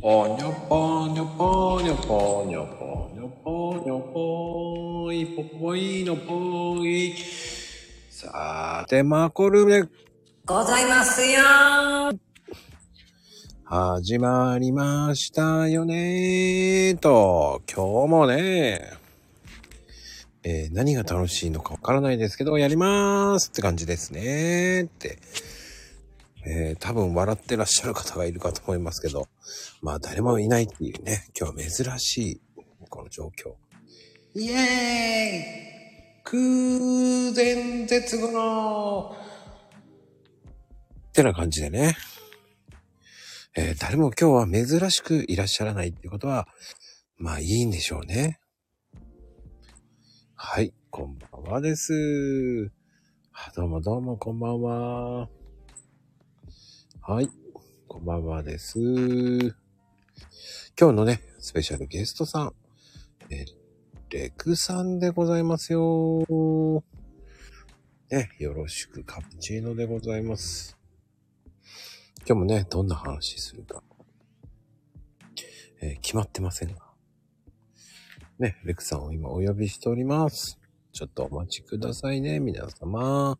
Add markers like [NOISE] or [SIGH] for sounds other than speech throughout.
ぽにょぽにょぽにょぽにょぽにょぽにょぽいぽぽいのぽい。さて、マコルメ、ございますよ始まりましたよねーと、今日もね、えー何が楽しいのかわからないですけど、やりまーすって感じですねーって。えー多分笑ってらっしゃる方がいるかと思いますけど、まあ誰もいないっていうね、今日は珍しい、この状況。イエーイ空前絶後のってな感じでね。えー誰も今日は珍しくいらっしゃらないってことは、まあいいんでしょうね。はい、こんばんはです。あどうもどうもこんばんは。はい、こんばんはです。今日のね、スペシャルゲストさん、えレクさんでございますよ。ね、よろしくカプチーノでございます。今日もね、どんな話するか、えー決まってませんが。ね、レクさんを今お呼びしております。ちょっとお待ちくださいね、皆様。は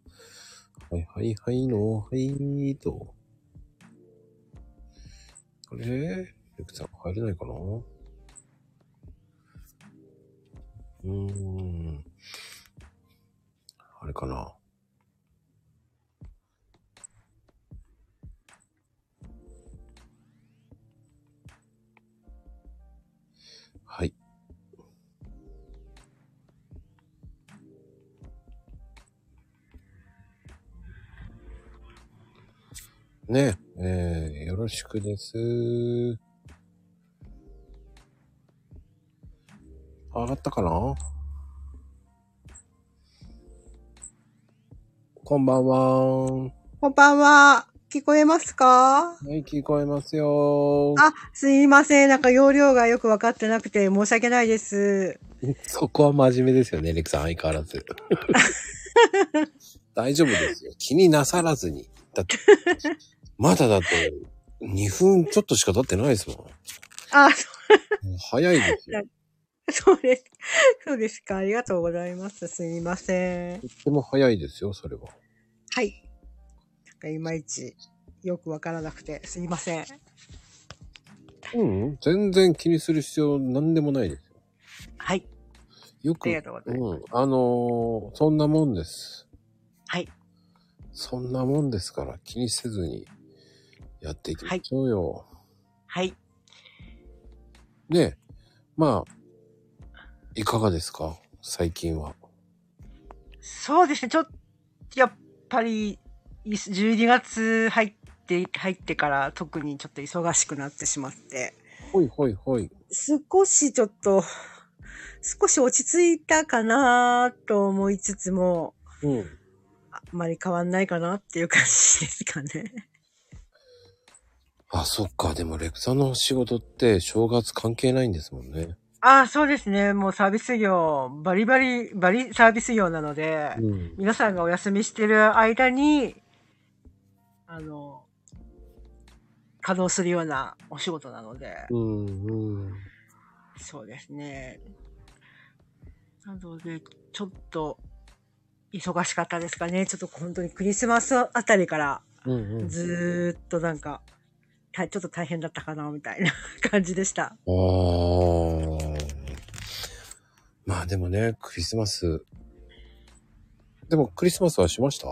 いはいはいの、はいと。あれ。レクさん入れないかな？うーん。あれかな？はい。ねえ、えーよろしくです。上がったかな？こんばんは。こんばんは。聞こえますか？はい、聞こえますよ。あ、すいません。なんか容量がよくわかってなくて申し訳ないです。[LAUGHS] そこは真面目ですよね、レクさん、相変わらず。[LAUGHS] 大丈夫ですよ。気になさらずに。だって、[LAUGHS] まだだって、2分ちょっとしか経ってないですもん。もあ、う早いですよ。そうです。そうですか。ありがとうございます。すみませんと。っても早いですよ、それは。はい。なんかいまいちよくわからなくてすいません。うん、全然気にする必要なんでもないですよ。はい。よく、ありがとうございまうん、あのーそんなもんです。はい。そんなもんですから気にせずにやっていきましょうよ。はい。ねえ。まあ、いかがですか？最近は。そうですね。ちょっと、やっぱり、い12月入って、入ってから特にちょっと忙しくなってしまって。ほいほいほい。少しちょっと、少し落ち着いたかなと思いつつも、うん。あんまり変わんないかなっていう感じですかね。あ、そっか。でも、レクさんの仕事って正月関係ないんですもんね。ああ、そうですね。もうサービス業、バリバリ、バリサービス業なので、うん。皆さんがお休みしてる間に、あの、稼働するようなお仕事なので、うん、うん。そうですね。なので、ちょっと、忙しかったですかね。ちょっと本当にクリスマスあたりから、うん、うん。ずーっとなんか、たちょっと大変だったかな、みたいな [LAUGHS] 感じでした。あーまあでもね、クリスマス。でもクリスマスはしました？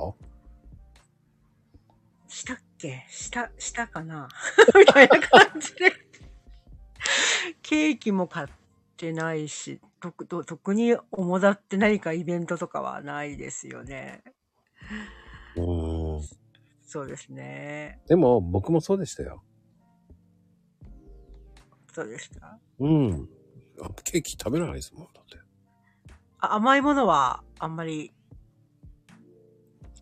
したっけ？した、したかな？[LAUGHS] みたいな感じで。ケーキも買ってないし、特と特に主だって何かイベントとかはないですよね。うーん。そうですね。でも僕もそうでしたよ。そうですか？うん。あケーキ食べないですもん、だって。あ甘いものはあんまり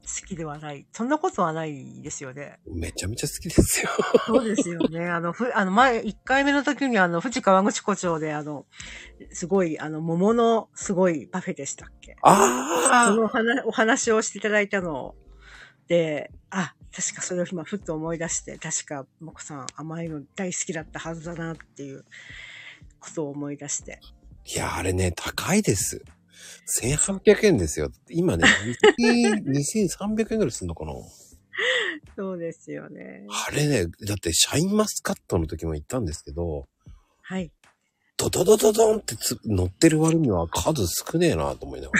好きではない。そんなことはないですよね。めちゃめちゃ好きですよ。そうですよね。[LAUGHS] あの、ふ、あの、前、1回目の時にあの、富士河口湖町であの、すごい、あの、桃のすごいパフェでしたっけ？そあのお話お話をしていただいたので、あ、確かそれを今ふっと思い出して、確か、もこさん甘いの大好きだったはずだなっていうことを思い出して。いや、あれね、高いです。1800円ですよ。今ね、2000 2300 [LAUGHS] 円ぐらいすんのかな？そうですよね。あれね、だってシャインマスカットの時も行ったんですけど、はい。ドドドドドンってつ乗ってる割には数少ねえなと思いなが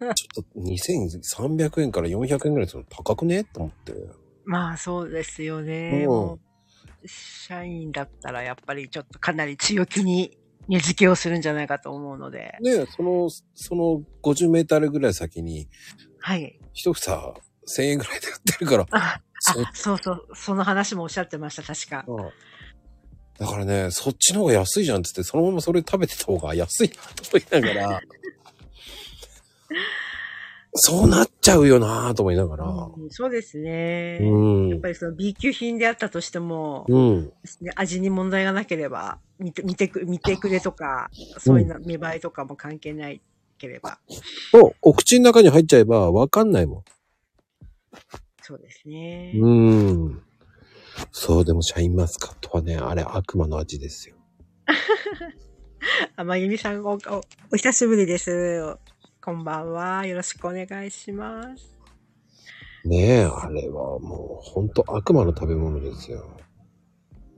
ら。[LAUGHS] ちょっと2300円から400円ぐらいするの高くねと思って。まあそうですよね。うんもう社員だったらやっぱりちょっとかなり強気に値付けをするんじゃないかと思うので。ねその、その50メーターぐらい先に、はい。一房1000円ぐらいで売ってるから、あ、そあ、そうそう。その話もおっしゃってました、確か。うんだからね、そっちの方が安いじゃんっつって、そのままそれ食べてた方が安いなと思いながら、そうなっちゃうよなと思いながら、うんそうですね。うんやっぱりその B 級品であったとしても、うん。ね、味に問題がなければ、見て、見てく、見てくれとか、そういうの、見栄えとかも関係ないければ。と、お口の中に入っちゃえばわかんないもそうですね。ん。うん。そう、でもシャインマスカットはね、あれ悪魔の味ですよ。[LAUGHS] あまゆみさんお、お、お久しぶりです。こんばんは。よろしくお願いします。ねえ、あれはもうほんと悪魔の食べ物ですよ。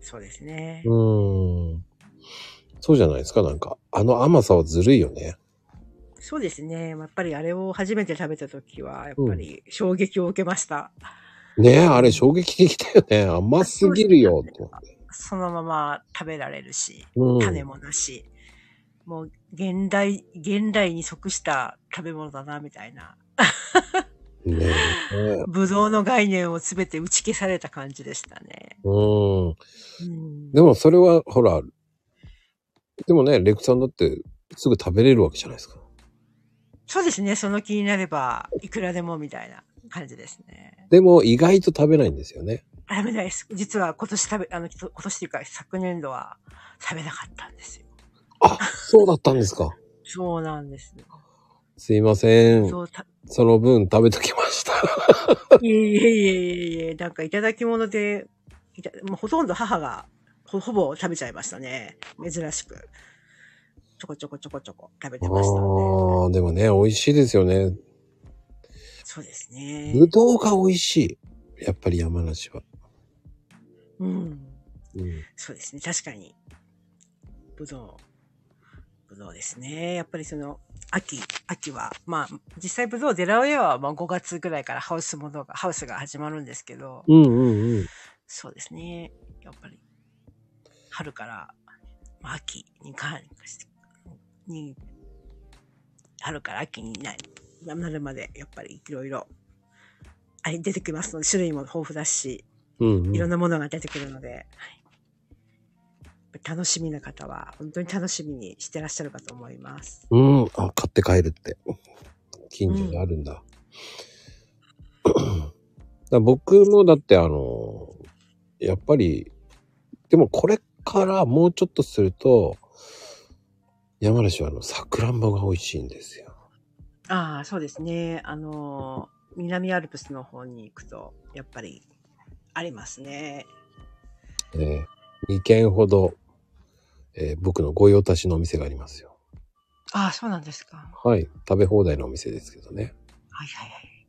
そうですね。うん。そうじゃないですか、なんか。あの甘さはずるいよね。そうですね。やっぱりあれを初めて食べたときは、やっぱり衝撃を受けました。ねえ、あれ衝撃的だよね。甘すぎるよって思って。そのまま食べられるし、うん。種もなし。もう、現代、現代に即した食べ物だな、みたいな。ねえ。ブドウの概念をすべて打ち消された感じでしたね。うん。うん、でもそれは、ほら、でもね、レクさんだってすぐ食べれるわけじゃないですか。そうですね。その気になれば、いくらでもみたいな感じですね。でも意外と食べないんですよね。食べないです。実は今年食べ、あの、今年っていうか昨年度は食べなかったんですよ。あ、そうだったんですか。そうなんです。すいません。そその分食べときました。いえいえいえいえなんかいただき物で、いたもうほとんど母がほほぼ食べちゃいましたね。珍しく。ちょこちょこちょこちょこ食べてましたんで。ああ、でもね、美味しいですよね。そうですね。ぶどうが美味しい。やっぱり山梨は。うん。うん。そうですね。確かに。ぶどう。ぶどうですね。やっぱりその、秋、秋は、まあ、実際ぶどうデラウェアはまあ5月ぐらいからハウスものが、ハウスが始まるんですけど、うんうんうん。そうですね。やっぱり、春から、まあ、秋に関して、に、春から秋にななるまで、やっぱりいろいろ、あれ出てきますので、種類も豊富だし、うんうんいろんなものが出てくるので、はい楽しみな方は、本当に楽しみにしてらっしゃるかと思います。うん。あ、買って帰るって。近所にあるんだ。だから僕もだってあの、やっぱり、でもこれからもうちょっとすると、山梨はあの、さくらんぼが美味しいんですよ。ああ、そうですね。あのー、南アルプスの方に行くと、やっぱり、ありますね。え2軒ほど、えー僕の御用達のお店がありますよ。ああ、そうなんですか。はい。食べ放題のお店ですけどね。はいはいはい。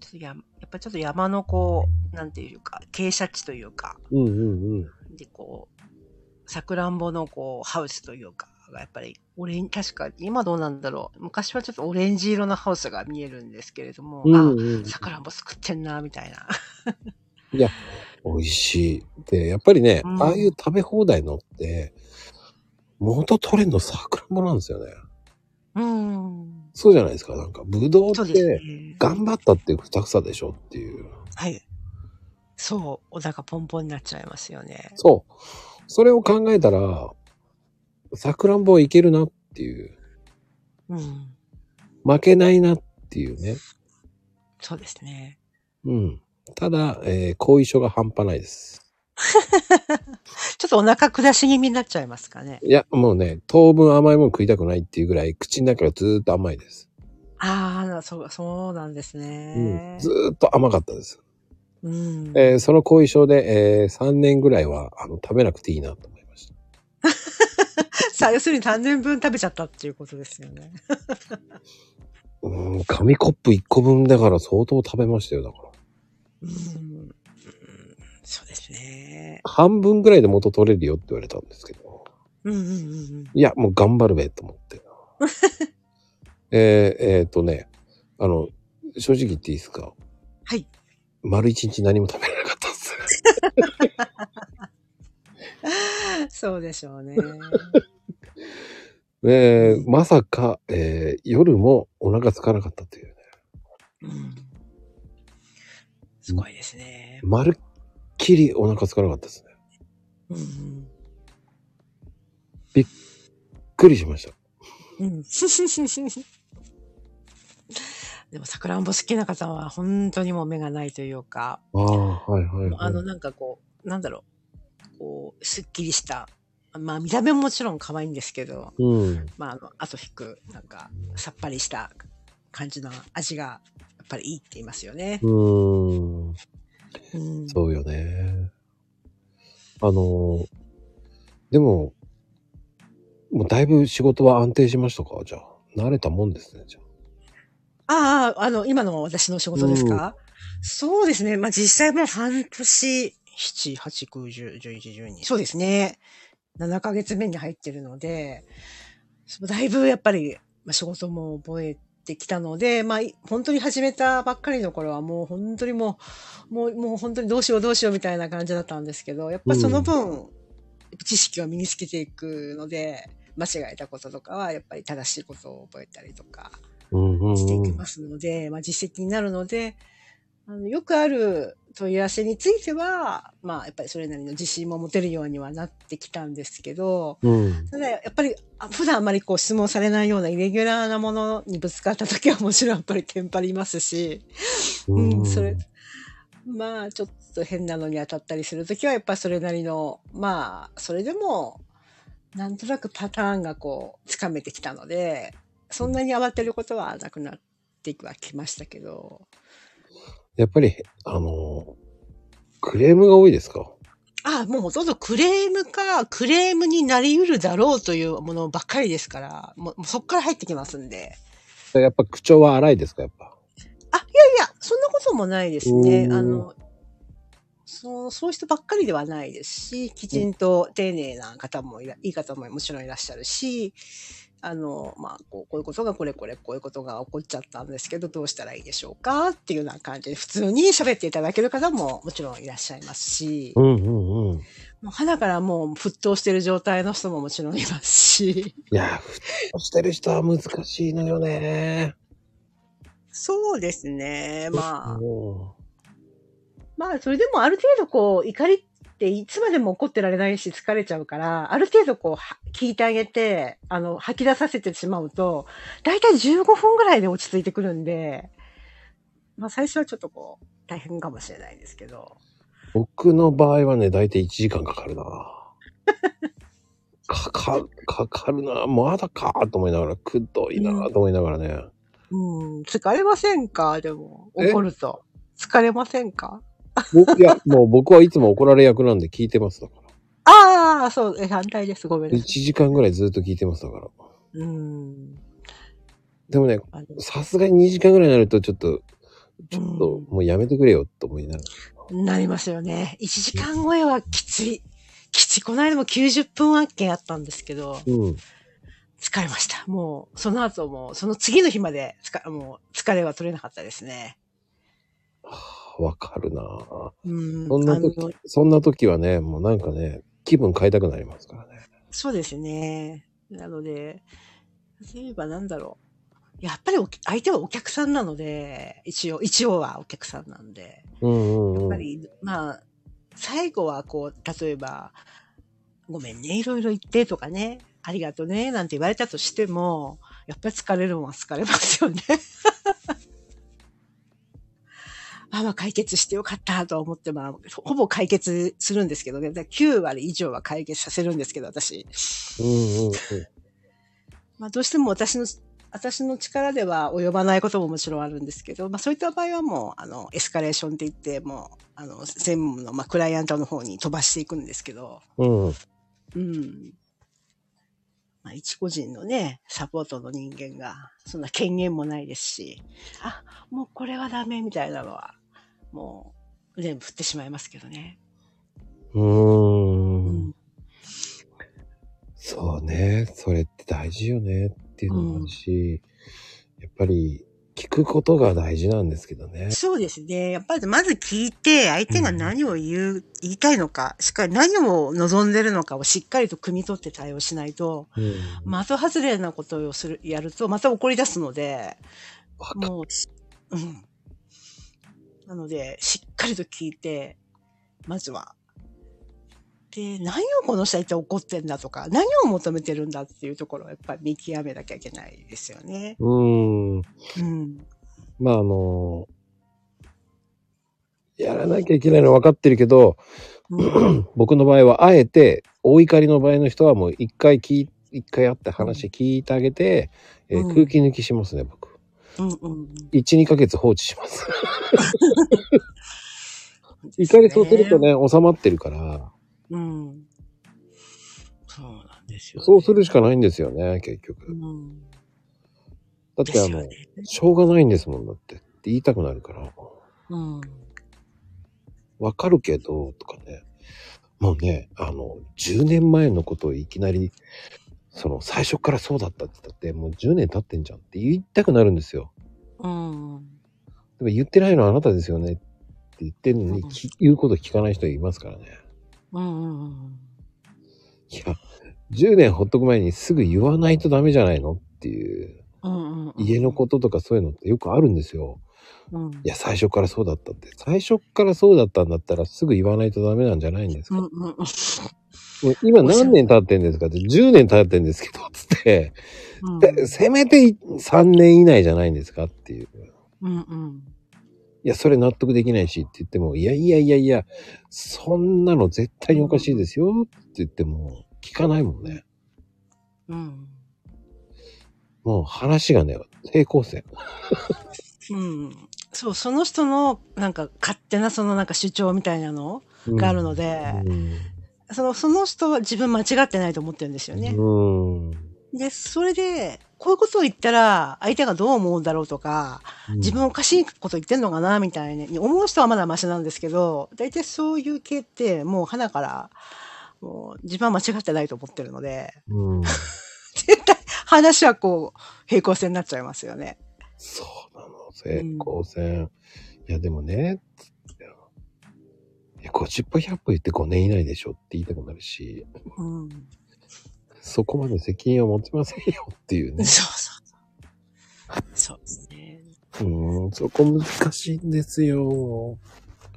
ちょっとややっぱちょっと山のこう、なんていうか、傾斜地というか、うんうんうん。でこう、さくらんぼのこう、ハウスというか、がやっぱり、オレン、確か、今どうなんだろう。昔はちょっとオレンジ色のハウスが見えるんですけれども、うんあ、うん、さくらんぼ作ってんな、みたいな。美味しい。で、やっぱりね、うんああいう食べ放題のって、元取れんの桜んぼなんですよね。うん。そうじゃないですか。なんか、ぶどうそうですって、ね。頑張ったって二草でしょっていう。はい。そう、お腹ポンポンになっちゃいますよね。そう。それを考えたら、桜んぼいけるなっていう。うん。負けないなっていうね。そうですね。うん。ただ、えー後遺症が半端ないです。[LAUGHS] ちょっとお腹下し気味になっちゃいますかね。いや、もうね、当分甘いもの食いたくないっていうぐらい、口の中がずーっと甘いです。ああ、そう、そうなんですうん。ね。ずーっと甘かったです。うん。えーその後遺症で、えー3年ぐらいは、あの、食べなくていいなと思いました。[LAUGHS] [LAUGHS] さあ、要するに3年分食べちゃったっていうことですよね。うん、紙コップ1個分だから相当食べましたよ、だから。うん。うんそうですね。半分ぐらいで元取れるよって言われたんですけど。うんうんうんうん。いや、もう頑張るべと思って。[LAUGHS] えー、えーとね、あの、正直言っていいですか？はい。丸一日何も食べれなかったです。[LAUGHS] [LAUGHS] そうでしょうね。えー、まさか、えー、夜もお腹空かなかったというね。うん。すごいですね。まるっきりお腹空かなかったですね。うんびっくりしました。うん。うん。でも、さくらんぼ好きな方は本当にもう目がないというか、ああ、はいはい、はい。あの、なんかこう、なんだろう、こう、すっきりした、まあ見た目ももちろん可愛いんですけど、うん。まああの、後引く、なんか、さっぱりした感じの味が、やっぱりいいって言いますよね。うーん。うん。そうよね。あの、でも、もうだいぶ仕事は安定しましたか？じゃあ。慣れたもんですね、じゃあ。ああ、あの、今の私の仕事ですか、そうですね。まあ実際もう半年、7、8、9、10、11、12。そうですね。7ヶ月目に入ってるので、だいぶやっぱり、まあ、仕事も覚えてきたので、まあい本当に始めたばっかりの頃はもう本当にもう、もう、もう本当にどうしようどうしようみたいな感じだったんですけど、やっぱりその分、知識を身につけていくので、間違えたこととかは、やっぱり正しいことを覚えたりとか、うんうんしていうん。きますので、まあ、実績になるので、あのよくある問い合わせについては、まあ、やっぱりそれなりの自信も持てるようにはなってきたんですけど、うん。ただやっぱりあ普段あまりこう質問されないようなイレギュラーなものにぶつかった時はもちろんやっぱりテンパりますし、うん、それ、まあちょっと変なのに当たったりする時はやっぱりそれなりの、まあそれでもなんとなくパターンがこうつかめてきたので、そんなに慌てることはなくなってはきましたけど、やっぱり、あの、クレームが多いですか？あもうほとんどクレームか、クレームになり得るだろうというものばっかりですから、もうそこから入ってきますんで。やっぱ口調は荒いですかやっぱ？あ、いやいや、そんなこともないですね。うんあの、そう、そういう人ばっかりではないですし、きちんと丁寧な方もいら、いい方ももちろんいらっしゃるし、あの、まあ、こうこういうことがこれこれこういうことが起こっちゃったんですけど、どうしたらいいでしょうかっていうような感じで、普通に喋っていただける方ももちろんいらっしゃいますし、うんうんうん。もう鼻からもう沸騰してる状態の人ももちろんいますし、いや、ふっとしてる人は難しいのよね。そうですね。まあ、うんまあ、それでもある程度こう、怒りっていつまでも怒ってられないし疲れちゃうから、ある程度こう、は聞いてあげて、あの、吐き出させてしまうと、だいたい15分ぐらいで落ち着いてくるんで、まあ最初はちょっとこう、大変かもしれないですけど。僕の場合はね、だいたい1時間かかるな。[LAUGHS] かか、かかるな。まだかと思いながら、くどいなと思いながらね。うん、疲れませんか？でも、え怒ると。疲れませんか？僕いや、もう僕はいつも怒られ役なんで聞いてますだから。ああ、そう、え反対です。ごめんな1さい。時間ぐらいずっと聞いてますだから。うん。でもね、あのさすがに2時間ぐらいになるとちょっと、ちょっとうんもうやめてくれよと思いながら。なりますよね。1時間超えはきつい。きつい。この間も90分案件あったんですけど、うん。疲れました。もう、その後も、その次の日まで、つかもう、疲れは取れなかったですね。はあわかるなぁうん。そんなあの時、そんな時はね、もうなんかね、気分変えたくなりますからね。そうですね。なので、例えばなんだろう。やっぱりお相手はお客さんなので、一応、一応はお客さんなんで、うんうんうん。やっぱり、まあ、最後はこう、例えば、ごめんね、いろいろ言ってとかね、ありがとうね、なんて言われたとしても、やっぱり疲れるのは疲れますよね。あ、まあ解決してよかったと思って、まあ、ほぼ解決するんですけどね。だから9割以上は解決させるんですけど、私。うんうんうん。まあ、どうしても私の私の力では及ばないことももちろんあるんですけど、まあそういった場合はもう、あの、エスカレーションって言って、もう、あの、専務の、まあクライアントの方に飛ばしていくんですけど、うん。うん。まあ一個人のね、サポートの人間が、そんな権限もないですし、あ、もうこれはダメみたいなのは、もう、全部振ってしまいますけどね。うー。うんそうね。それって大事よねっていうのもあるし、やっぱり聞くことが大事なんですけどね。そうですね。やっぱりまず聞いて、相手が何を言う、言いたいのか、しっかり何を望んでるのかをしっかりと汲み取って対応しないと、うん。的外れなことをする、やると、また怒り出すので、もう、うん。なので、しっかりと聞いて、まずは。で、何をこの人は一体怒ってんだとか、何を求めてるんだっていうところをやっぱり見極めなきゃいけないですよね。うーん。うん。まああの、やらなきゃいけないの分かってるけど、うん。[CLEARS THROAT] 僕の場合はあえて、大怒りの場合の人はもう一回聞い、一回会って話聞いてあげて、えーうん空気抜きしますね、僕。うんうん。1、2ヶ月放置します。[LAUGHS] 怒りそうするとね、収まってるから、うん。そうなんですよ、ね。そうするしかないんですよね、結局。うん。だってあの。しょうがないんですもんだって。って言いたくなるから。うん。わかるけど、とかね。もうね、あの、10年前のことをいきなり、その、最初からそうだったって言ったって、もう10年経ってんじゃんって言いたくなるんですよ。うん。でも言ってないのはあなたですよねって言ってるのに、うんき言うこと聞かない人いますからね。うん。うん。いや、10年ほっとく前にすぐ言わないとダメじゃないのっていう、うん。うん。家のこととかそういうのってよくあるんですよ。うん。いや、最初からそうだったって。最初からそうだったんだったらすぐ言わないとダメなんじゃないんですか、うん。うん。今何年経ってんですかって、10年経ってんですけど、つって、うん。でせめて3年以内じゃないんですかっていう。うん。うん。いや、それ納得できないしって言っても、いやいやいやいや、そんなの絶対におかしいですよって言っても、聞かないもんね。うん。もう話がね、平行線。うん。そう、その人の、なんか、勝手な、その、なんか主張みたいなのがあるので、うん。その、その人は自分間違ってないと思ってるんですよね。うん。で、それで、こういうことを言ったら、相手がどう思うんだろうとか、自分おかしいこと言ってんのかなみたいに思う人はまだマシなんですけど、大体そういう系ってもう花から、もう自分は間違ってないと思ってるので、うん。[LAUGHS] 絶対話はこう平行線になっちゃいますよね。そうなの、平行線。いや、でもね、50歩100歩言って5年以内でしょって言いたくなるし、うん。そこまで責任を持ちませんよっていうね。そうそう。そうですね。うん、そこ難しいんですよ。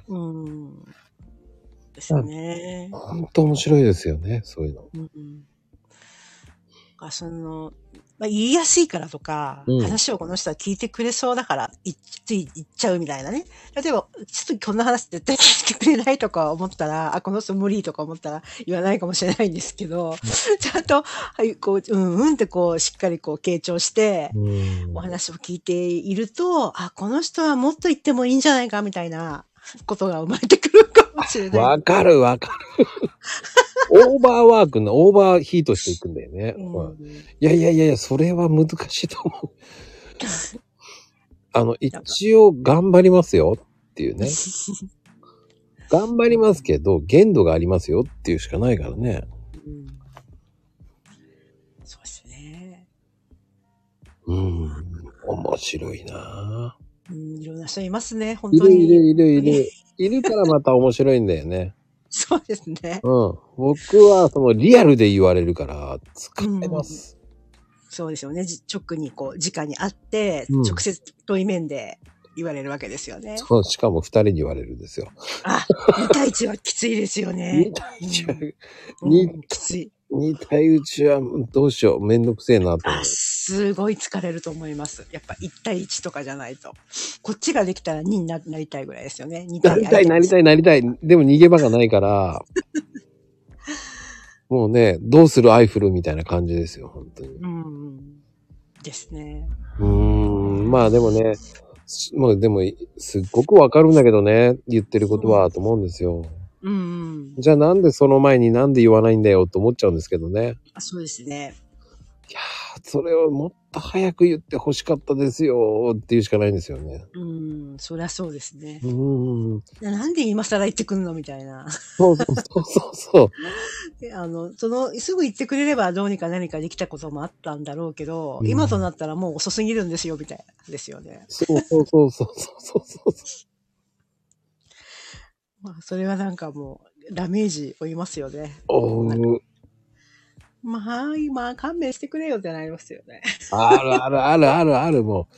うん。ですよね。本当面白いですよね、そういうの。うんうん。あその、まあ、言いやすいからとか、うん話をこの人は聞いてくれそうだから、いつい言っちゃうみたいなね。例えば、ちょっとこんな話絶対聞いてくれないとか思ったら、あ、この人無理とか思ったら言わないかもしれないんですけど、ちゃんと、はい、こう、うんうんってこう、しっかりこう、傾聴して、うんお話を聞いていると、あ、この人はもっと言ってもいいんじゃないかみたいなことが生まれてくるかもしれない。わかるわかる。オーバーワークの、オーバーヒートしていくんだよね。うんいやいやいやいや、それは難しいと思う。[LAUGHS] あの、一応頑張りますよっていうね。頑張りますけど、限度がありますよっていうしかないからね。うんそうですね。うん。面白いなうん、いろんな人いますね、本ぁい当に。るいるいるいる。いるからまた面白いんだよね。そうですね。うん。僕はそのリアルで言われるから使えます。そうですよね。じ直にこう、直に会って、うん直接対面で言われるわけですよね。そう、しかも二人に言われるんですよ。あ、2対1はきついですよね二。対一は、うんにきつい。二対打ちはどうしよう。めんどくせえなと思あ、すごい疲れると思います。やっぱ1対1とかじゃないと。こっちができたら2にななりたいぐらいですよね。2う。なりたい、なりたい。い、なりたい。でも逃げ場がないから、[LAUGHS] もうね、どうするアイフルみたいな感じですよ、本当に。うん。ですね。うーん、まあでもね、すまあでも、すっごくわかるんだけどね、言ってることは、と思うんですよ。うんうん。じゃあなんでその前になんで言わないんだよと思っちゃうんですけどね。あそうですね。いやー、それをもっと早く言って欲しかったですよっていうしかないんですよね。うん、そりゃそうですねう。ーん。なんで今更言ってくんのみたいな。そうそうそうそう [LAUGHS] あの、その、すぐ言ってくれればどうにか何かできたこともあったんだろうけど、うん今となったらもう遅すぎるんですよ、みたいな。ですよね。そうそうそうそうそうそうそ [LAUGHS] まあ、それはなんかもう、ダメージを負いますよね。う。おーまあ、はい、まあ、勘弁してくれよってなりますよね。あるあるあるあるあるも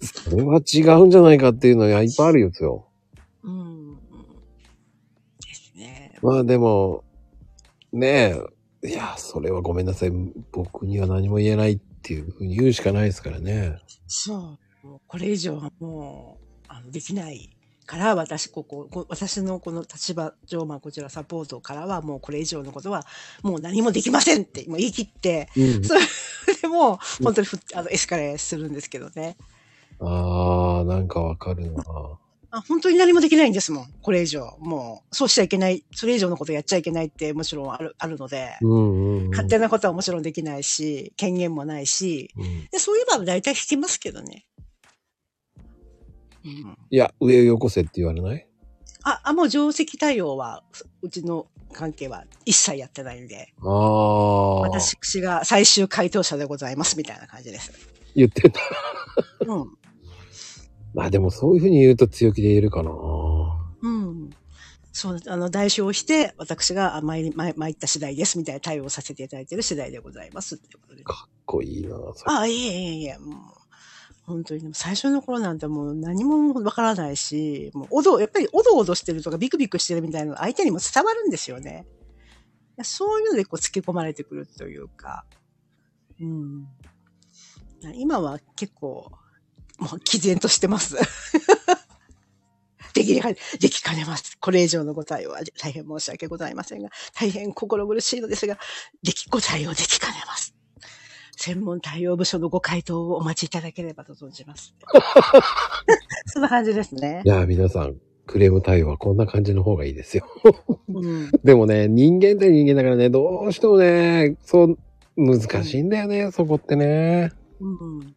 う。それは違うんじゃないかっていうのがいっぱいあるよですよ。うん。ですね。まあでも、ねえ、いや、それはごめんなさい。僕には何も言えないっていうふうに言うしかないですからね。そう。もうこれ以上はもう、あの、できないから、私、ここ、こ私のこの立場上、まあ、こちらサポートからは、もうこれ以上のことは、もう何もできませんって、もう言い切って、うん。それ [LAUGHS] でもう、本当にふあのエスカレーするんですけどね。ああ、なんかわかるな。あ本当に何もできないんですもん。これ以上。もう、そうしちゃいけない、それ以上のことやっちゃいけないってもちろんある、あるので、うんうん、うん。勝手なことはもちろんできないし、権限もないし、うんでそういえば大体引きますけどね。うん、いや、上をよこせって言われない？あ、あ、もう定石対応は、うちの関係は一切やってないんで、ああ。私が最終回答者でございますみたいな感じです。言ってた。うん。まあでもそういうふうに言うと強気で言えるかな。うん。そう、あの、代償して、私があ参り、参参った次第ですみたいな対応をさせていただいている次第でございますっていうことで。かっこいいな。あ、いえいえいえ、もう、本当に、でも最初の頃なんてもう何もわからないし、もう、おど、やっぱりおどおどしてるとかビクビクしてるみたいなの相手にも伝わるんですよね。そういうのでこう突き込まれてくるというか、うん。今は結構、もう毅然としてます。[LAUGHS] できか、できかねます。これ以上のご対応は大変申し訳ございませんが、大変心苦しいのですが、でき、ご対応できかねます。専門対応部署のご回答をお待ちいただければと存じます。[LAUGHS] そんな感じですねい。や、皆さん、クレーム対応はこんな感じの方がいいですよ。うん。[LAUGHS] でもね、人間って人間だからね、どうしてもね、そう、難しいんだよね、そこってね。うん。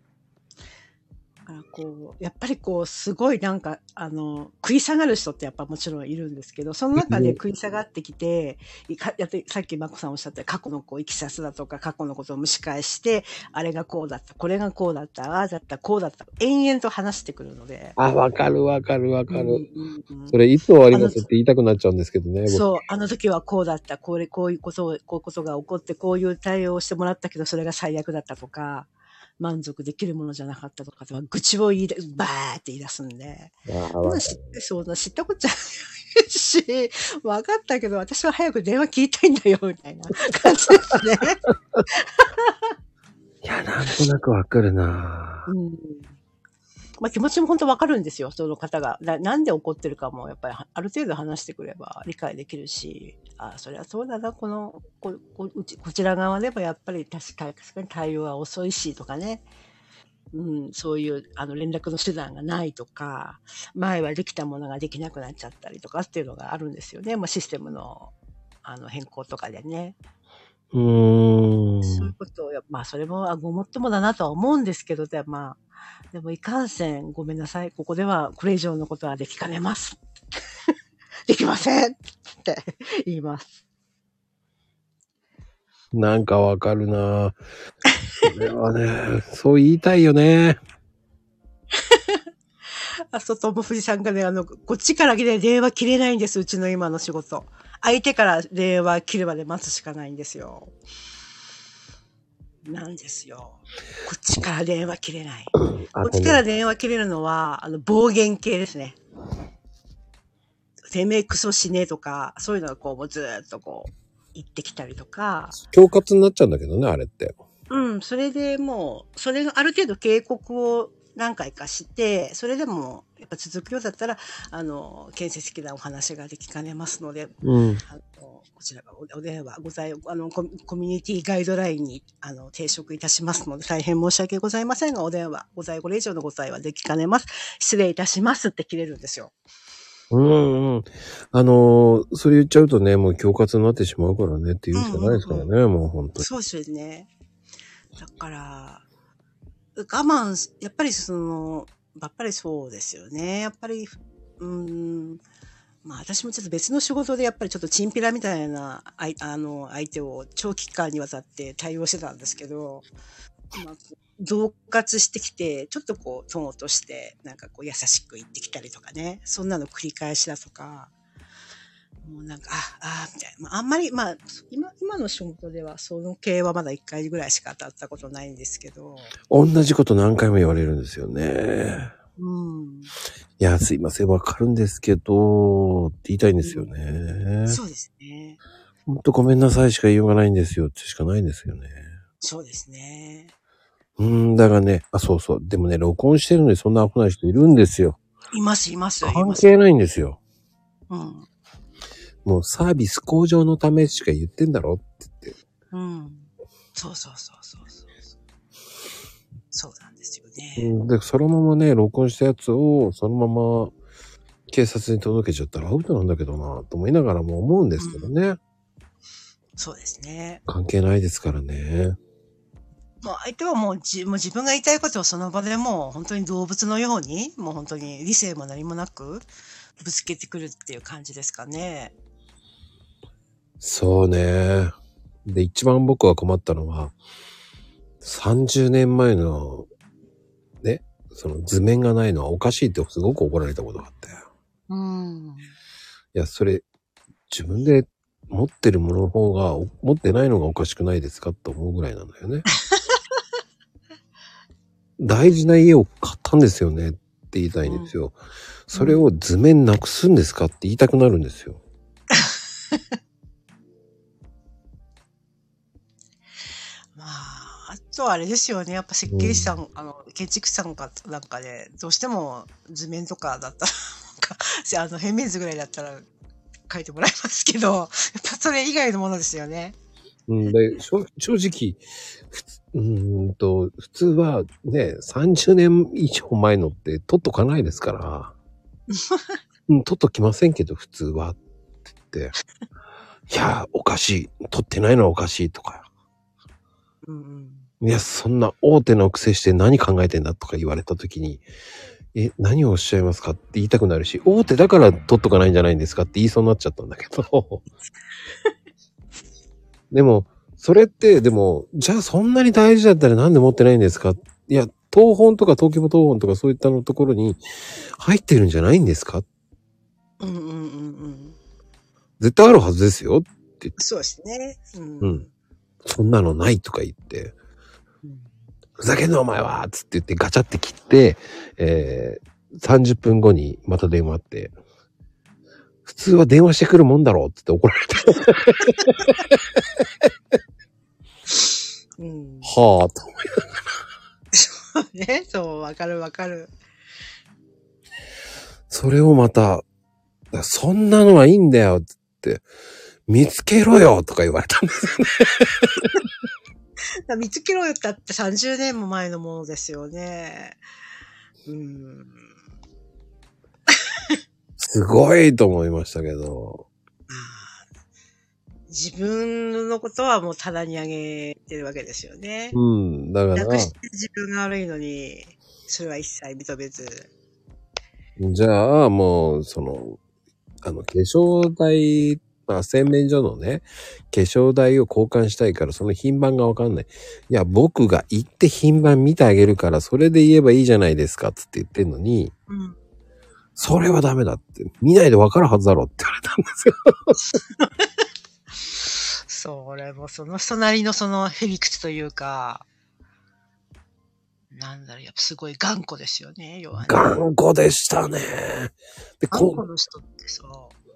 こう、やっぱりこう、すごいなんか、あの、食い下がる人ってやっぱもちろんいるんですけど、その中で食い下がってきて、いかやってさっきマコさんおっしゃった過去のこう、いきさつだとか、過去のことを蒸し返して、あれがこうだった、これがこうだった、ああだった、こうだった、延々と話してくるので。あ、わかるわかるわかる。うんうんうんそれ、いつ終わりますって言いたくなっちゃうんですけどね。僕そう、あの時はこうだった、これ、こういうことを、こういうことが起こって、こういう対応をしてもらったけど、それが最悪だったとか、満足できるものじゃなかったとか、愚痴を言いだ、バーって言い出すんで。そうだ、知ったこっちゃないし、分かったけど、私は早く電話切りたいんだよ、みたいな感じですね。[LAUGHS] いや、なんとなくわかるなうん。まあ気持ちも本当わかるんですよ、その方が。ななんで怒ってるかも、やっぱりある程度話してくれば理解できるし、あそれはそうだな、この、ここうちこちら側でもやっぱり確か確かに対応は遅いしとかね。うん、そういうあの連絡の手段がないとか、前はできたものができなくなっちゃったりとかっていうのがあるんですよね。まあ、システムのあの変更とかでね。うーん。そういうことをや、まあ、それもあごもっともだなとは思うんですけど、でまあ、でもいかんせん、ごめんなさい。ここではこれ以上のことはできかねます。[LAUGHS] できませんって言います。なんかわかるなそれはね、そう言いたいよね。[LAUGHS] あ、外も富士山がね、あの、こっちからね、電話切れないんです、うちの今の仕事。相手から電話切るまで待つしかないんですよ。なんですよ。こっちから電話切れない。あこっちから電話切れるのは、あの、暴言系ですね。てめえクソしねえとか、そういうのがこう、もうずーっとこう、言ってきたりとか、恐喝になっちゃうんだけどね、あれって。うん、それでもう、それがある程度警告を何回かして、それでも、やっぱ続くようだったら、あの、建設的なお話ができかねますので、うん。あのこちらがおお電話ござい、あのコミ、コミュニティガイドラインに、あの、抵触いたしますので、大変申し訳ございませんが、お電話、ご在庫以上のご在はできかねます。失礼いたしますって切れるんですよ。うんうん。あのーそれ言っちゃうとね、もう恐喝になってしまうからねって言うしかないですからね、もう本当に。そうですよね。だから、我慢、やっぱりその、やっぱりそうですよね。やっぱり、うん、まあ私もちょっと別の仕事でやっぱりちょっとチンピラみたいな、ああの、相手を長期間にわたって対応してたんですけど、まあ、同喝してきて、ちょっとこう、トーンとして、なんかこう優しく言ってきたりとかね、そんなの繰り返しだとか、もうなんか、あ、あ、みたいな。まあ、あんまり、まあ、今、今の仕事では、その系はまだ一回ぐらいしか当たったことないんですけど、同じこと何回も言われるんですよね。うん。いや、すいません、わかるんですけど、って言いたいんですよね。そうですね。ほんとごめんなさいしか言いようがないんですよってしかないんですよね。そうですね。うーん、だからね、あ、そうそう。でもね、録音してるのにそんな危ない人いるんですよ。います、います、い関。係ないんですよ。うん。もうサービス向上のためしか言ってんだろって言って。うん。そうそうそうそうそう。そうなんですようね。んで、そのままね、録音したやつをそのまま警察に届けちゃったらアウトなんだけどな、と思いながらも思うんですけどね。そうですね。関係ないですからね。もう相手はもうじもう自分が言いたいことをその場でもう本当に動物のように、もう本当に理性も何もなくぶつけてくるっていう感じですかね。そうね。で、一番僕が困ったのは、30年前の、ね、その図面がないのはおかしいってすごく怒られたことがあったよ。うん。いや、それ、自分で持ってるものの方が、お持ってないのがおかしくないですかと思うぐらいなんだよね。[LAUGHS] 大事な家を買ったんですよねって言いたいんですよ。それを図面なくすんですかって言いたくなるんですよ。[LAUGHS] あ、れですよね。やっぱ設計士さん、あの、建築士さんかなんかで、どうしても図面とかだったら、なんか、あの、平面図ぐらいだったら書いてもらいますけど、やっぱそれ以外のものですよね。うん、で、正正直、うーんと、普通はね、30年以上前のって取っとかないですから。[LAUGHS] うん、取っときませんけど、普通は。って言って。いや、おかしい。取ってないのはおかしいとか。うんうん。いや、そんな大手の癖して何考えてんだとか言われたときに、え、何をおっしゃいますかって言いたくなるし、大手だから取っとかないんじゃないんですかって言いそうになっちゃったんだけど。[LAUGHS] でも、それって、でも、じゃあそんなに大事だったらなんで持ってないんですか？いや、東本とか東京東本とかそういったのところに入ってるんじゃないんですか？うんうんうんうん。絶対あるはずですよ。そうですね。うん。うん。そんなのないとか言って、うんふざけんなお前はつって言ってガチャって切って、えー、30分後にまた電話あって、普通は電話してくるもんだろうって怒られて、うん。はぁと。[LAUGHS] ね、そう、わかるわかる。それをまた、そんなのはいいんだよって、見つけろよとか言われたんですよね。[LAUGHS] 見つけろよってあって30年も前のものですよね。うん。すごいと思いましたけど。自分のことはもう棚に上げてるわけですよね。うん。だからなく、して自分が悪いのに、それは一切認めず。じゃあ、もう、その、あの、化粧台、まあ、洗面所のね、化粧台を交換したいから、その品番がわかんない。いや、僕が行って品番見てあげるから、それで言えばいいじゃないですか、つって言ってんのに、うん。それはダメだって、見ないでわかるはずだろって言われたんですよ。[LAUGHS] それもその人なりのそのヘリクツというか、なんだろう、やっぱすごい頑固ですよね、要はね。頑固でしたね。で、頑こ固の人ってさ、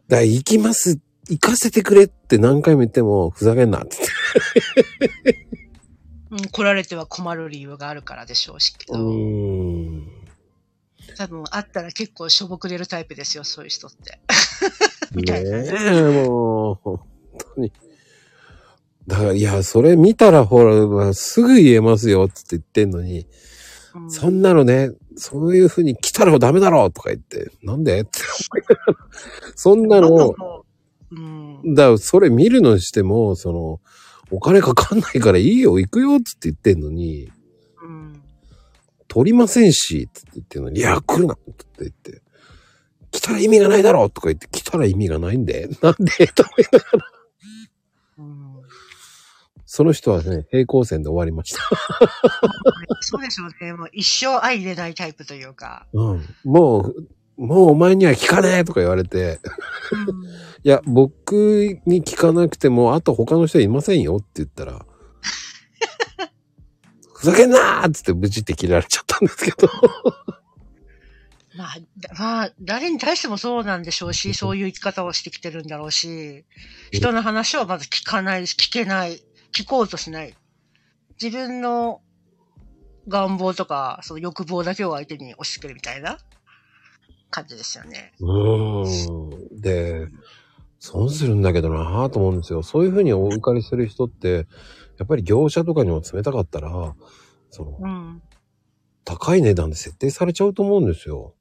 だ行きます、行かせてくれって何回も言っても、ふざけんなって言って。[LAUGHS] うん、来られては困る理由があるからでしょうしけうど。ーん。多分あったら結構しょぼくれるタイプですよ、そういう人って。みたいなねえ、もう、本当に。だから、いや、それ見たらほら、すぐ言えますよ、つって言ってんのに、うんそんなのね、そういう風に来たらダメだろうとか言って、なんでって思いながらそんなのを、うん。だからそれ見るのにしても、その、お金かかんないからいいよ、行くよ、つって言ってんのに、うん。取りませんし、つって言ってんのに、いや、来るな、って言って、来たら意味がないだろうとか言って、来たら意味がないんで、[LAUGHS] なんでと思いながら、うんその人はね、平行線で終わりました。そうでしょうね。もう一生相入れないタイプというか。うん。もう、もうお前には聞かねえとか言われて、いや、僕に聞かなくても、あと他の人いませんよって言ったら、[LAUGHS] ふざけんなーっつってブチって切られちゃったんですけど。[LAUGHS] まあ、だまあ、誰に対してもそうなんでしょうし、そういう生き方をしてきてるんだろうし、人の話をまず聞かないし、聞けない、聞こうとしない。自分の願望とか、その欲望だけを相手に押し付けるみたいな感じですよね。うーん。で、損するんだけどなぁと思うんですよ。そういうふうにお受かりする人って、やっぱり業者とかにも冷たかったら、その、うん。高い値段で設定されちゃうと思うんですよ。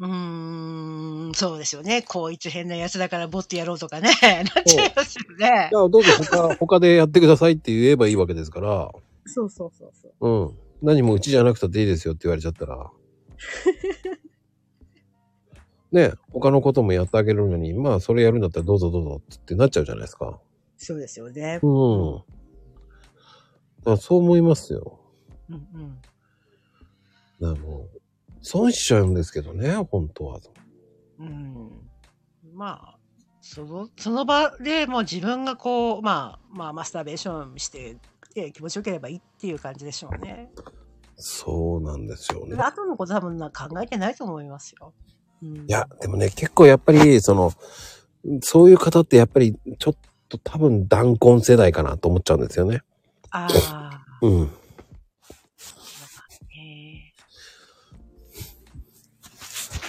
うーん、そうですよね。こいつ変なやつだからボットやろうとかね。なっちゃいますよねどうぞ他、[LAUGHS] 他でやってくださいって言えばいいわけですから、そうそうそうそう。うん。何もうちじゃなくたっていいですよって言われちゃったら。[LAUGHS] ね他のこともやってあげるのに、まあそれやるんだったらどうぞどうぞってなっちゃうじゃないですか。そうですよね。うん。だからそう思いますよ。うんうん。だからもう、損しちゃうんですけどね、本当は。うん。まあ、その、その場でもう自分がこう、まあ、まあ、マスターベーションして、で気持ちよければいいっていう感じでしょうね。そうなんですよね。で後のこと多分な考えてないと思いますよ。うん、いや、でもね、結構やっぱり、その、そういう方ってやっぱり、ちょっと多分弾痕世代かなと思っちゃうんですよね。ああ、うん。へ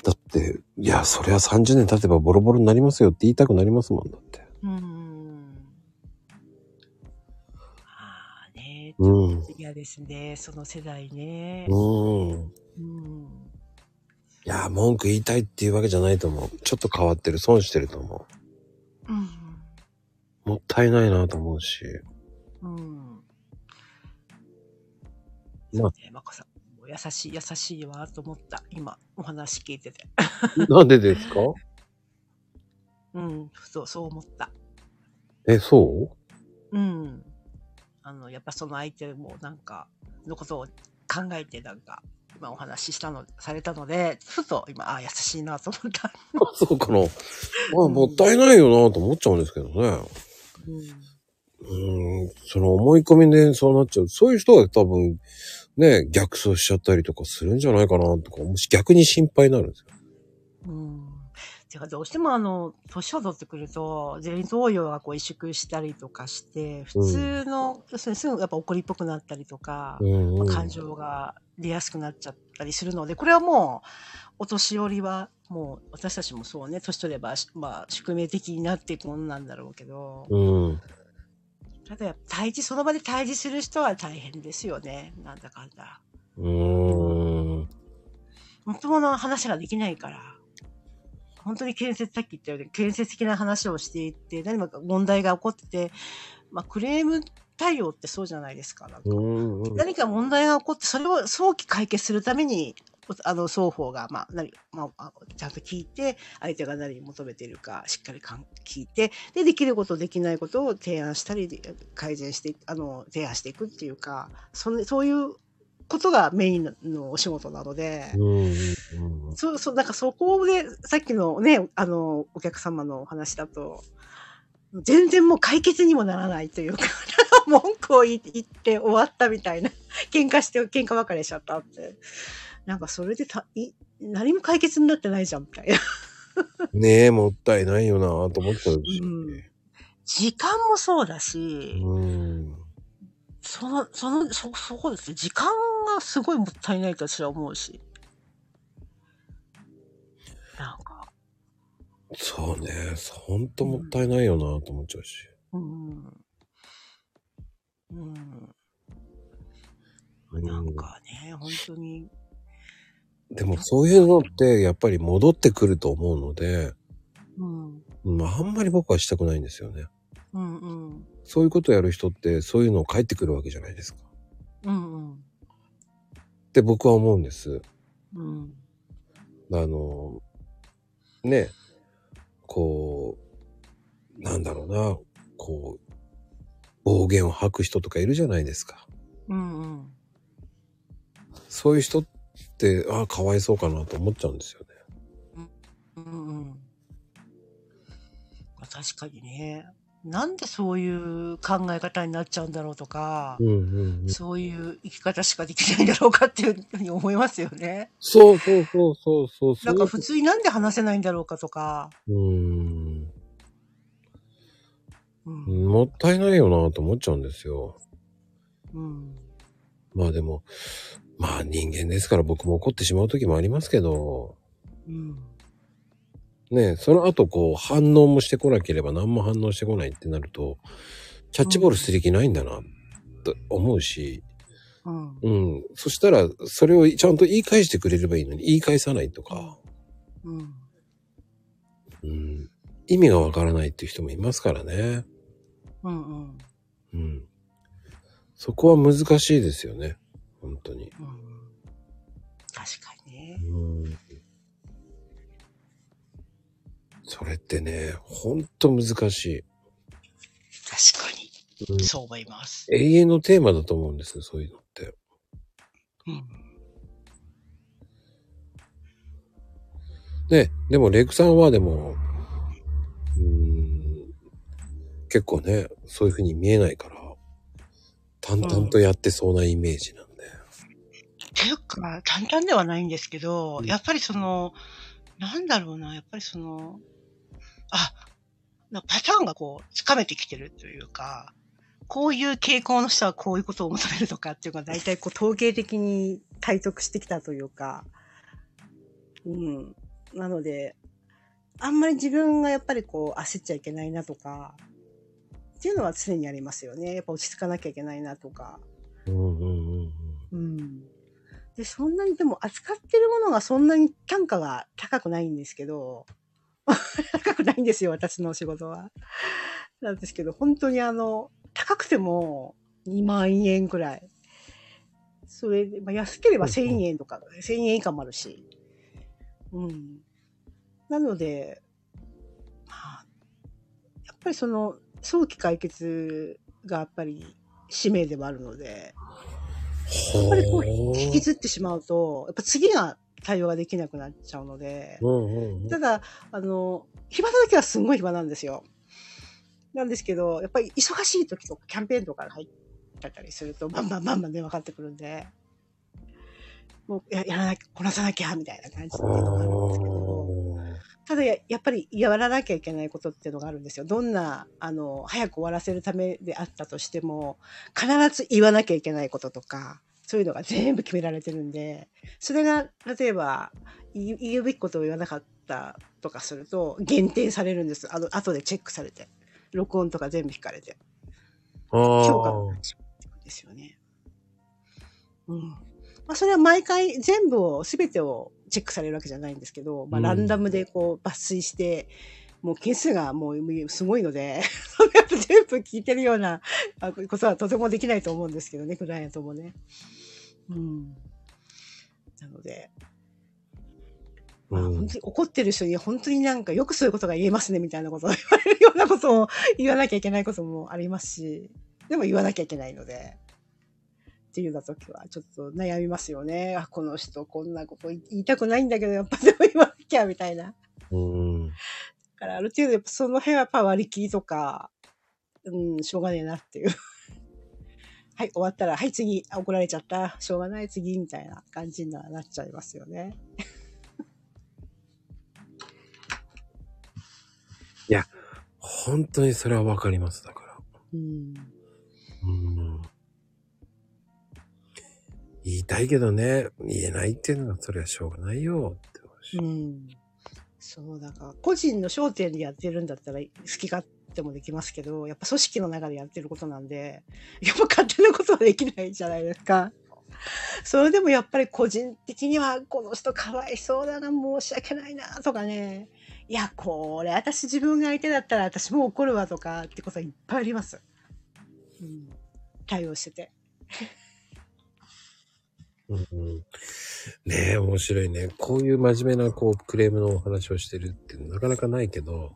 だって、いや、そりゃ30年経てばボロボロになりますよって言いたくなりますもんだって。えうん。ああね、ちうんょっと嫌ですね、その世代ね。うん。うん。いや、文句言いたいっていうわけじゃないと思う。ちょっと変わってる、損してると思うん。う。もったいないなと思うし。うん。まあね、まこさん、優しい、優しいわと思った。今、お話聞いてて。[LAUGHS] なんでですか？うん、そう、そう思った。え、そうん。あの、やっぱその相手もなんか、のことを考えてなんか、今お話ししたの、されたので、ふと今、ああ、優しいなと思った。うあそうかな。まあ、もったいないよなと思っちゃうんですけどね。うん。うん、その思い込みでそうなっちゃう。そういう人は多分、ね、逆走しちゃったりとかするんじゃないかなとか、もし逆に心配になるんですよ。うん。てか、どうしてもあの、年を取ってくると、前頭葉がこう萎縮したりとかして、普通の、要するにすぐやっぱ怒りっぽくなったりとか、うん、うん。感情が出やすくなっちゃったりするので、これはもう、お年寄りは、もう、私たちもそうね、年取れば、まあ、宿命的になっていくものなんだろうけど、うん。ただやっぱ対峙、その場で対峙する人は大変ですよね、なんだかんだ。うーん。本当の話ができないから、本当に建設、さっき言ったように建設的な話をしていって、何も問題が起こってて、まあ、クレーム対応ってそうじゃないですか。なんか。何か問題が起こって、それを早期解決するために、あの、双方が、まあ、何、まあ、あちゃんと聞いて、相手が何を求めているか、しっかりかん聞いて、で、できること、できないことを提案したり、改善してい、あの、提案していくっていうか、そんそういうことがメインのお仕事なので、うんうんうん。そう、そう、なんかそこで、さっきのね、あの、お客様のお話だと、全然もう解決にもならないというか、[LAUGHS] 文句を言って終わったみたいな、喧嘩して、喧嘩別れしちゃったって。なんかそれでた、い、何も解決になってないじゃん、みたいな。ねえ、もったいないよなと思っちゃうし。うん時間もそうだし、うん。その、その、そ、そうですね。時間がすごいもったいないと私は思うし。そうね。ほんともったいないよなと思っちゃうし。うん。うん。うんなんかね、本当に、でもそういうのってやっぱり戻ってくると思うので、うん。まああんまり僕はしたくないんですよね。うんうん。そういうことやる人ってそういうの返ってくるわけじゃないですか。うんうん。って僕は思うんです。うん。あの、ね、こう、なんだろうな、こう、暴言を吐く人とかいるじゃないですか。うんうん。そういう人って、ああ、かわいそうかなと思っちゃうんですよね。うんうん。まあ確かにね。なんでそういう考え方になっちゃうんだろうとか、うんうんうん。そういう生き方しかできないんだろうかっていうふうに思いますよね。そうそうそうそうそう。なんか普通になんで話せないんだろうかとか。うーん。うん。もったいないよなと思っちゃうんですよ。うん。まあでも、まあ人間ですから僕も怒ってしまう時もありますけど、うん。ねその後こう反応もしてこなければ何も反応してこないってなると、キャッチボールする気ないんだな、と思うし、うん。うん。そしたら、それをちゃんと言い返してくれればいいのに、言い返さないとか、うん。うん。意味がわからないっていう人もいますからね。うんうん。うん。そこは難しいですよね。本当に。うん。確かにね。うん。それってね、ほんと難しい。確かうんに。そう思います。永遠のテーマだと思うんですよ、そういうのって。うん。ね、でもレイクさんはでも、うーん、結構ね、そういう風に見えないから、淡々とやってそうなイメージなんで。っていうか、簡単ではないんですけど、うんやっぱりその、なんだろうな、やっぱりその、あ、なパターンがこう、つかめてきてるというか、こういう傾向の人はこういうことを求めるとかっていうのが大体こう統計的に体得してきたというか、うん。なので、あんまり自分がやっぱりこう焦っちゃいけないなとか、っていうのは常にありますよね。やっぱ落ち着かなきゃいけないなとか。うんうんうんうん。で、そんなに、でも扱ってるものがそんなに単価が高くないんですけど、高くないんですよ、私の仕事は。なんですけど、本当にあの、高くても2万円くらい。それで、まあ、安ければ1000円とか、1000円以下もあるし。うん。なので、まあ、やっぱりその、早期解決がやっぱり使命ではあるので、うん。やっぱりこう、引きずってしまうと、やっぱ次が対応ができなくなっちゃうので、うんうんうん。ただ、あの、暇な時はすんごい暇なんですよ。なんですけど、やっぱり忙しい時とかキャンペーンとかが入ったりすると、バンバンバンバン電話かかってくるんで、もうややらなきゃ、こなさなきゃ、みたいな感じっていうのがあるんですけど、ただややっぱりやらなきゃいけないことっていうのがあるんですよ。どんな、あの、早く終わらせるためであったとしても、必ず言わなきゃいけないこととか、そういうのが全部決められてるんで、それが、例えば、言うべきことを言わなかったとかすると、減点されるんです。あの、後でチェックされて。録音とか全部聞かれて。あ評価ですよね。うん。まあ、それは毎回全部を、すべてをチェックされるわけじゃないんですけど、まあ、うんランダムでこう抜粋して、もう件数がもうすごいので、そ [LAUGHS] れやっぱ全部聞いてるようなあことはとてもできないと思うんですけどね、クライアントもね。うん。なので、まあ、うん本当に怒ってる人に本当になんかよくそういうことが言えますねみたいなことを言われるようなことを言わなきゃいけないこともありますし、でも言わなきゃいけないので、っていうような時はちょっと悩みますよね。あ、この人こんなこと言いたくないんだけど、やっぱでも言わなきゃみたいな。だうん。からある程度やっぱその辺はやっぱ割り切りとか、うん、しょうがねえなっていう。はい、終わったら、はい、次、あ怒られちゃった、しょうがない、次、みたいな感じにななっちゃいますよね。本当にそれはわかります、だから。うん。うん。言いたいけどね、言えないっていうのはそれはしょうがないよって思うん。そう、だから、個人の商店でやってるんだったら好き勝手もできますけど、やっぱ組織の中でやってることなんで、やっぱ勝手なことはできないじゃないですか。それでもやっぱり個人的には、この人かわいそうだな、申し訳ないな、とかね。いや、これ、私自分が相手だったら私も怒るわとかってことはいっぱいあります。うん。対応してて。[LAUGHS] うんうん、ねえ、面白いね。こういう真面目な、こう、クレームのお話をしてるってなかなかないけど、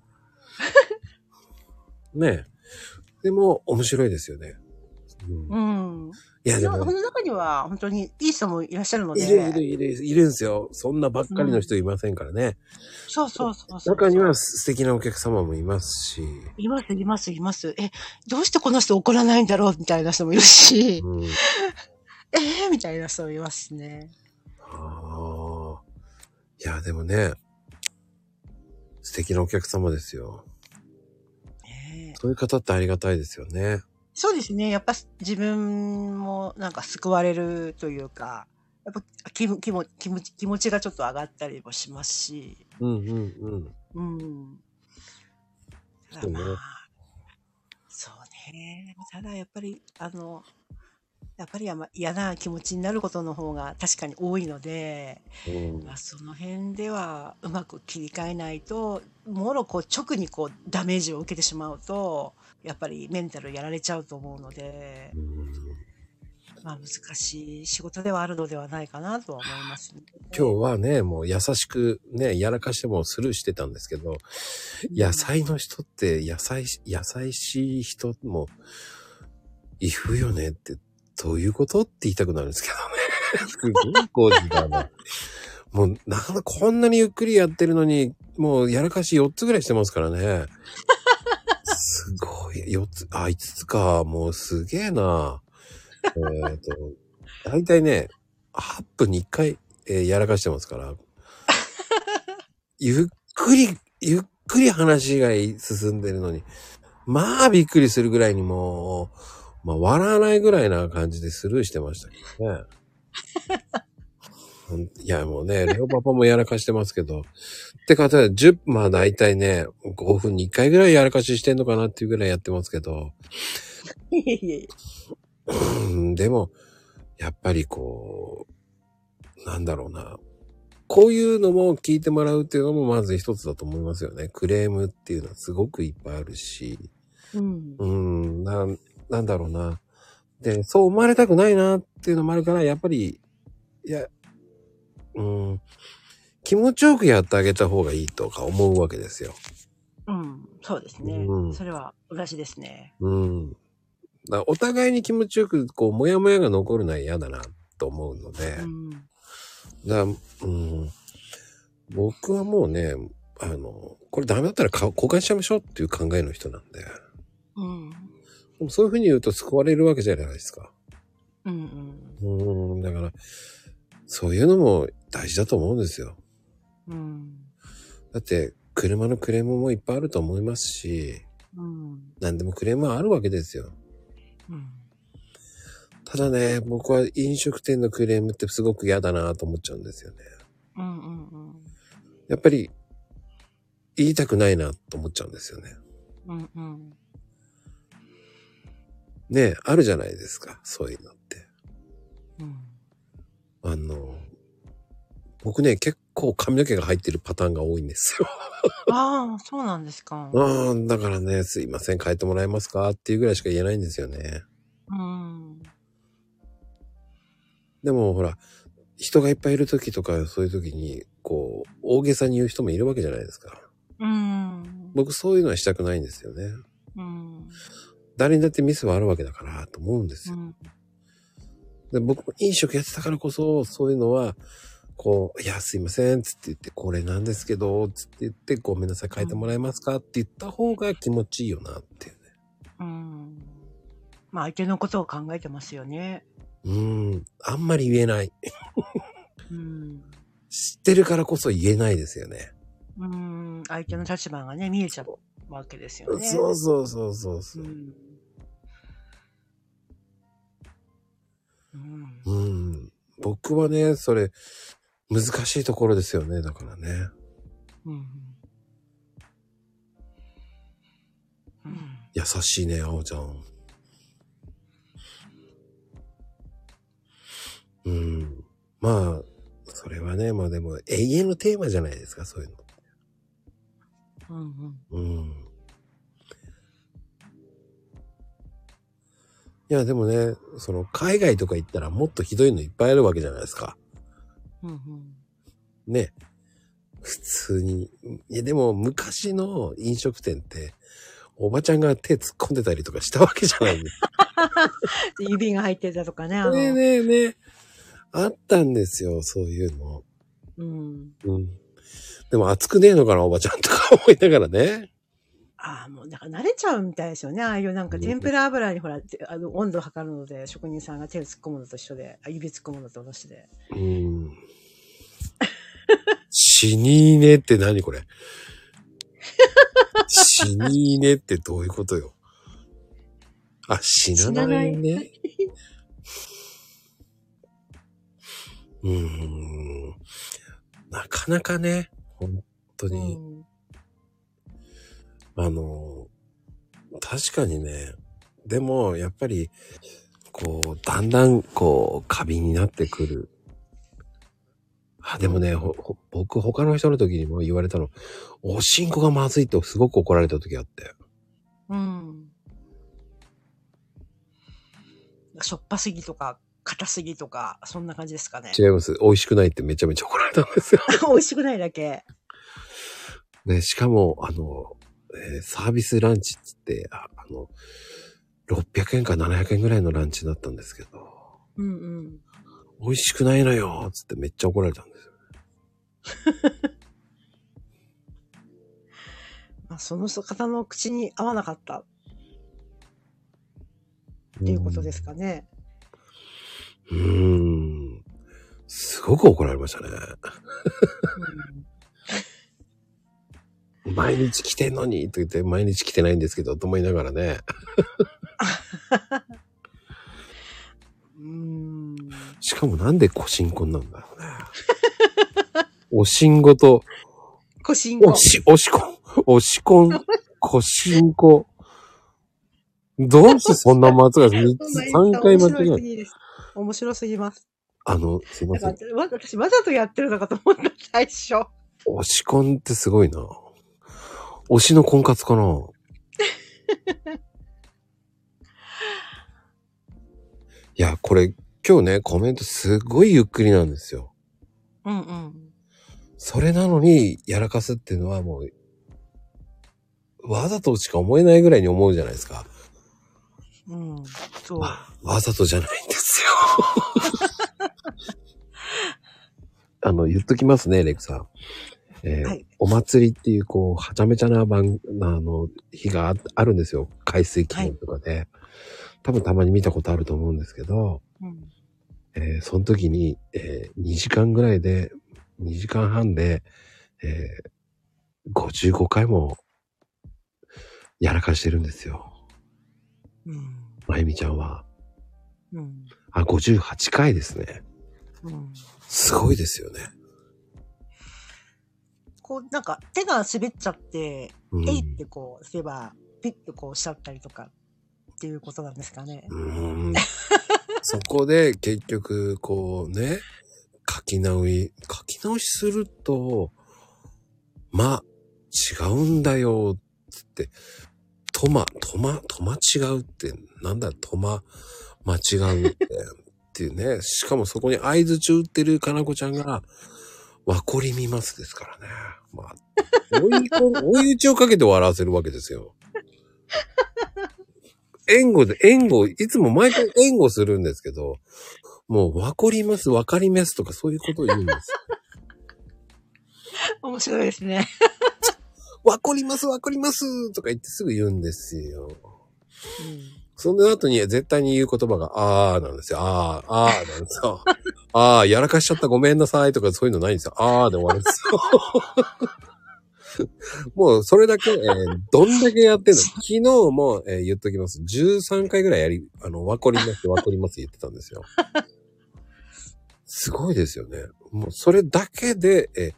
ねえ。でも、面白いですよね。うん、うん。いや、でもその、中には本当にいい人もいらっしゃるので。いるいるいる、いるんですよ。そんなばっかりの人いませんからね。そうそうそうそう。中には素敵なお客様もいますし。います、います、います。え、どうしてこの人怒らないんだろうみたいな人もいるし、うん。えー、みたいな人もいますしね。ああ。いや、でもね、素敵なお客様ですよ。そういう方ってありがたいですよね。そうですね。やっぱ自分もなんか救われるというか、やっぱ気分気も気持ち気持ちがちょっと上がったりもしますし、うんうんうん。うん。まあ、そうね。ただやっぱり、あの、やっぱり嫌な気持ちになることの方が確かに多いので、うん。まあ、その辺ではうまく切り替えないと、もろこう直にこうダメージを受けてしまうと、やっぱりメンタルやられちゃうと思うので、まあ難しい仕事ではあるのではないかなとは思います、ね。今日はね、もう優しくね、やらかしてもスルーしてたんですけど、野菜の人って野菜、優しい人もいるよねって、どういうこと？って言いたくなるんですけどね。すごい工事だな。もう、なんかこんなにゆっくりやってるのに、もうやらかし4つぐらいしてますからね。すごい。4つ、あ、5つか。もうすげえな。えっ、と、だいたいね、8分に1回、えーやらかしてますから。ゆっくり、ゆっくり話が進んでるのに、まあびっくりするぐらいにもう、まあ笑わないぐらいな感じでスルーしてましたけどね。[LAUGHS] いやもうね、レオパパもやらかしてますけど、って方は10、まあ大体ね、5分に1回ぐらいやらかししてんのかなっていうぐらいやってますけど、でも、やっぱりこう、なんだろうな。こういうのも聞いてもらうっていうのもまず一つだと思いますよね。クレームっていうのはすごくいっぱいあるし。うん。うん、な、なんだろうな。で、そう思われたくないなっていうのもあるから、やっぱり、いや、うん、気持ちよくやってあげた方がいいとか思うわけですよ。うん。そうですね。うんそれは同じですね。うん。だお互いに気持ちよく、こう、もやもやが残るのは嫌だなと思うので。うん。だうん、僕はもうね、あの、これダメだったらか交換しちゃいましょうっていう考えの人なんで。うん。でもそういうふうに言うと救われるわけじゃないですか。うん。うん。うん、だから、そういうのも大事だと思うんですよ。うん。だって、車のクレームもいっぱいあると思いますし、うん。何でもクレームはあるわけですよ。うん。ただね、僕は飲食店のクレームってすごく嫌だなと思っちゃうんですよね。うん。うん。やっぱり、言いたくないなと思っちゃうんですよね。うん。うん。ねあるじゃないですか、そういうのって。うん。あの、僕ね、結構髪の毛が入ってるパターンが多いんですよ。ああ、そうなんですか。[LAUGHS] ああ、だからね、すいません、変えてもらえますか？っていうぐらいしか言えないんですよね。うん。でもほら、人がいっぱいいる時とか、そういう時に、こう、大げさに言う人もいるわけじゃないですか。うん。僕そういうのはしたくないんですよね。うん。誰にだってミスはあるわけだから、と思うんですよ。うん。で僕も飲食やってたからこそ、そういうのは、こう、いや、すいません、つって言って、これなんですけど、つって言って、ごめんなさい、変えてもらえますかって言った方が気持ちいいよな、っていうね。うん。まあ、相手のことを考えてますよね。うーん、あんまり言えない。うん。知ってるからこそ言えないですよね。うん。相手の立場がね、見えちゃうわけですよね。そうそうそうそうそうう。ん。うん。うん。僕はね、それ、難しいところですよね、だからね。うん。うん。優しいね、あおちゃん。うん。まあ、それはね、まあでも永遠のテーマじゃないですか、そういうの。うんうん。うん。いや、でもね、その海外とか行ったらもっとひどいのいっぱいあるわけじゃないですか。うんうん。ね。普通に。いや、でも昔の飲食店って、おばちゃんが手突っ込んでたりとかしたわけじゃないですか。[LAUGHS] 指が入ってたとかね、あの。ねえねえねえ。あったんですよ、そういうの。うん。うん。でも熱くねえのかな、おばちゃんとか思いながらね。ああ、もう、だから慣れちゃうみたいですよね。ああいうなんか天ぷら油にほら、てあの温度を測るので、職人さんが手を突っ込むのと一緒で、あ指突っ込むのと同じで。うん。死にねって何これ？死にねってどういうことよ？あ、死なないね。うーん。なかなかね、本当うに、ん。あの、確かにね、でも、やっぱり、こう、だんだん、こう、過敏になってくる。あ、でもね、僕、他の人の時にも言われたの、おしんこがまずいってすごく怒られた時あって。うん。しょっぱすぎとか、硬すぎとか、そんな感じですかね。違います。美味しくないってめちゃめちゃ怒られたんですよ。[LAUGHS] 美味しくないだけ。で、しかも、あの、えーサービスランチっつって、ああの、600円か700円ぐらいのランチだったんですけど、うんうん。美味しくないのよつってめっちゃ怒られたんですよ。[LAUGHS] まあ、その方の口に合わなかったっていうことですかね。うーん。すごく怒られましたね。毎日来てんのにと言って、毎日来てないんですけど、と思いながらね。うん。うんしかもなんでコシンコンなんだろうね。おしんごと、コシンコお。し、おしこん、おしこん、コシンコ。どうしてそんな間違い、3つ、3回間違え面白すぎです。面白すぎます。あの、すいません。私わざとやってるのかと思った、最初。おしこんってすごいな。推しの婚活かな？[LAUGHS] いや、これ、今日ね、コメントすごいゆっくりなんですよ。うんうん。それなのに、やらかすっていうのはもう、わざとしか思えないぐらいに思うじゃないですか。うん。そう。わざとじゃないんですよ。[LAUGHS] あの、言っときますね、レクさん。えーはいお祭りっていう、こう、はちゃめちゃな番、あの、日がああるんですよ。海水記念とかで。多分たまに見たことあると思うんですけど、うん。えーその時に、えー2時間ぐらいで、2時間半で、えー55回も、やらかしてるんですよ。うん。まゆみちゃんは。うん。あ、58回ですね。うん。すごいですよね。こう、なんか、手が滑っちゃって、うん。えいってこう、すれば、ピッとこうしちゃったりとか、っていうことなんですかね。うーんそこで結局、こうね、書き直し、書き直しすると、ま、違うんだよ、つって、とま、とま、とま違うって、なんだ、とま、間違うって、っていうね。しかもそこに合図中打ってるかなこちゃんが、わこりみますですからね。まあ、[LAUGHS] 追い打ちをかけて笑わせるわけですよ。援護で、援護、いつも毎回援護するんですけど、もう、わかります、わかりますとかそういうことを言うんですよ。[LAUGHS] 面白いですね。[LAUGHS] わかります、わかりますとか言ってすぐ言うんですよ。うん。その後に絶対に言う言葉が、あーなんですよ。あー、あーなんですよ。[LAUGHS] あー、やらかしちゃったごめんなさいとかそういうのないんですよ。あーで終わるんですよ。[LAUGHS] もうそれだけ、えーどんだけやってんの [LAUGHS] 昨日も、えー言っときます。13回ぐらいやり、あの、わかります、わかります言ってたんですよ。すごいですよね。もうそれだけで、えー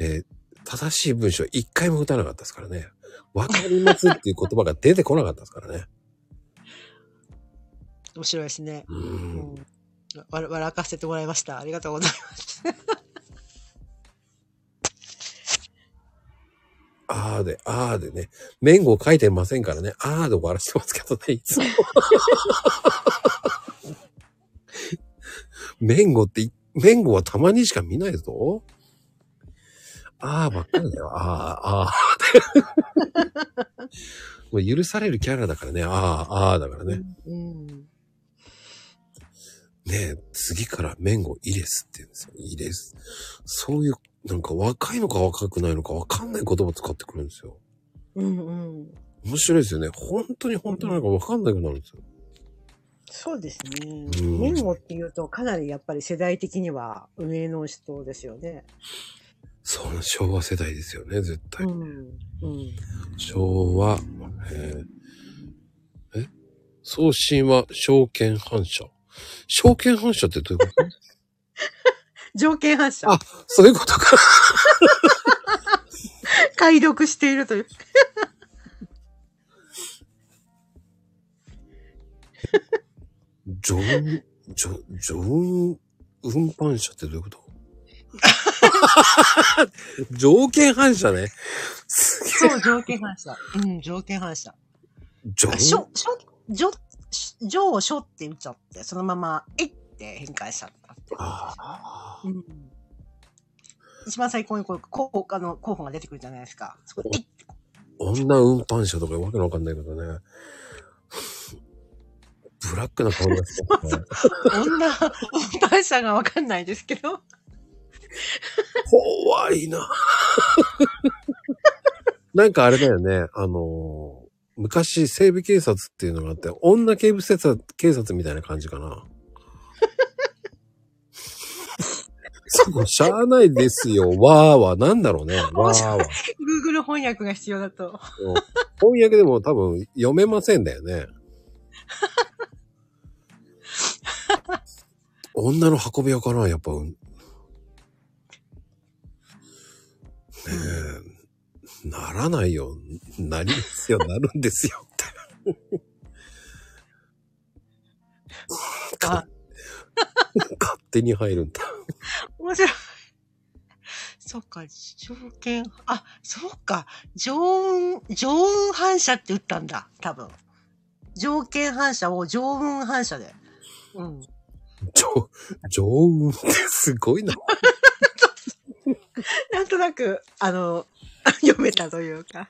えー正しい文章一回も打たなかったですからね。わかりますっていう言葉が出てこなかったですからね。面白いですね。う。うんん。わ笑かせてもらいました。ありがとうございます。[LAUGHS] あーで、あーでね。麺号書いてませんからね。あーで終わらせてますけどね、いつも。[LAUGHS] 麺号ってい、麺号はたまにしか見ないぞ。あーばっかりだよ。あー、あー。[LAUGHS] もう許されるキャラだからね。あー、あーだからね。うん。ねえ、次から麺号イレスって言うんですよ。イレス。そういう、なんか若いのか若くないのかわかんない言葉使ってくるんですよ。うんうん。面白いですよね。本当に本当なのかわかんなくなるんですよ。そうですね。うん年号っていうとかなりやっぱり世代的には上の人ですよね。そう、昭和世代ですよね、絶対。うん。うん。昭和、えー、え？送信は証券反射。証券反射ってどういうこと？[LAUGHS] 条件反射。あそういうことか。[LAUGHS] 解読しているという。[LAUGHS] 上運、上、上運、運搬車ってどういうこと？条件反射ね。そう、条件反射。うん、条件反射。上あしょ、しょ、じょ、し上をしょって打っちゃって、そのまま、えいって変換しちゃったって。あうん。一番最高にこう、候補、あの、候補が出てくるじゃないですか。そこで、えいって女運搬車とかわけのわかんないけどね。ブラックな顔がしてますね。女、運搬車がわかんないですけど。怖いな。なんかあれだよね。あのー昔西部警察っていうのがあって、女警部警察警察みたいな感じかな。[LAUGHS] そこ、しゃあないですよ。わーは、なんだろうね。わーは。Google 翻訳が必要だと。うん翻訳でも多分読めませんだよね。女の運び屋かな、やっぱ。うんねえ、ならないよ。なりますよ、なるんですよ。っ [LAUGHS] てあ、[LAUGHS] 勝手に入るんだ。面白い。そっか、条件、あ、そうか、上運、上運反射って打ったんだ、多分。条件反射を上運反射で。うん。上、上運ってすごいな。[LAUGHS] なんとなく、あの、[LAUGHS] 読めたというか。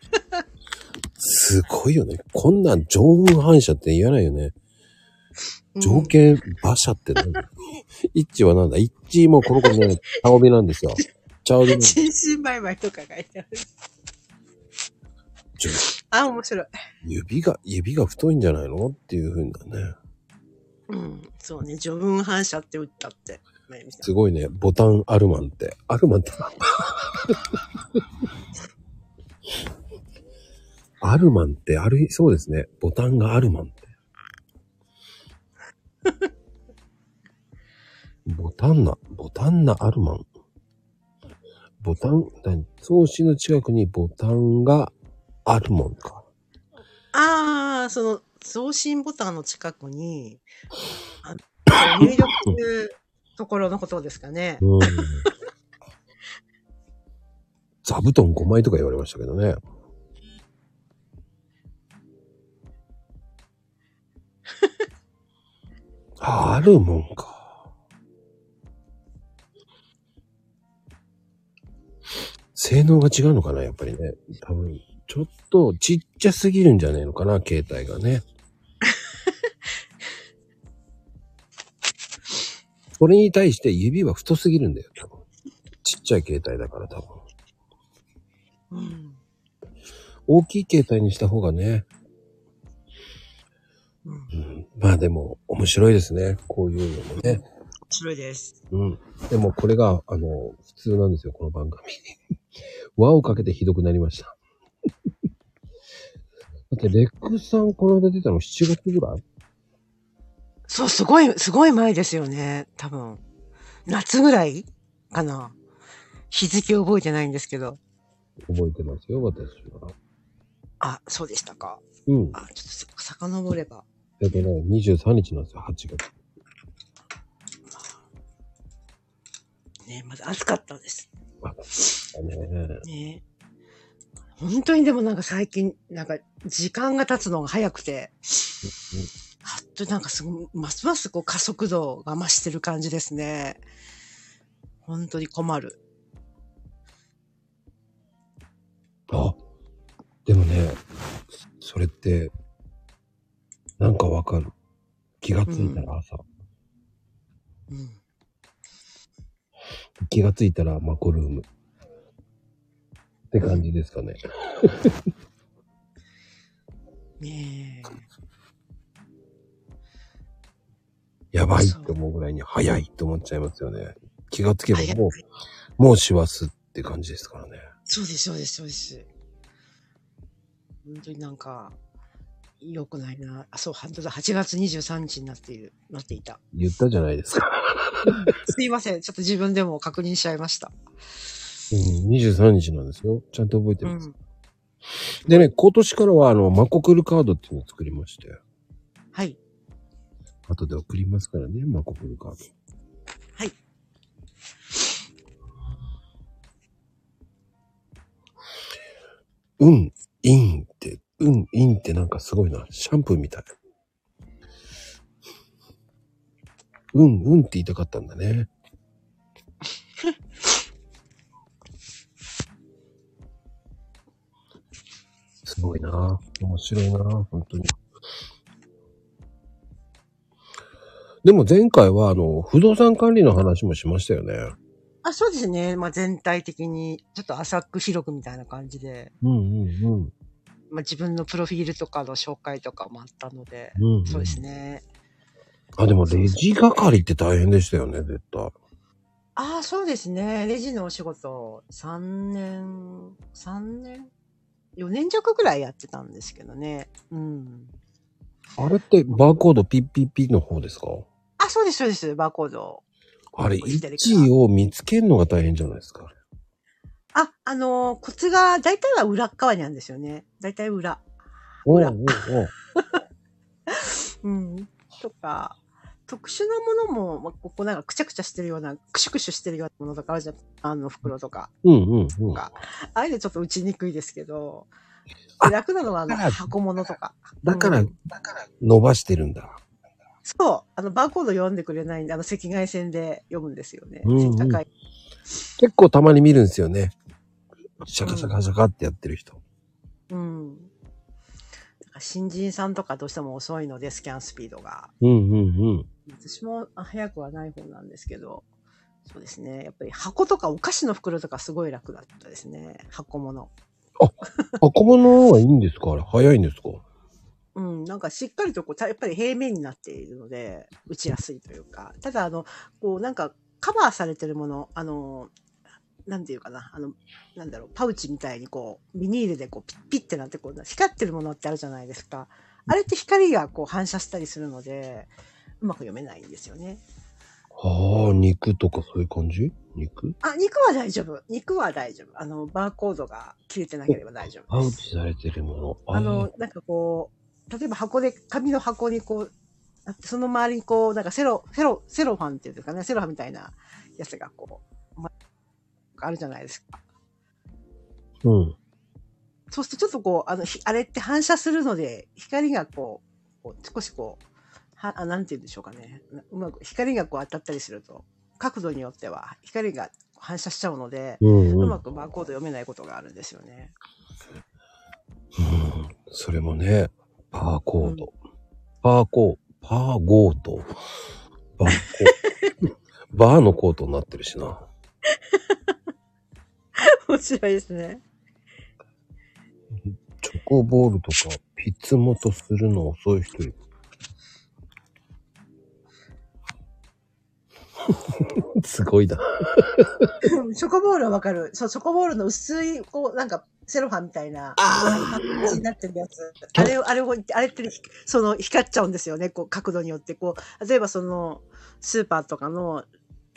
すごいよね。こんなん上運反射って言わないよね。うん条件馬車って何だ、[LAUGHS] 一致はなんだ？一致もこの子ね、茶帯なんですよ。[LAUGHS] 茶帯なんです人身売買とか書いてある。あ、面白い。指が、指が太いんじゃないの？っていう風なね。うん。そうね、序文反射って打ったって。みすごいね。ボタンアルマンって。アルマンって [LAUGHS] アルマンってある、そうですね。ボタンがアルマンって。[LAUGHS] ボタンな、ボタンなアルマン。ボタン、何？送信の近くにボタンがあるもんか。ああ、その、送信ボタンの近くに、あの入力するところのことですかね。うん。座布団5枚とか言われましたけどね。ああるもんか。性能が違うのかな、やっぱりね。多分、ちょっとちっちゃすぎるんじゃないのかな、携帯がね。それに対して指は太すぎるんだよ、多分。ちっちゃい携帯だから多分。うん。大きい携帯にした方がね。うん。まあでも、面白いですね。こういうのもね。白いです。うん。でもこれが、あの、普通なんですよ、この番組。[LAUGHS] 輪をかけてひどくなりました。[LAUGHS] だって、レックスさん、この間出たの7月ぐらい？そう、すごい、すごい前ですよね。多分。夏ぐらいかな。日付覚えてないんですけど。覚えてますよ、私は。あ、そうでしたか。うん。あ、ちょっと遡れば。えっとね、23日なんですよ、8月。ね、まだ暑かったです。あねね。本当にでもなんか最近、なんか時間が経つのが早くて、はっとなんかすごい、ますますこう加速度が増してる感じですね。本当に困る。あ、でもね、それって、なんかわかる。気がついたら朝。うん。気がついたらマコルーム。って感じですかね。ねやばいって思うぐらいに早いって思っちゃいますよね。気がつけえ。ばもう、もう師走って感じですからね。そうです、そうです、そうです。本当になんか、良くないな。あ、そう、本当だ。8月23日になっている、なっていた。言ったじゃないですか。すいません。ちょっと自分でも確認しちゃいました。うん、23日なんですよ。ちゃんと覚えてます。うん。でね、今年からはあの、マコクルカードっていうのを作りまして、はい。後で送りますからね、マコクルカード。はい。うん、インって、うん、インってなんかすごいな。シャンプーみたい。うん、うんって言いたかったんだね。[LAUGHS] すごいな面白いな本当に。でも前回はあの、不動産管理の話もしましたよね。あ、そうですね。まあ全体的に、ちょっと浅く広くみたいな感じで、うんうんうん。まあ自分のプロフィールとかの紹介とかもあったので、うん、うん。そうですね。あ、でもレジ係って大変でしたよね、絶対。ああ、そうですね。レジのお仕事、3年、3年 ?4 年弱ぐらいやってたんですけどね。うん。あれってバーコードピッピッピの方ですか？あ、そうです、そうです。バーコード。あれ、左から1位を見つけるのが大変じゃないですか？あ、あのーコツが、大体は裏っ側にあるんですよね。大体裏。裏おうおうおう [LAUGHS] うん。とか、特殊なものも、まあ、ここなんかくちゃくちゃしてるような、クシュクシュしてるようなものとかあるじゃん。あの袋とか。うんうんうん。かああいうのちょっと打ちにくいですけど、あ楽なのはあのだから箱物とか。だからうん伸ばしてるんだ。そう。あの、バーコード読んでくれないんで、あの、赤外線で読むんですよね。うんうん高い。結構たまに見るんですよね。シャカシャカシャカってやってる人。うん。だから新人さんとかどうしても遅いので、スキャンスピードが。うんうんうん。私もあ早くはない方なんですけど、そうですね。やっぱり箱とかお菓子の袋とかすごい楽だったですね。箱物。箱物 [LAUGHS] の方がいいんですか？あれ早いんですか？うん、なんかしっかりとこう、たやっぱり平面になっているので、打ちやすいというか。ただ、あの、こう、なんか、カバーされてるもの、あの、なんていうかな、あの、なんだろう、パウチみたいにこう、ビニールでこう、ピッピッってなって、こう、光ってるものってあるじゃないですか。あれって光がこう反射したりするので、うまく読めないんですよね。はあ、肉とかそういう感じ？肉？あ、肉は大丈夫。肉は大丈夫。あの、バーコードが切れてなければ大丈夫パウです。チされてるもの。あの、なんかこう、例えば箱で、紙の箱にこう、その周りにこう、なんかセロ、セロ、セロファンっていうんですかね、セロハンみたいなやつがこう、ま、あるじゃないですか。うん。そうするとちょっとこう、あの、ひあれって反射するので、光がこう、こう少しこう、は、あなんて言うんでしょうかね。なうまく光がこう当たったりすると、角度によっては光が反射しちゃうので、うんうん。うまくバーコード読めないことがあるんですよね。うんそれもね、パーコード。パーコー、パーゴート。バーコーバーのコートになってるしな。[LAUGHS] 面白いですね。チョコボールとか、ピッツモとするの遅い人いる。[LAUGHS] すごいな。チョコボールはわかる。そう、チョコボールの薄い、こう、なんか、セロハンみたいな、あ感じになってるやつ。あれを、あれを、あれって、その、光っちゃうんですよね、こう、角度によって。こう、例えばその、スーパーとかの、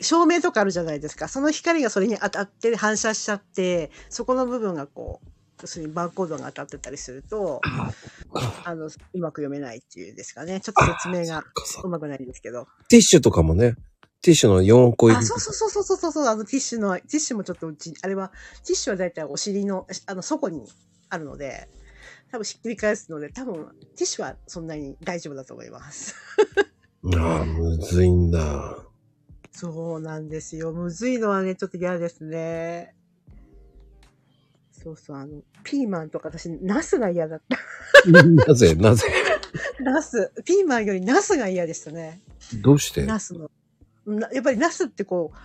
照明とかあるじゃないですか。その光がそれに当たって反射しちゃって、そこの部分がこう、要するにバーコードが当たってたりすると、あの、うまく読めないっていうんですかね。ちょっと説明がうまくないんですけど。ティッシュとかもね、ティッシュの4個入あ、り。そうそうそうそうそうそう、あのティッシュの、ティッシュもちょっとうち、あれは、ティッシュはだいたいお尻の、あの、底にあるので、多分ひっくり返すので、多分、ティッシュはそんなに大丈夫だと思います。ああ、むずいんだ。そうなんですよ。むずいのはね、ちょっと嫌ですね。そうそう、あの、ピーマンとか私、ナスが嫌だった。な [LAUGHS] ぜなぜ？[LAUGHS] ナス。ピーマンよりナスが嫌でしたね。どうして？ナスの。なやっぱりナスってこう、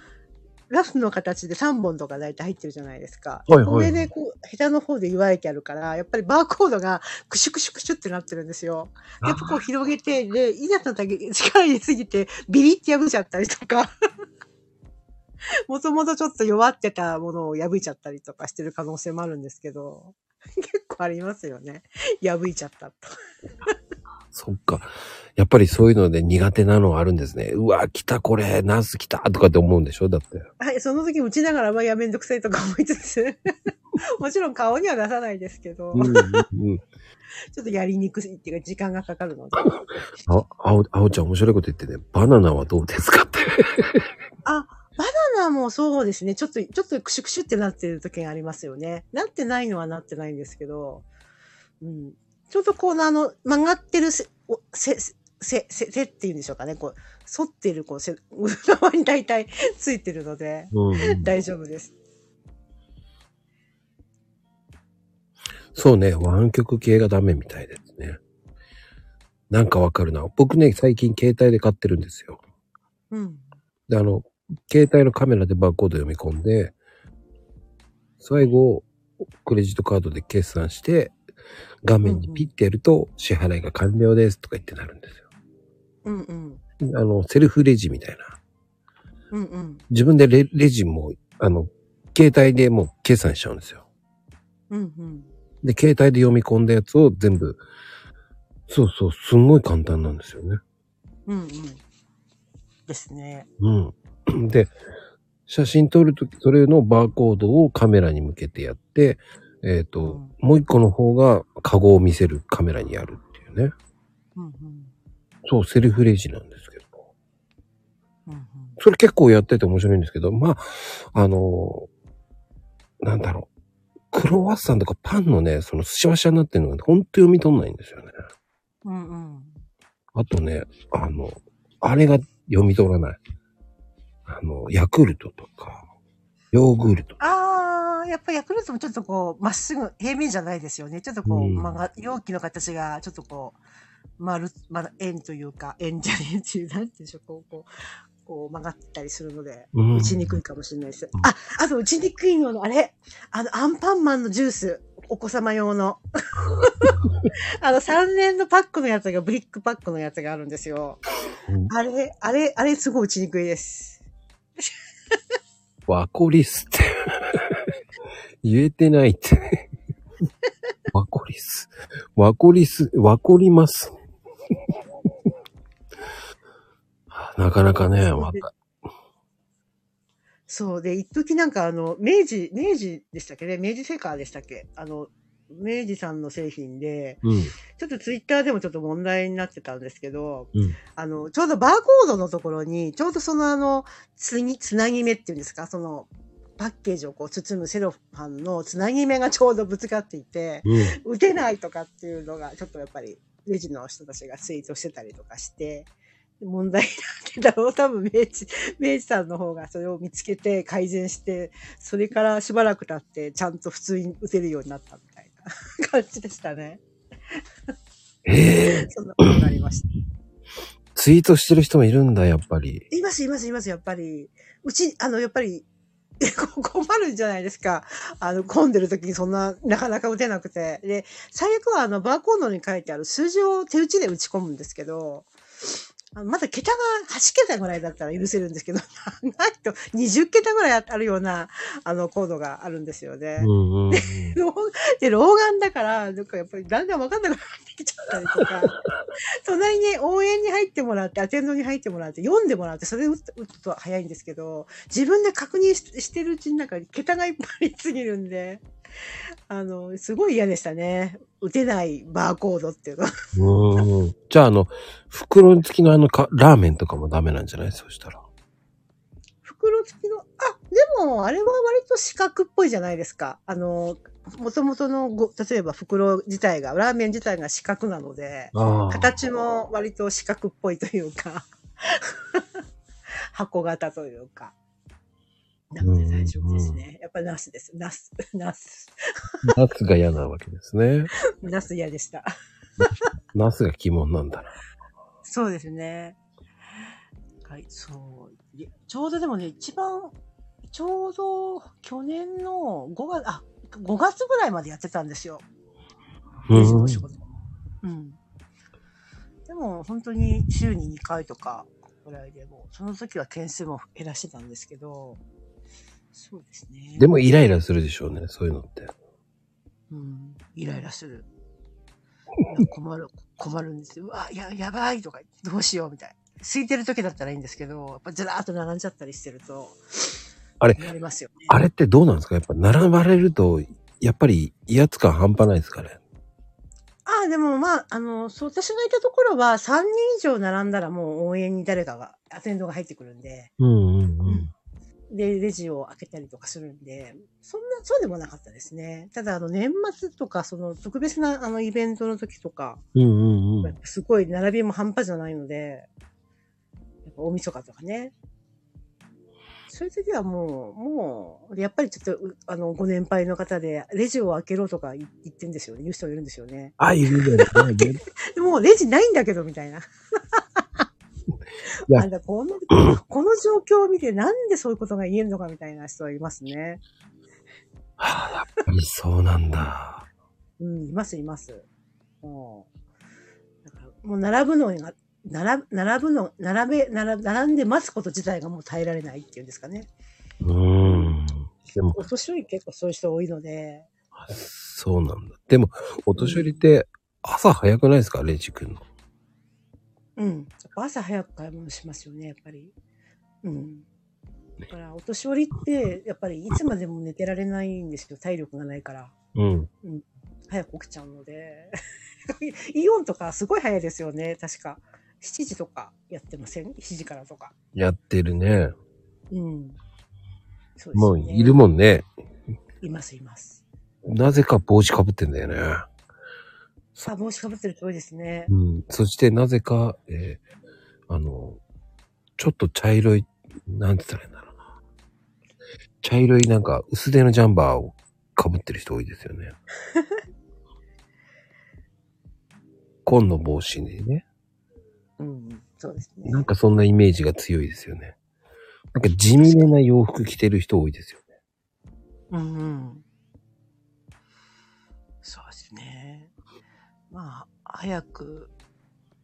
ラフの形で3本とか大体入ってるじゃないですか。はいはい上でこう、ヘタの方で湯いてあるから、やっぱりバーコードがクシュクシュクシュってなってるんですよ。やっぱこう広げて、で、いざとだけ力入れすぎてビリって破っちゃったりとか。[LAUGHS] もともとちょっと弱ってたものを破いちゃったりとかしてる可能性もあるんですけど、結構ありますよね。破いちゃったと。[LAUGHS] そっか。やっぱりそういうので苦手なのがあるんですね。うわ、来たこれ、ナス来たとかって思うんでしょ？だって。はい、その時打ちながら、まあ、いや、めんどくさいとか思いつつ、[LAUGHS] もちろん顔には出さないですけど、うんうんうん。[LAUGHS] ちょっとやりにくいっていうか、時間がかかるので。あ、あお、あおちゃん面白いこと言ってね。バナナはどうですかって。あ、バナナもそうですね。ちょっと、ちょっとクシュクシュってなってる時がありますよね。なってないのはなってないんですけど、うん。ちょっとこう、あの、曲がってるせ、おせ、せ、せ、せっていうんでしょうかね。こう、反ってる、こう、せ、側に大体ついてるので、うんうん、大丈夫です。そうね、湾曲系がダメみたいですね。なんかわかるな。僕ね、最近携帯で買ってるんですよ。うん。で、あの、携帯のカメラでバーコード読み込んで、最後、クレジットカードで決算して、画面にピッてやると、支払いが完了ですとか言ってなるんですよ。うんうん。あの、セルフレジみたいな。うんうん。自分でレレジも、あの、携帯でもう決算しちゃうんですよ。うんうん。で、携帯で読み込んだやつを全部、そうそう、すんごい簡単なんですよね。うんうん。ですね。うん。で、写真撮るとき、それのバーコードをカメラに向けてやって、えっ、と、もう一個の方がカゴを見せるカメラにやるっていうね。うんうん。そう、セルフレジなんですけど。うんうん。それ結構やってて面白いんですけど、まあ、あの、なんだろう。クロワッサンとかパンのね、そのシワシワになってるのが、ほんと読み取んないんですよね。うんうん。あとね、あの、あれが読み取らない。あの、ヤクルトとか、ヨーグルト。ああ、やっぱヤクルトもちょっとこう、まっすぐ、平面じゃないですよね。ちょっとこう、うん曲が、容器の形がちょっとこう、丸、まだ円というか、円じゃねえっていう、なんて言うんでしょう、こう、こう、こう曲がったりするので、うん打ちにくいかもしれないです。あ、あと打ちにくいのの、あれ、あの、アンパンマンのジュース、お子様用の。[LAUGHS] あの、3年のパックのやつが、ブリックパックのやつがあるんですよ。うんあれ、あれ、あれすごい打ちにくいです。ワコリスって。[LAUGHS] 言えてないって。ワコリス。ワコリス、ワコります。[LAUGHS] なかなかね、また。そう。で、一時なんかあの、明治、明治でしたっけね？明治セカーでしたっけ？あの、明治さんの製品で、うん。ちょっとツイッターでもちょっと問題になってたんですけど、うん。あの、ちょうどバーコードのところに、ちょうどそのあの、つぎ、つなぎ目っていうんですか、その、パッケージをこう包むセロファンのつなぎ目がちょうどぶつかっていて、うん。打てないとかっていうのが、ちょっとやっぱり、レジの人たちがツイートしてたりとかして、問題になってたのを多分明治、[LAUGHS] 明治さんの方がそれを見つけて改善して、それからしばらく経ってちゃんと普通に打てるようになった [LAUGHS] 感じでしたね。ええそんなことがありました。ツイートしてる人もいるんだ、やっぱり。います、います、います、やっぱり。うち、あの、やっぱり、[LAUGHS] 困るんじゃないですか。あの、混んでる時にそんな、なかなか打てなくて。で、最悪はあの、バーコードに書いてある数字を手打ちで打ち込むんですけど、まだ桁が8桁ぐらいだったら許せるんですけど、[LAUGHS] ないと20桁ぐらいあるような、あの、コードがあるんですよね。うんうんうん。老で、老眼だから、なんかやっぱりだんだんわかんなくなってけちゃったりとか、[LAUGHS] 隣に応援に入ってもらって、アテンドに入ってもらって、読んでもらって、それで打つ打つと早いんですけど、自分で確認ししてるうちになんか、桁がいっぱいすぎるんで、[LAUGHS] あの、すごい嫌でしたね。打てないバーコードっていうのは。うーん。じゃあ、あの、袋付きのあのか、ラーメンとかもダメなんじゃない？そしたら。袋付きの、あ、でも、あれは割と四角っぽいじゃないですか。あの、もともとのご、例えば袋自体が、ラーメン自体が四角なので。形も割と四角っぽいというか、[LAUGHS] 箱型というか。なので大丈夫ですね。やっぱナスです。ナス、[LAUGHS] ナス。ナスが嫌なわけですね。[LAUGHS] ナス嫌でした。[LAUGHS] ナスが鬼門なんだな。そうですね。はい、そう。いちょうどでもね、一番、ちょうど去年の5月、あ、5月ぐらいまでやってたんですよ。レジのお仕事。うん。でも本当に週に2回とかぐらいでもう、その時は件数も減らしてたんですけど、そうですね。でもイライラするでしょうね、そういうのって。うん、イライラする。[LAUGHS] 困る、困るんですよ。うわ、や、やばいとか、どうしようみたいな。空いてる時だったらいいんですけど、やっぱずらーっと並んじゃったりしてると、あれなりますよね。あれってどうなんですか？やっぱ並ばれると、やっぱり威圧感半端ないですかね？ああ、でもまあ、あの、そう、私がいたところは3人以上並んだらもう応援に誰かが、アテンドが入ってくるんで、うんうんうん。で、レジを開けたりとかするんで、そんな、そうでもなかったですね。ただ、あの、年末とか、その、特別な、あの、イベントの時とか、うんうんうん。すごい並びも半端じゃないので、やっぱ大晦日とかね。そういう時はもう、もう、やっぱりちょっと、うあの、ご年配の方で、レジを開けろとか言言ってんですよね。言う人がいるんですよね。あ、いるんだよね。[LAUGHS] でもうレジないんだけど、みたいな。いやあんだこの、[CLEARS THROAT] この状況を見てなんでそういうことが言えるのかみたいな人はいますね。はあ、やっぱりそうなんだ。うん、います、います。もう、だからもう並ぶのが、並ぶ、並ぶの、並べ、並並んで待つこと自体がもう耐えられないっていうんですかね。うーん。でも、お年寄り結構そういう人多いので、そうなんだ。でも、お年寄りって朝早くないですか？レジ君の。うん。やっぱ朝早く買い物しますよね、やっぱり。うん。だから、お年寄りって、やっぱりいつまでも寝てられないんですよ。体力がないから。うん。早く起きちゃうので。[LAUGHS] イオンとかすごい早いですよね、確か。7時とかやってません ?7 時からとか。やってるね。うん。そうですもう。いるもんね。います、います。なぜか帽子かぶってんだよね。あ、帽子かぶってる人多いですね。うん。そしてなぜか、えーあの、ちょっと茶色い、なんて言ったらいいんだろうな。茶色いなんか薄手のジャンバーをかぶってる人多いですよね。[LAUGHS] 紺の帽子にね。うん、そうですね。なんかそんなイメージが強いですよね。なんか地味めな洋服着てる人多いですよね。うんうん。まあ、早く、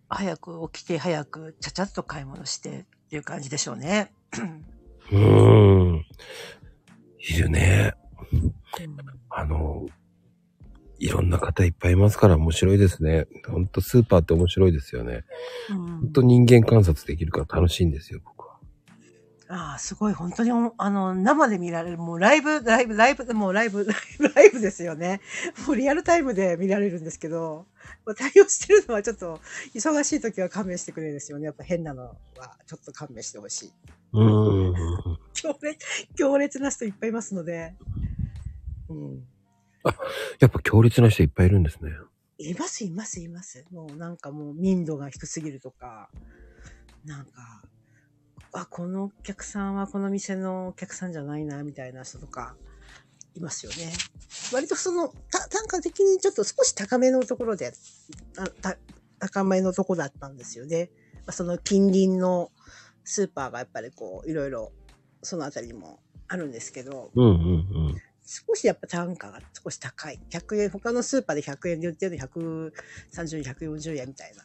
早く起きて、早くちゃちゃっと買い物してっていう感じでしょうね。うーん。いるね。あの、いろんな方いっぱいいますから面白いですね。ほんとスーパーって面白いですよね。うんと人間観察できるから楽しいんですよ、僕は。ああ、すごい、本当にお、あの、生で見られる、もうライブ、ライブ、ライブ、もうライブ、[LAUGHS] ライブ、ですよね。もうリアルタイムで見られるんですけど、まあ対応してるのはちょっと、忙しい時は勘弁してくれるんですよね。やっぱ変なのは、ちょっと勘弁してほしい。うーん。強烈、強烈な人いっぱいいますので。うん。やっぱ強烈な人いっぱいいるんですね。います、います、います。もうなんかもう民度が低すぎるとか、なんか、あ、このお客さんはこの店のお客さんじゃないな、みたいな人とか、いますよね。割とその、た単価的にちょっと少し高めのところで、あた高めのとこだったんですよね。まあその近隣のスーパーがやっぱりこう、いろいろ、そのあたりにもあるんですけど、うんうんうん。少しやっぱ単価が少し高い。100円、他のスーパーで100円で売ってるの130円、140円みたいな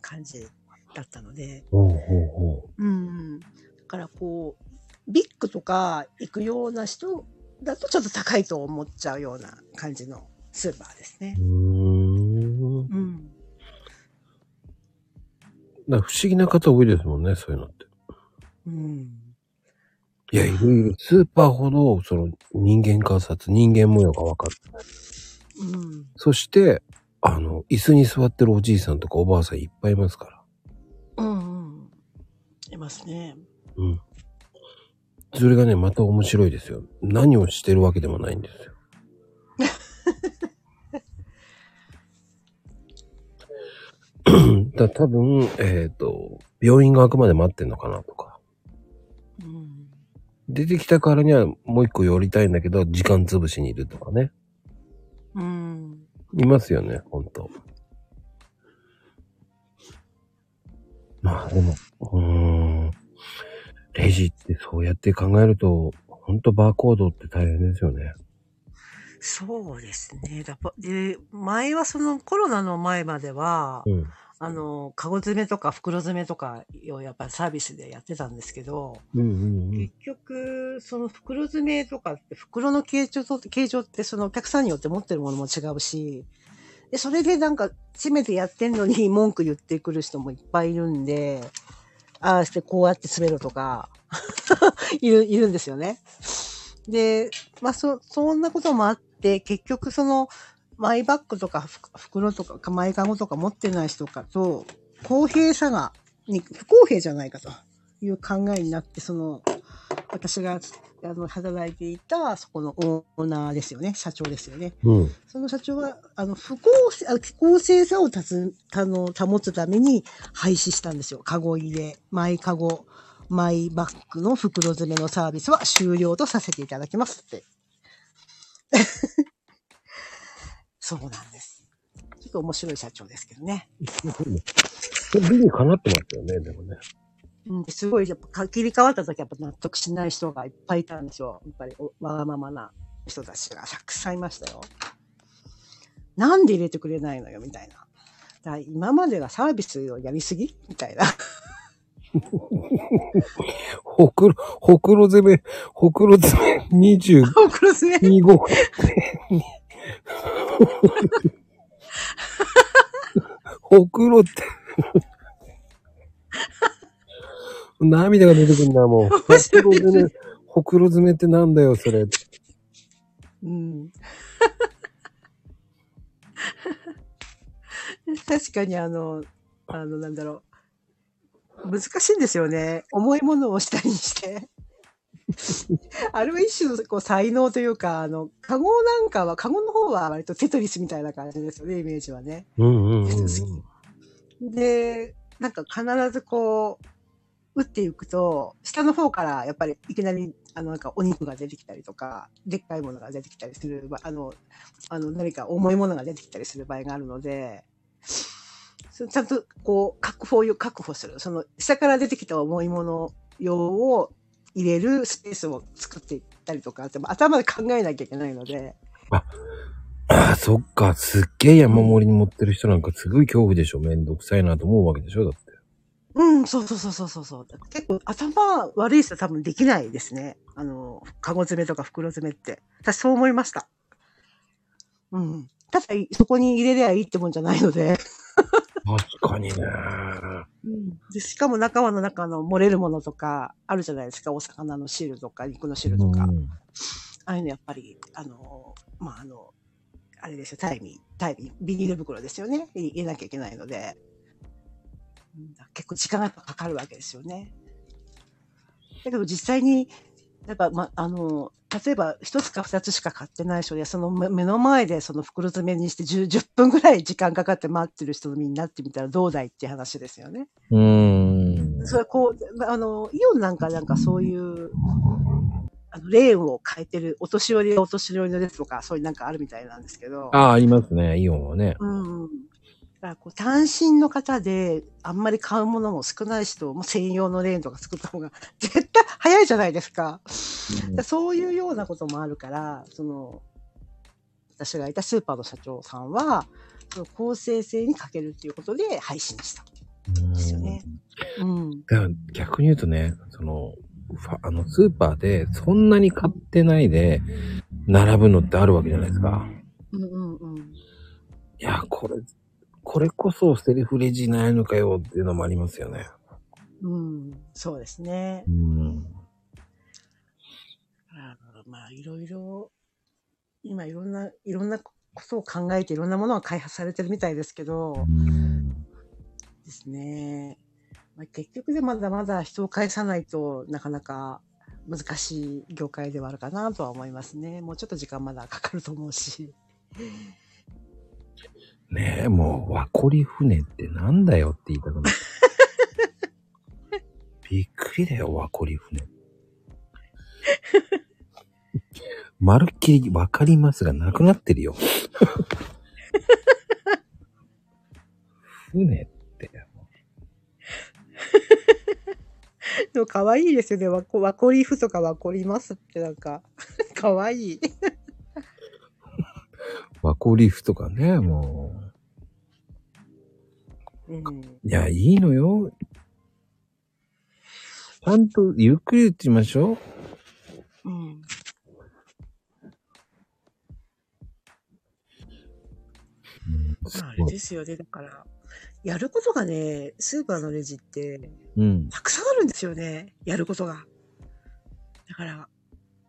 感じだったので。ほうほうほうん。だからこう、ビッグとか行くような人だとちょっと高いと思っちゃうような感じのスーパーですねう。。ん。うん。から不思議な方多いですもんね、そういうのって。うん。いや、いろいろ、スーパーほど、その、人間観察、人間模様がわかる。うん。そして、あの、椅子に座ってるおじいさんとかおばあさんいっぱいいますから。うんうん。いますね。うん。それがね、また面白いですよ。何をしてるわけでもないんですよ。[LAUGHS] だ多分、えっ、と、病院が開くまで待ってんのかなとか。うん。出てきたからにはもう一個寄りたいんだけど、時間潰しにいるとかね。うん。いますよね、ほんと。まあでも、うーん。レジってそうやって考えると、ほんとバーコードって大変ですよね。そうですね。だぱで、前はそのコロナの前までは、うん。あの、カゴ詰めとか袋詰めとかをやっぱりサービスでやってたんですけど、うんうんうん。結局、その袋詰めとかって、袋の形状と、形状ってそのお客さんによって持ってるものも違うし、で、それでなんか、閉めてやってんのに文句言ってくる人もいっぱいいるんで、ああしてこうやって詰めるとか、[LAUGHS] いる、いるんですよね。で、まあ、そ、そんなこともあって、結局その、マイバッグとか袋とか、マイカゴとか持ってない人かと、公平さが、に不公平じゃないかという考えになって、その、私が、あの、働いていた、そこのオーナーですよね。社長ですよね。うん。その社長は、あの、不公正、あ不公正さをたつ、あの、保つために廃止したんですよ。カゴ入れ、マイカゴ、マイバッグの袋詰めのサービスは終了とさせていただきますって。[LAUGHS] そうなんです。ちょっと面白い社長ですけどね。理にかなってますよね、でもね。うん、すごい、やっぱ切り替わった時やっぱ納得しない人がいっぱいいたんですよ。やっぱりおわがままな人たちがたくさんいましたよ。なんで入れてくれないのよ、みたいな。だ今までがサービスをやりすぎ？みたいな。ほくろ、ほくろ詰め、ほくろ詰め22黒詰め？号。[LAUGHS] ほくろって。涙が出てくるんだ、もう。[LAUGHS] ほくろ詰め、ほくろ詰めってなんだよ、それ。うん。[LAUGHS] 確かにあの、あの、なんだろう。難しいんですよね。重いものを下にして。あれは一種のこう才能というか、あの、カゴなんかは、カゴの方は割とテトリスみたいな感じですよね、イメージはね。うんうんうんうん。で、なんか必ずこう、打っていくと、下の方からやっぱりいきなり、あの、なんかお肉が出てきたりとか、でっかいものが出てきたりする、あの、あの、何か重いものが出てきたりする場合があるので、ちゃんとこう、確保を確保する。その、下から出てきた重いもの用を入れるスペースを作っていったりとかって、頭で考えなきゃいけないので、ああ、そっか。すっげえ山盛りに持ってる人なんかすごい恐怖でしょ。めんどくさいなと思うわけでしょ。だって。うん、そうそうそうそうそうそう。結構頭悪い人は多分できないですね。あの、カゴ詰めとか袋詰めって。私そう思いました。うん。ただ、そこに入れりゃいいってもんじゃないので。確かにね。うん、でしかも中はの中の漏れるものとかあるじゃないですか。お魚の汁とか肉の汁とか。うんああいうのやっぱり、あの、まあ、あの、あれですよ、タイミー、タイミー、ビニール袋ですよね。入れなきゃいけないので。うん結構時間がかかるわけですよね。だけど実際に、やっぱ、ま、あの、例えば一つか二つしか買ってない人で、その目目の前でその袋詰めにして 10, 10分ぐらい時間かかって待ってる人になってみたらどうだいって話ですよね。うーん。それはこう、あの、イオンなんかなんかそういう、あの、レーンを変えてる、お年寄りがお年寄りの列とか、そういうなんかあるみたいなんですけど。ああ、ありますね。イオンはね。うんからこう単身の方で、あんまり買うものも少ない人も専用のレーンとか作った方が絶対早いじゃないですか。だからそういうようなこともあるから、その、私がいたスーパーの社長さんは、その公正性に欠けるっていうことで配信した。ですよねうん。だから逆に言うとね、その、あの、スーパーでそんなに買ってないで、並ぶのってあるわけじゃないですか。うんうんうん。いや、これ、これこそセルフレジないのかよっていうのもありますよね。うん、そうですねう。ん。あまあ、いろいろ、今いろんな、いろんなことを考えていろんなものが開発されてるみたいですけど、うん。ですね。まあ、結局でまだまだ人を返さないとなかなか難しい業界ではあるかなとは思いますね。もうちょっと時間まだかかると思うし。ねえ、もう、ワコリ船ってなんだよって言いたくなる。[LAUGHS] びっくりだよ、ワコリ船。まるっきりわかりますがなくなってるよ。船って。[LAUGHS] [LAUGHS] でも可愛いですよね。ワコワコリフとかワコリますってなんか、可愛い。ワコリフとかね、もうん。う。いや、いいのよ。ちゃんとゆっくり言ってみましょう。うん。すまあ、あれですよね。だから、やることがね、スーパーのレジって、うん。たくさんあるんですよね。やることが。だから、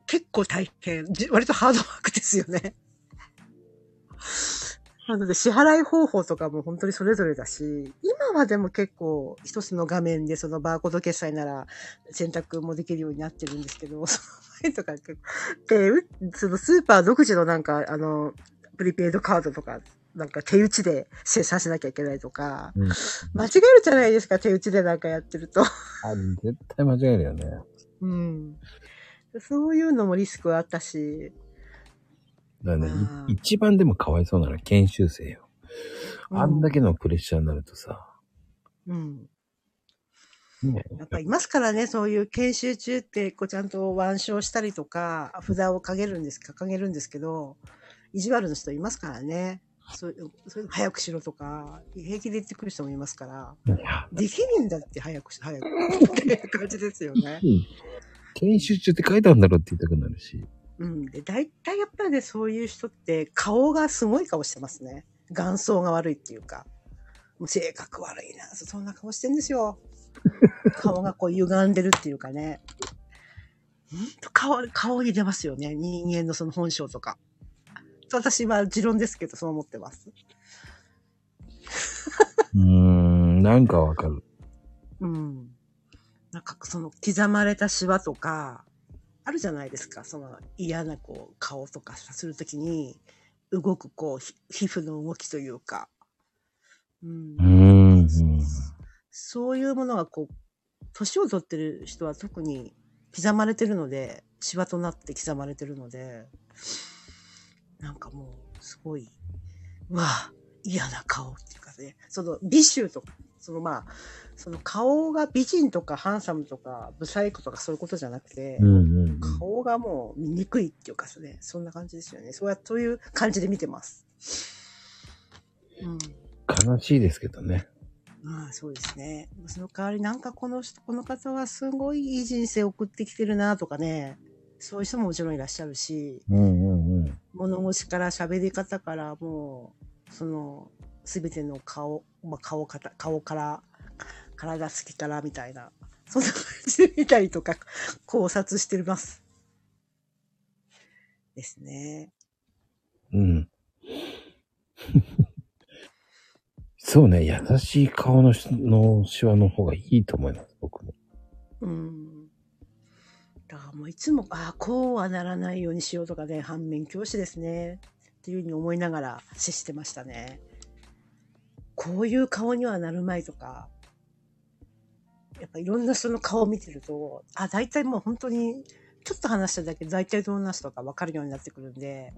結構大変。じ割とハードワークですよね。[LAUGHS] なので、支払い方法とかも本当にそれぞれだし、今はでも結構一つの画面でそのバーコード決済なら選択もできるようになってるんですけど、その前とか結構、で、うそのスーパー独自のなんか、あの、プリペイドカードとか、なんか手打ちで生産しなきゃいけないとか、うん。間違えるじゃないですか、手打ちでなんかやってると。あ、絶対間違えるよね。うん。そういうのもリスクはあったし、だからね、一番でもかわいそうなのは研修生よ。あんだけのプレッシャーになるとさ、うん。ねやっぱいますからね、そういう研修中って、こうちゃんと腕章したりとか、札を掲げるんです、掲げるんですけど、意地悪の人いますからね。そうそういうの早くしろとか、平気で言ってくる人もいますから、できるんだって早くし、早く。[LAUGHS] っていう感じですよね。研修中って書いてあるんだろうって言いたくなるし。うん。で、大体やっぱりね、そういう人って顔がすごい顔してますね。眼相が悪いっていうか。もう性格悪いな。そんな顔してんですよ。[LAUGHS] 顔がこう歪んでるっていうかね。ほんと顔、顔に出ますよね。人間のその本性とか。私は持論ですけど、そう思ってます。[LAUGHS] うーん、なんかわかる。うん。なんかその刻まれたシワとか、あるじゃないですか。その嫌なこう顔とかするときに、動くこうひ皮膚の動きというか。うんうーん。うんそういうものがこう、年を取ってる人は特に刻まれてるので、シワとなって刻まれてるので、なんかもう、すごい、うわあ嫌な顔っていうかね、その美醜とか、そのまあ、その顔が美人とかハンサムとか、ブサイクとかそういうことじゃなくて、うんうんうん。顔がもう醜いっていうかね、そんな感じですよね。そうや、そういう感じで見てます。うん。悲しいですけどね。まあそうですね。その代わりなんかこの人、この方はすごいいい人生を送ってきてるなとかね、そういう人ももちろんいらっしゃるし、うんうんうん。物腰から喋り方からもう、その、すべての顔、まあ顔かた、顔から、体つきからみたいな、そんな感じで見たりとか考察してます。ですね。うん。そうね、優しい顔のしのシワの方がいいと思います、僕も。うん。だからもういつも、ああ、こうはならないようにしようとかね、反面教師ですね。っていうふうに思いながら接してましたね。こういう顔にはなるまいとか、やっぱいろんな人の顔を見てると、あ、大体もう本当に、ちょっと話しただけで大体どんな人か分かるようになってくるんで、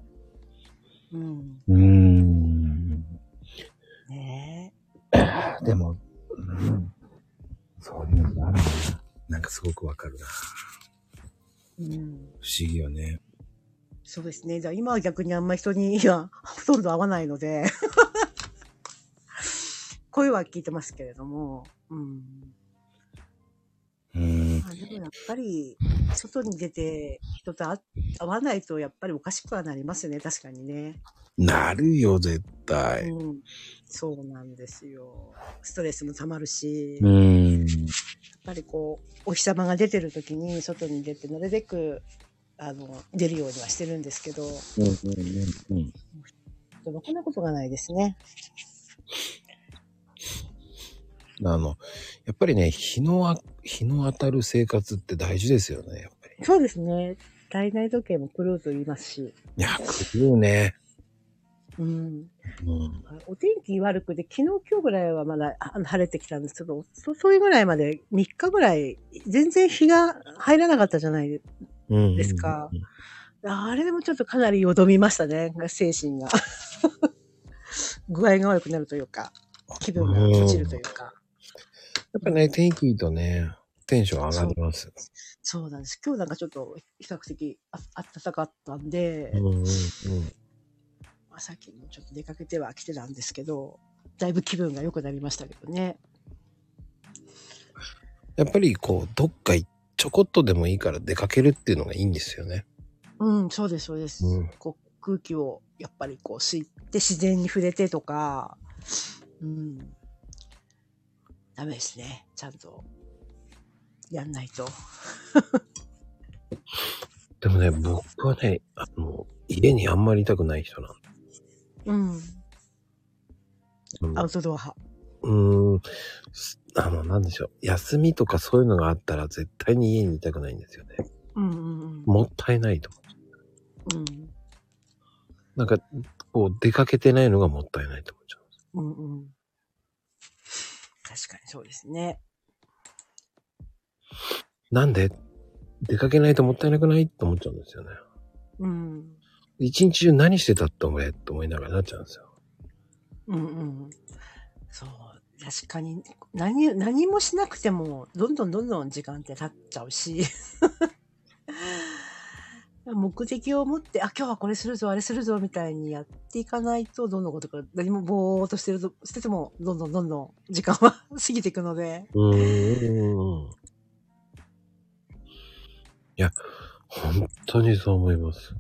うん。うーん。ねでも、うん。そういうのがあるな。なんかすごくわかるな。え。うん。不思議よね。そうですね。じゃあ今は逆にあんまり人にはほとんど会わないので、声は聞いてますけれども、うん。うーん。まあ、でもやっぱり、外に出て人と会会わないとやっぱりおかしくはなりますよね、確かにね。なるよ、絶たい。うん。そうなんですよ。ストレスも溜まるし、うやっ。ぱりこう、お日様が出てる時に外に出て、なるべく、あの、出るようにはしてるんですけど、うんうんうんろくなことがないですね。うん。あの、やっぱりね、日のあ、日の当たる生活って大事ですよね、やっぱり。そうですね。体内時計も狂うと言いますし、いや、来るね。うん。うん。お天気悪くて、昨日今日ぐらいはまだあ晴れてきたんですけど、そそういうぐらいまで3日ぐらい、全然日が入らなかったじゃないうん。ですかあれでもちょっとかなりよどみましたね、精神が。[LAUGHS] 具合が悪くなるというか、気分が落ちるというか。やっぱね、天気いいとね、テンション上がります。そうなんです。今日なんかちょっと比較的あ暖かったんで、うんうんうん。まあ、さっきもちょっと出かけては来てたんですけど、だいぶ気分が良くなりましたけどね。やっぱりこう、どっかいちょこっとでもいいから出かけるっていうのがいいんですよね。うん、そうです、そうです。うんこう空気をやっぱりこう吸って自然に触れてとか、うん。ダメですね。ちゃんとやんないと。[LAUGHS] でもね、僕はね、あの、家にあんまりいたくない人なんうん。うんアウトドア派。うーん。すあの、なんでしょう。休みとかそういうのがあったら絶対に家にいたくないんですよね。うんうんもったいないと思うん。う。なんか、こう、出かけてないのがもったいないと思っちゃう。うんうん。確かにそうですね。なんで出かけないともったいなくないと思っちゃうんですよね。うん。一日中何してたって俺って思いながらなっちゃうんですよ。うんうん。そう。確かに、何、何もしなくても、どんどんどんどん時間って経っちゃうし。目的を持って、あ、今日はこれするぞ、あれするぞ、みたいにやっていかないと、どんどんことか、何もぼーっとしてると、してても、どんどんどんどん時間は [LAUGHS] 過ぎていくので。うーん。いや、本当にそう思います。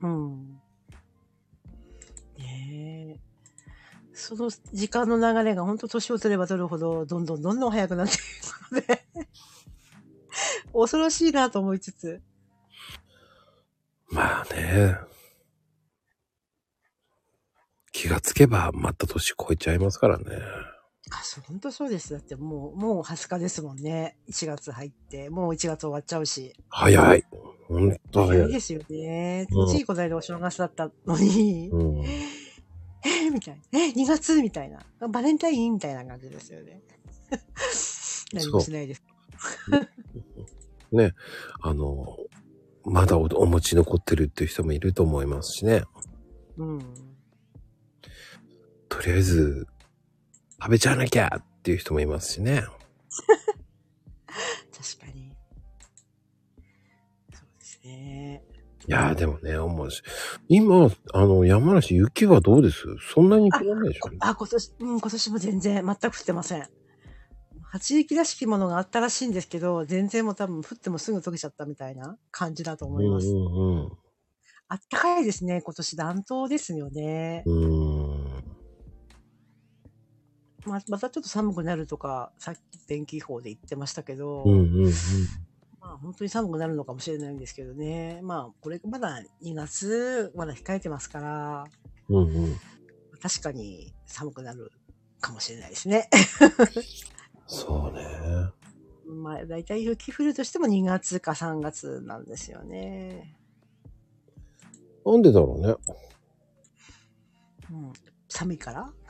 うん。ねえ。その時間の流れが本当年を取れば取るほど、どんどんどんどん早くなっていくので、[LAUGHS] 恐ろしいなと思いつつ。まあね。気がつけばまた年超えちゃいますからね。あ、そう、本当そうです。だってもう、もう20日ですもんね。1月入って、もう1月終わっちゃうし。早い。本当早い。早いですよね。うんついこの間お正月だったのに、うん。えーみたいな。え2月みたいな。バレンタインみたいな感じですよね。[LAUGHS] 何もしないです。ね。あの、まだおお餅残ってるっていう人もいると思いますしね。うん。とりあえず、食べちゃわなきゃっていう人もいますしね。[LAUGHS] 確かに。そうですね。いやーでもね、思うし。今、あの、山梨雪はどうです？そんなに降らないでしょ？あ、今年、うん、今年も全然、全く降ってません。初雪らしきものがあったらしいんですけど、全然もう多分降ってもすぐ溶けちゃったみたいな感じだと思います。うんうんあったかいですね、今年暖冬ですよね。ままたちょっと寒くなるとか、さっき天気予報で言ってましたけど、うんうんうん。まあ本当に寒くなるのかもしれないんですけどね。まあこれまだ2月、まだ控えてますから、うんうん。確かに寒くなるかもしれないですね。[LAUGHS] そうね。まあ大体雪降るとしても2月か3月なんですよね。なんでだろうね。うん、寒いから？[LAUGHS]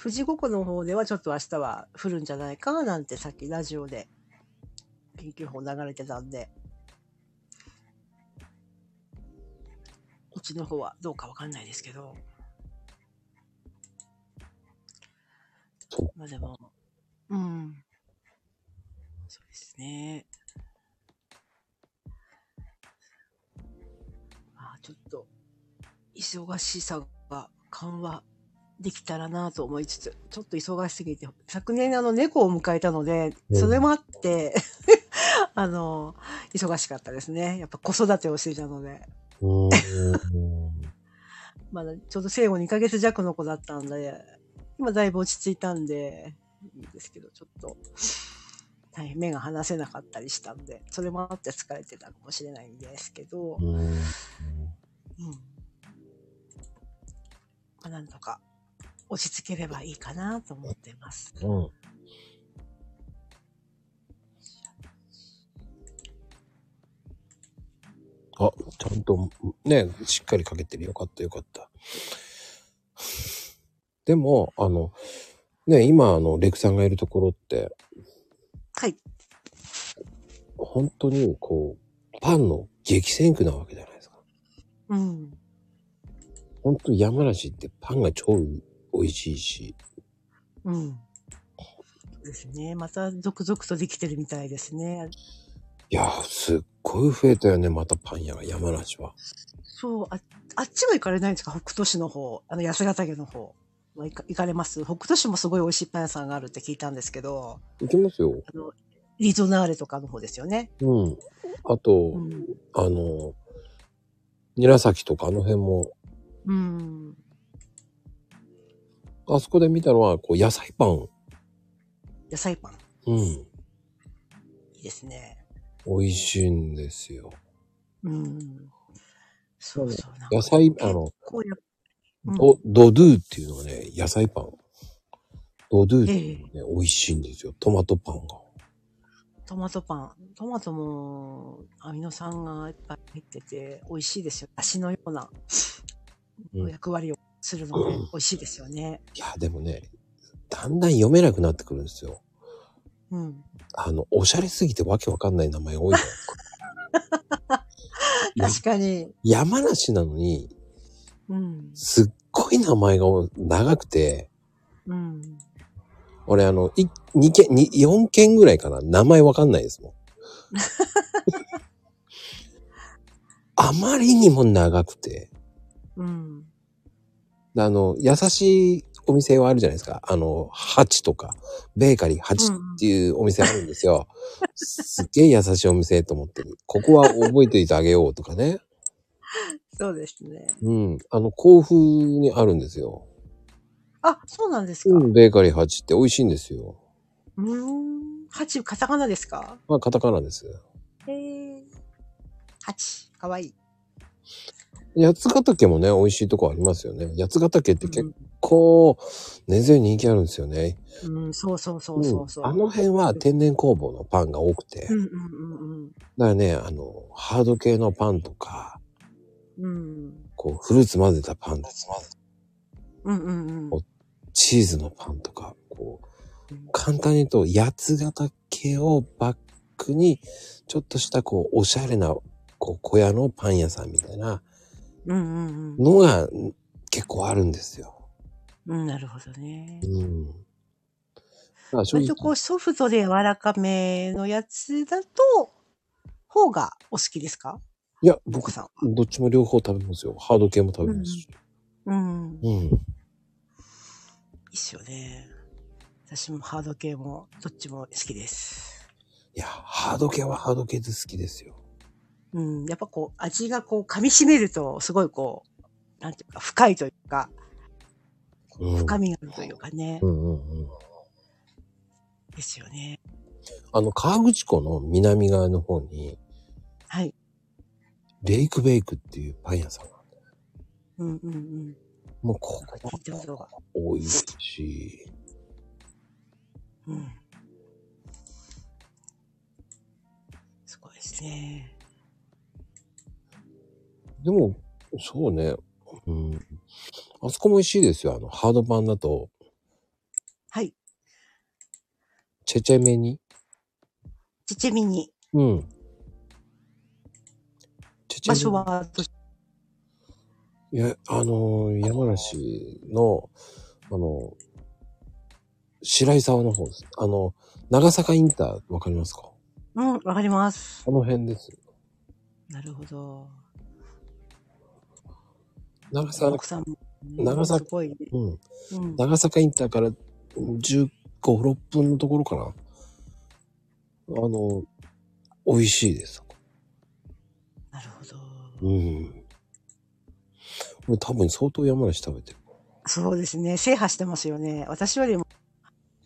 富士五湖の方ではちょっと明日は降るんじゃないかなんてさっきラジオで天気予報流れてたんで。こっちの方はどうかわかんないですけど。そうまあでも、うん。そうですね。まあちょっと、忙しさが緩和できたらなと思いつつ、ちょっと忙しすぎて、昨年あの猫を迎えたので、うんそれもあって、[LAUGHS] あの、忙しかったですね。やっぱ子育てをしていたので。[LAUGHS] まだちょうど生後2ヶ月弱の子だったんで、今だいぶ落ち着いたんで、いいんですけど、ちょっと、大変目が離せなかったりしたんで、それもあって疲れてたかもしれないんですけど、うん。うん。まあ、なんとか落ち着ければいいかなと思っています。うん。あ、ちゃんと、ね、しっかりかけてる。よかった、よかった。でも、あの、ね、今、あの、レクさんがいるところって、はい。本当に、こう、パンの激戦区なわけじゃないですか。うん。本当山梨ってパンが超美味しいし。うん。そうですね。また続々とできてるみたいですね。いやー、すっごい増えたよね、またパン屋が、山梨は。そう、あ、あっちは行かれないんですか？北斗市の方、あの安ヶ岳の方。まあ行かれます？北斗市もすごい美味しいパン屋さんがあるって聞いたんですけど、行きますよ。あの、リゾナーレとかの方ですよね。うん。あと、うん。あの、韮崎とかあの辺も、うん。あそこで見たのは、こう、野菜パン。野菜パン。うん。いいですね。美味しいんですよ。うん。そうそう。野菜、あの、こうや、うんド、ドドゥっていうのがね、野菜パン。ドドゥってえいうえのがね、美味しいんですよ。トマトパンが。トマトパン。トマトもアミノ酸がいっぱい入ってて美味しいですよ。だしのようなうん役割をするので美味しいですよね。いや、でもね、だんだん読めなくなってくるんですよ。うん。あの、おしゃれすぎてわけわかんない名前が多いじゃないですか。[LAUGHS] や確かに。山梨なのに、うん。すっごい名前が長くて、うん。俺あの、い、二件、二、四件ぐらいかな。名前わかんないですもん。[LAUGHS] あまりにも長くて、うん。あの、優しいお店はあるじゃないですか。あの、ハチとか、ベーカリーハチっていうお店あるんですよ。すっげえ優しいお店と思ってる。ここは覚えておいてあげようとかね。[LAUGHS] そうですね。うん。あの、甲府にあるんですよ。あ、そうなんですか。うんうん、ベーカリーハチって美味しいんですよ。ーん。ハチ、カタカナですか？まあ、カタカナです。へえ。ハチ、かわいい。八ヶ岳もね、美味しいとこありますよね。八ヶ岳って結構、根強い人気あるんですよね。うん、うん、そうそうそうそうそう。んあの辺は天然工房のパンが多くて。うんうんうんだからね、あの、ハード系のパンとか、うん。うん。こう、フルーツ混ぜたパン、うんうんうん。チーズのパンとか、こう、簡単に言うと、八ヶ岳をバックに、ちょっとしたこう、おしゃれな、こう、小屋のパン屋さんみたいなうんうんのがん結構あるんですよ。うん。うん、なるほどね。うん。割とこうソフトで柔らかめのやつだと、方がお好きですか？いや、僕奥、さん。どっちも両方食べますよ。ハード系も食べますし。うん。いうん。いっすよね。私もハード系もどっちも好きです。いや、ハード系はハード系で好きですよ。うん。やっぱこう、味がこう噛み締めると、すごいこう、なんていうか、深いというか、うん。深みがあるというかね。うんうんうん。ですよね。あの、河口湖の南側の方に、はい。レイクベイクっていうパン屋さんがある。うんうんうん。もうここが。美味しい。うん。すごいですね。でも、そうね。うん。あそこも美味しいですよ。あの、ハードパンだと、はい。チェチェメに？ちちみに。うん。チェチェメ場所はど、いや、あのー山梨の、あの、白井沢の方です。あの、長坂インターわかりますか？うん、わかります。あの辺です。なるほど。長坂、奥さんも、長崎すごい。うん。うん。長坂インターから15、6分のところかな。あの、美味しいです。なるほど。うん。れ多分相当山梨食べてる。そうですね。制覇してますよね。私よりも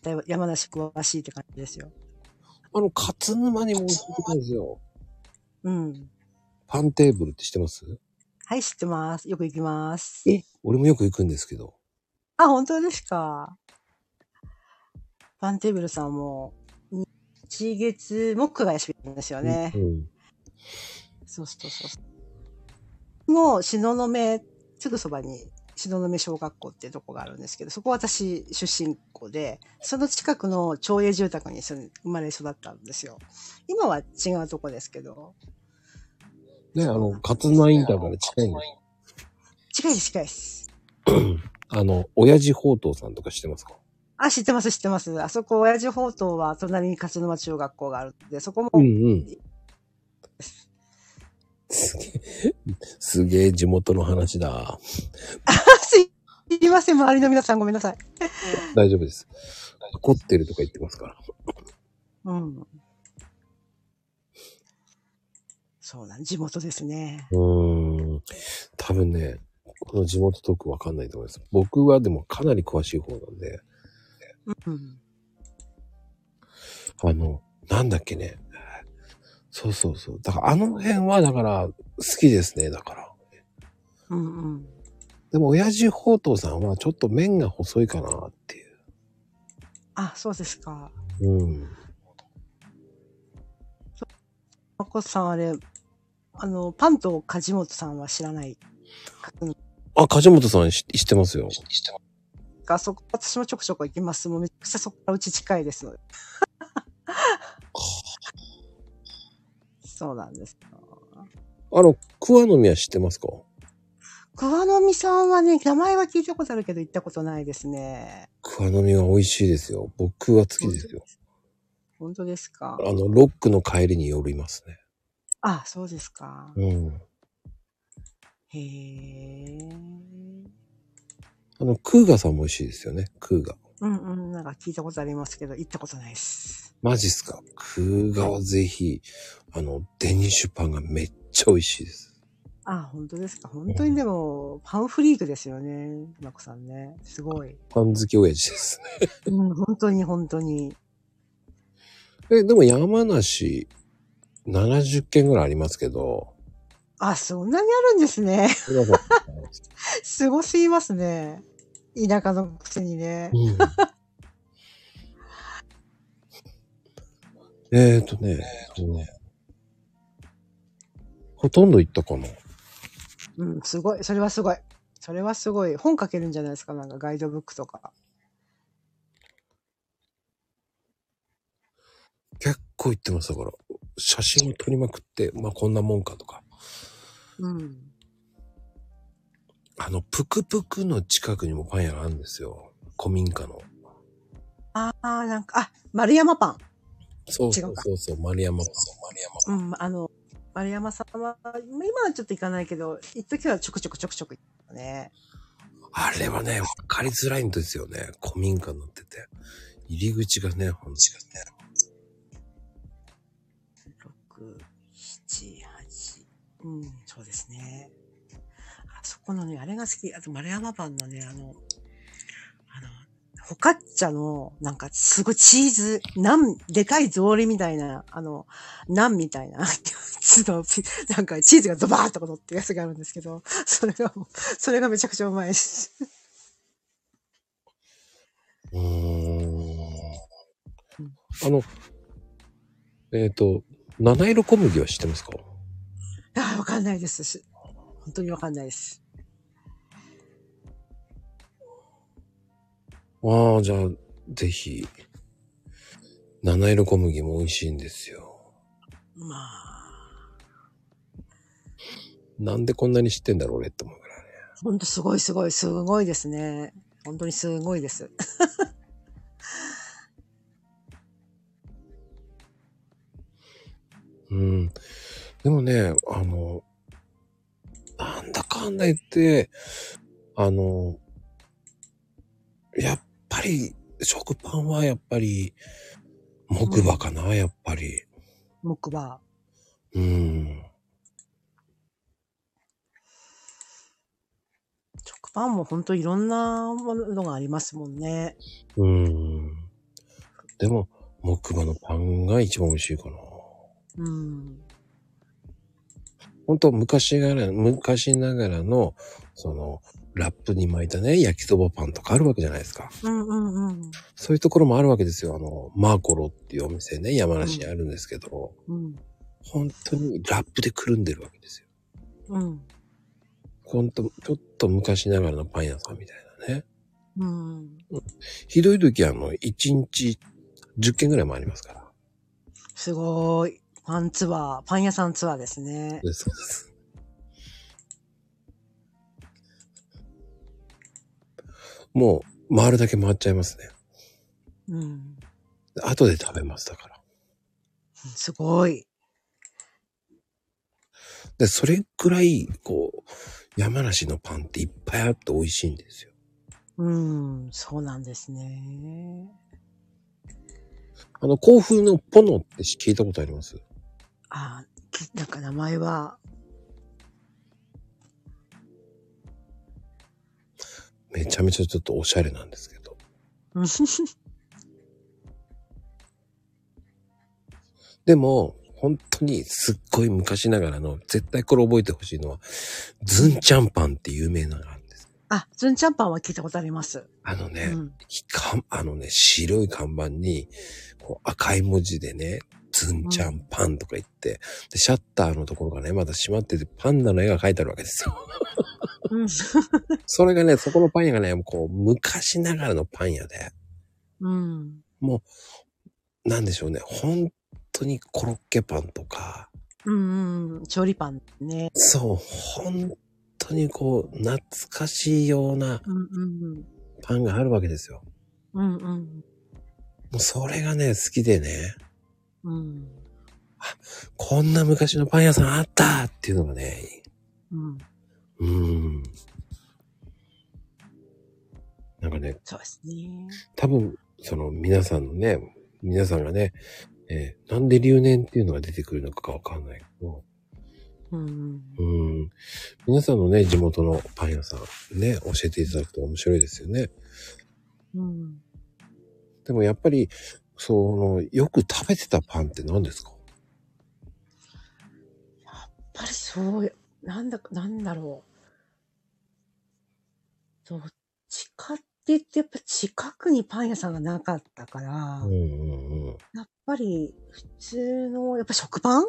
だいぶ山梨詳しいって感じですよ。あの、勝沼にも美味しいとこですよ。うん。パンテーブルって知ってます？はい、知ってます。よく行きます。え俺もよく行くんですけど。あ、本当ですか？パンテーブルさんも、日月木が休みなんですよね。うん。そうそうそうそう。の、東雲、すぐそばに、東雲小学校っていうとこがあるんですけど、そこ私出身校で、その近くの町営住宅に生まれ育ったんですよ。今は違うとこですけど、ね、あの、勝沼インターから近いんです。近いです近いです。[CLEARS THROAT] あの、親父宝刀さんとか知ってますか？あ、知ってます知ってます。あそこ、親父宝刀は隣に勝沼中学校があるんで、そこも、うんうん。すげえ、すげえ地元の話だ。すいません、周りの皆さんごめんなさい。大丈夫です。怒ってるとか言ってますから。うん。そうなん、地元ですね。うーん。多分ね、この地元トークわかんないと思います。僕はでもかなり詳しい方なんで、うん。あの、なんだっけね。そうそうそう。だからあの辺はだから好きですね、だから。うんうん。でも親父宝刀さんはちょっと面が細いかなっていう。あ、そうですか。うん。まこさんあれ、あの、パンと梶本さんは知らない？あ、梶本さん知知ってますよ。か、そこ、私もちょくちょく行きます。もうめちゃくちゃそこからうち近いですので。[LAUGHS] そうなんですよ。あの、桑の宮知ってますか？桑の実さんはね、名前は聞いたことあるけど行ったことないですね。桑の実は美味しいですよ。僕は好きですよ。本当ですか？あの、ロックの帰りに寄りますね。あ、そうですか。うん。へえ。あの、クーガさんも美味しいですよね。クーガ。うんうん、なんか聞いたことありますけど、行ったことないです。マジっすか？クーガはぜひ、あの、デニッシュパンがめっちゃ美味しいです。あ、本当ですか？本当にでも、パンフリークですよね。まこさんね。すごい。パン好き親父ですね。うん、本当に本当に。え、でも山梨、70軒ぐらいありますけど、あ、そんなにあるんですね。す [LAUGHS] ごすぎますね。田舎のくせにね。うんえーとね、うんほとんど行ったかな。うん、すごい。それはすごい。それはすごい。本書けるんじゃないですか？なんかガイドブックとか。結構行ってますだから、写真を撮りまくって、まあこんなもんかとか。うん。あの、ぷくぷくの近くにもパン屋があるんですよ。古民家の。ああ、なんか、あ、丸山パン。そうそ違うそうそう、丸山パン。うん、あの、丸山さんは、今はちょっと行かないけど、一時はちょくちょくちょくちょく行ったね。あれはね、わかりづらいんですよね。古民家になってて。入り口がね、ほんと6、7、8。うん、そうですね。あそこのね、あれが好き。あと、丸山パンのね、あの、あの、ホカッチャの、なんか、すごいチーズ、ナン、でかい草履みたいな、あの、ナンみたいな、[LAUGHS] なんか、チーズがドバーッと乗ってるやつがあるんですけど、それがもう、それがめちゃくちゃうまいです。うーん。あの、えっ、と、七色小麦は知ってますか？ああ、わかんないですし。本当にわかんないです。ああ、じゃあ、ぜひ。七色小麦も美味しいんですよ。まあ、なんでこんなに知ってんだろう俺って思うぐらいね。本当すごいすごい、すごいですね。本当にすごいです。[LAUGHS] うん。でもね、あの、なんだかんだ言って、あの、やっぱり、食パンはやっぱり、木馬かな、やっぱり。木馬。うん。食パンもほんといろんなものがありますもんね。うーん。でも、木馬のパンが一番美味しいかな。うん。ほんと昔ながら、昔ながらの、その、ラップに巻いたね、焼きそばパンとかあるわけじゃないですか。うんうんうん。そういうところもあるわけですよ。あの、マーコロっていうお店ね、山梨にあるんですけど、うん。本当にラップでくるんでるわけですよ。うん。ほんと、ちょっと昔ながらのパン屋さんみたいなね。うん。ひどい時はあの、1日10件ぐらいもありますから。すごい。パンツアー、パン屋さんツアーですね。そうです。もう、回るだけ回っちゃいますね。うん。後で食べます、だから。すごい。で、それくらい、こう、山梨のパンっていっぱいあって美味しいんですよ。うん、そうなんですね。あの、甲府のポノって聞いたことあります？あ、きなんか名前は、めちゃめちゃちょっとおしゃれなんですけど。う [LAUGHS] んでも、本当にすっごい昔ながらの、絶対これ覚えてほしいのは、ズンチャンパンって有名なのがあるんです。あ、ズンチャンパンは聞いたことあります。あのね、うん。かあのね、白い看板に、こう赤い文字でね、ズンチャンパンとか言って、で、シャッターのところがね、まだ閉まってて、パンダの絵が描いてあるわけですよ。うん。[LAUGHS] それがね、そこのパン屋がね、こう、昔ながらのパン屋で、うん。なんでしょうね、本当にコロッケパンとか、うんうん。調理パンね。そう、本当にこう、懐かしいようなうんうんパンがあるわけですよ。うん。うんうん。もうそれがね、好きでね、うん。こんな昔のパン屋さんあったっていうのがね、うん。うーん。なんかね、そうですね。多分、その皆さんのね、皆さんがね、えーなんで留年っていうのが出てくるのかかわかんないけど、うんうん。うーん。皆さんのね、地元のパン屋さん、ね、教えていただくと面白いですよね。うん。でもやっぱり、その、よく食べてたパンって何ですか？やっぱりそう、なんだか、なんだろう。どっちかって言って、やっぱ近くにパン屋さんがなかったから、うんうんうん。やっぱり普通の、やっぱ食パン？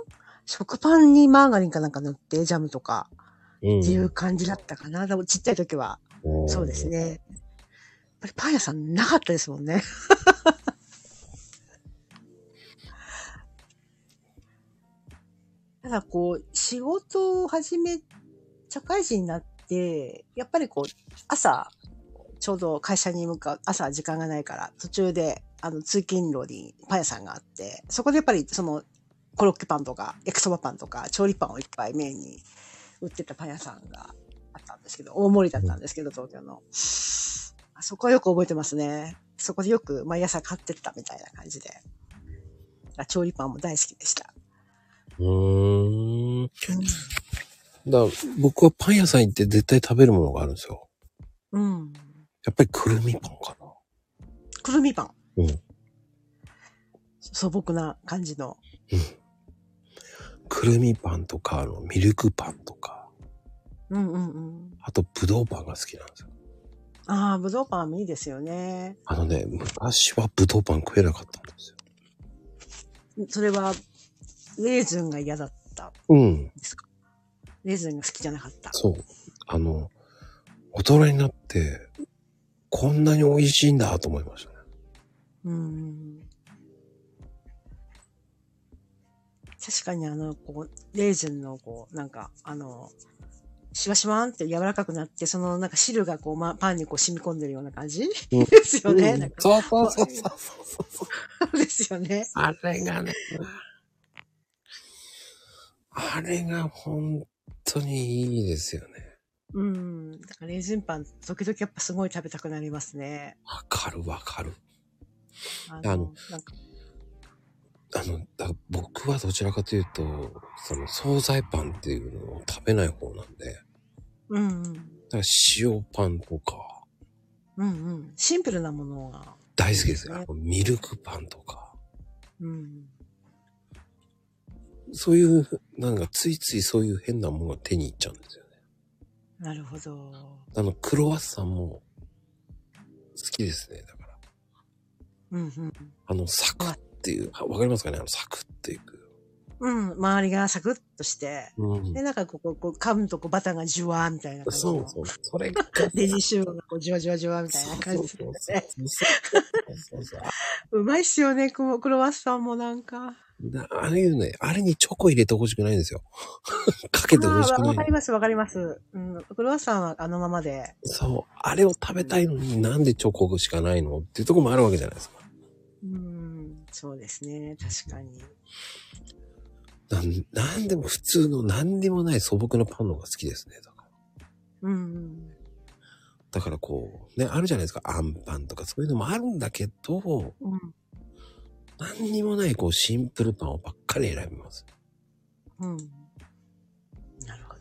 食パンにマーガリンかなんか塗って、ジャムとかうんっていう感じだったかな。でもちっちゃい時は。そうです。ね。やっぱりパン屋さんなかったですもんね。[LAUGHS] ただこう、仕事を始め、社会人になって、やっぱりこう、朝、ちょうど会社に向かう、朝時間がないから、途中で、あの、通勤路にパン屋さんがあって、そこでやっぱりその、コロッケパンとか、焼きそばパンとか、調理パンをいっぱいメインに売ってたパン屋さんがあったんですけど、大盛りだったんですけど、東京の。あそこはよく覚えてますね。そこでよく毎朝買ってったみたいな感じで。あ調理パンも大好きでした。うーん。だ僕はパン屋さん行って絶対食べるものがあるんですよ。うん。やっぱりくるみパンかな。くるみパン。うん。素朴な感じの。くるみパンとか、あの、ミルクパンとか、うんうんうん。あとぶどうパンが好きなんですよ。ああ、ぶどうパンもいいですよね。あのね、昔はぶどうパン食えなかったんですよ。それは、レーズンが嫌だったんうん。ですか？レーズンが好きじゃなかった。そう。あの、大人になって、こんなに美味しいんだと思いましたね。うん。確かにあの、こう、レーズンのこう、なんか、あの、シワシワンって柔らかくなって、そのなんか汁がこう、ま、パンにこう染み込んでるような感じ、うんですよね。そうそうそうそうですよね。あれがね、あれが本当にいいですよね。うん。だからレーズンパン、時々やっぱすごい食べたくなりますね。わかるわかる。ああのなんか、あの、だ僕はどちらかというと、その惣菜パンっていうのを食べない方なんで、うんうん。から塩パンとか、うんうん。シンプルなものが。大好きですよね。ミルクパンとか。うん。そういう、なんかついついそういう変なものが手に入っちゃうんですよね。なるほど。あの、クロワッサンも好きですね。だから。うんうん。あの、サクっていう、あわかりますかね？あの、サクっていく。うん。周りがサクッとして。うんで、なんかこう、こうこう噛むとこうバターがジュワーみたいな。そうそう。それが、デジシューがこう、じわじわじわみたいな感じでね。そうまいっすよね、こうクロワッサンもなんか。なああいうね、あれにチョコ入れてほしくないんですよ。[LAUGHS] かけてほしくない。わかります、わかります。うん。クロワッサンはあのままで。そう。あれを食べたいのになんでチョコしかないのっていうところもあるわけじゃないですか。うん。そうですね。確かに。なんなんでも普通の何にもない素朴なパンの方が好きですね。だからうんうん。だからこう、ね、あるじゃないですか。あんパンとかそういうのもあるんだけど、うん。何にもないこうシンプルパンをばっかり選びます。うん。なるほど。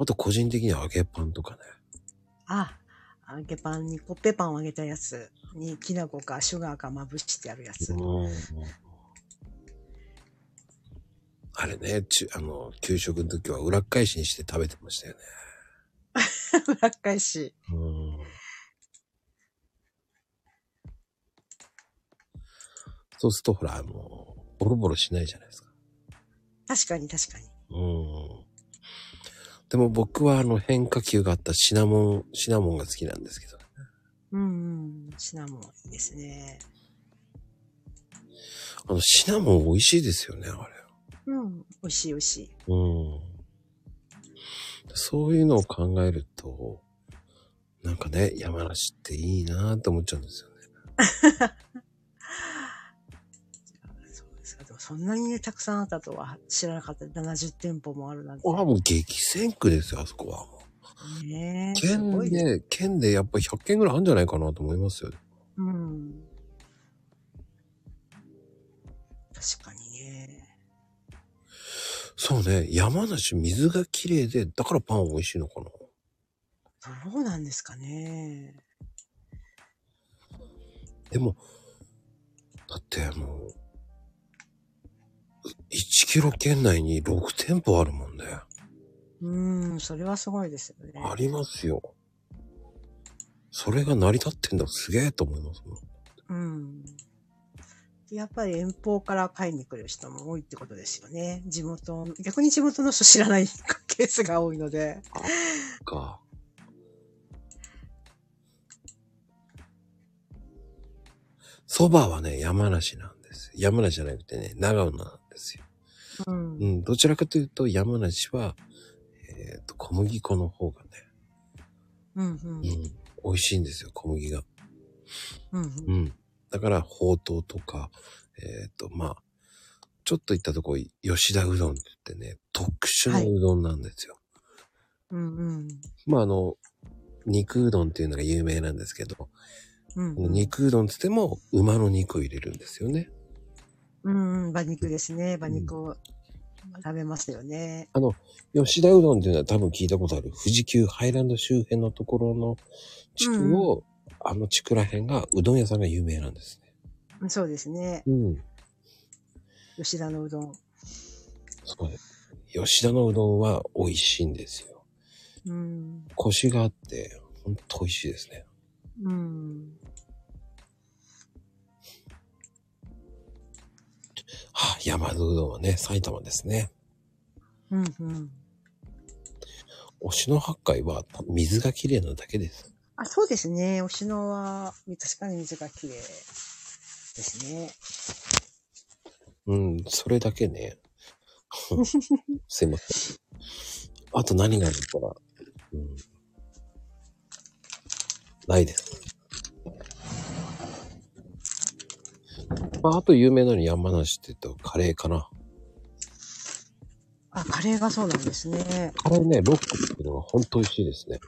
あと個人的には揚げパンとかね。あ、揚げパンにコッペパンを揚げたやつにきな粉かシュガーかまぶしてあるやつ。うんあれね、ちゅあの、給食の時は裏っ返しにして食べてましたよね。裏返し。うんそうするとほら、あの、ボロボロしないじゃないですか。確かに確かに。うん。でも僕はあの変化球があったシナモン、シナモンが好きなんですけど。うんうん。シナモンいいですね。あのシナモン美味しいですよね、あれ。うん。美味しい美味しい。うん。そういうのを考えると、なんかね、山梨っていいなって思っちゃうんですよね。[LAUGHS] そうですか。でもそんなにね、たくさんあったとは知らなかった。70店舗もあるなんて。ああ、もう激戦区ですよ、あそこは。ねえ。す県で県でやっぱり100件ぐらいあるんじゃないかなと思いますよ。うん。確かにね。そうね、山梨水が綺麗で、だからパン美味しいのかな？どうなんですかね。でも、だってもう、1キロ圏内に6店舗あるもんね。うん、それはすごいですよね。ありますよ。それが成り立ってんだ、すげえと思いますもん。うん。やっぱり遠方から買いに来る人も多いってことですよね。地元、逆に地元の人知らないケースが多いので。か。蕎麦はね、山梨なんです。山梨じゃなくてね、長野なんですよ。うんう。ん、どちらかというと山梨は、えっ、と、小麦粉の方がね、うん、うんうん、美味しいんですよ、小麦が。うん。うん。だから、ほうとうとか、えっ、と、まあ、ちょっと行ったとこ、吉田うどんって言ってね、特殊なうどんなんですよ。うん、うん。まあ、あの、肉うどんっていうのが有名なんですけど、うん、肉うどんって言っても、馬の肉を入れるんですよね。うん、うん、馬肉ですね。馬肉を食べますよね。あの、吉田うどんっていうのは多分聞いたことある。富士急ハイランド周辺のところの地区を、あの地区ら辺がうどん屋さんが有名なんですね。そうですね。うん。吉田のうどん。そうです。吉田のうどんは美味しいんですよ。うん。コシがあって、ほんと美味しいですね。うん。はあ、山田うどんはね、埼玉ですね。うん、うん。推しの八海は水が綺麗なだけです。あ、そうですね。吉野は、確かに水が綺麗ですね。うん、それだけね。[LAUGHS] すいません。あと何があるから、うん、ないです。まあ、あと有名なの山梨って言うとカレーかな。あ、カレーがそうなんですね。カレーね、ロックっていうのが本当美味しいですね。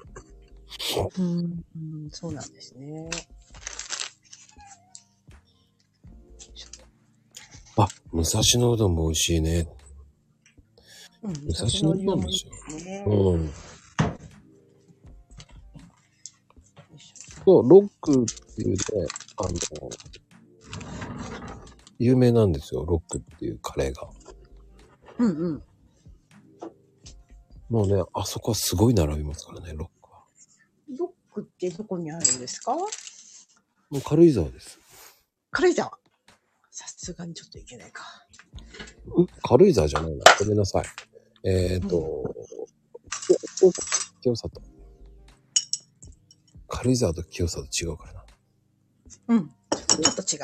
うん、そうなんですね。あ、武蔵野うどんも美味しいね。うん、武蔵野うどんもし。ね、うん。そう、ロックっていうね、あの、有名なんですよ、ロックっていうカレーが。うんうん。もうね、あそこはすごい並びますからね、ロック。クってどこにあるんですか？もう軽井沢です。軽井沢？さすがにちょっといけないか。ん？軽井沢じゃないな。ごめんなさい。えっ、ー、と、清清里。軽井沢と清里違うからな。うん。ちょっと違う。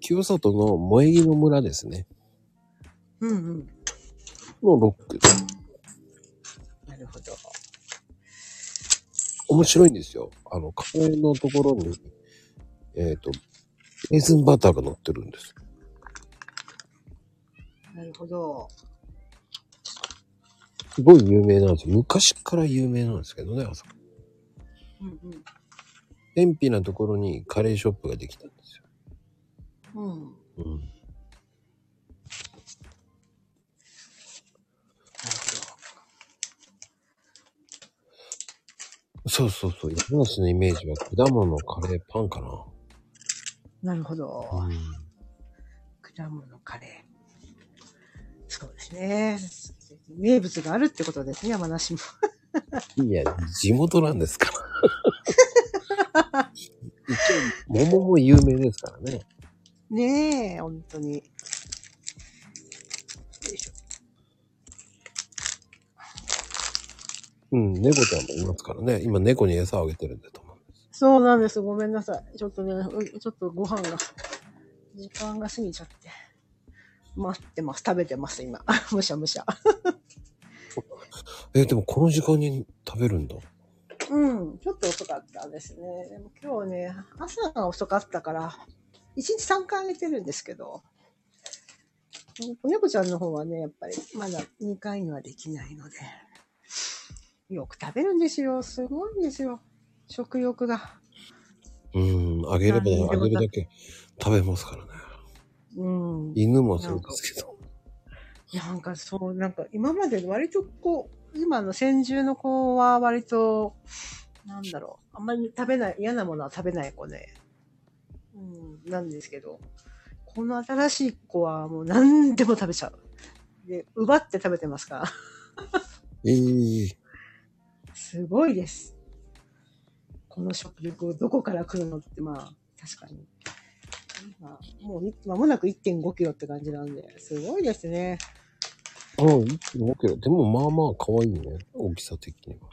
[LAUGHS] 清里の萌木の村ですね。うんうん。のロック。なるほど。面白いんですよ。あの、カレーのところに、えっ、と、レーズンバターが乗ってるんです。なるほど。すごい有名なんですよ。昔から有名なんですけどね、あそこ。うんうん。偏僻なところにカレーショップができたんですよ。うん。うん。そうそうそう。山梨のイメージは果物、カレー、パンかな。ど。なるほど。うん。果物カレー。そうですね。名物があるってことですね、山梨も。[LAUGHS] いや、地元なんですから。[LAUGHS] 一応、桃も有名ですからね。ねえ、本当に。うん、猫ちゃんもいますからね。今猫に餌をあげてるんだと思うんです。そうなんです。ごめんなさい。ちょっとね、うちょっとご飯が、時間が過ぎちゃって。待ってます。食べてます、今。[LAUGHS] むしゃむしゃ。[LAUGHS] え、でもこの時間に食べるんだ。うん、ちょっと遅かったですね。でも今日ね、朝が遅かったから、1日3回あげてるんですけど、子猫ちゃんの方はね、やっぱりまだ2回にはできないので、よく食べるんですよ。すごいんですよ。食欲が。うん、あげれば、あげるだけ食べますからね。うん。犬もそうですけど。なんかそう、なんか今まで割とこう、今の先住の子は割と、なんだろう、あんまり食べない、嫌なものは食べない子で、うん、なんですけど、この新しい子はもう何でも食べちゃう。で、奪って食べてますから。ええすごいです。この食欲、どこから来るのって、まあ、確かに。まあ、もうい、間もなく1.5キロって感じなんで、すごいですね。うん、1.5キロ。でもまあまあ可愛いね。大きさ的には。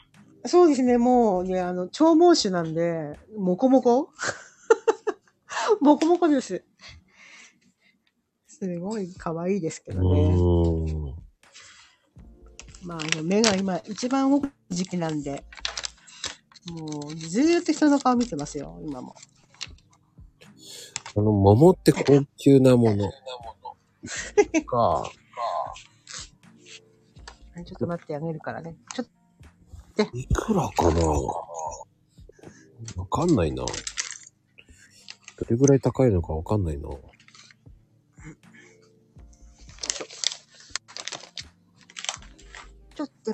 そうですね、もうね、あの、長毛種なんで、もこもこもこもこです。すごい可愛いですけうどね。まあ、あの目が今一番動く時期なんで、もうずーっと人の顔見てますよ、今も。あの、桃って高級なもの。[LAUGHS] か。ちょっと待ってあげるからね。ちょっいくらかなわかんないな。どれぐらい高いのかわかんないな。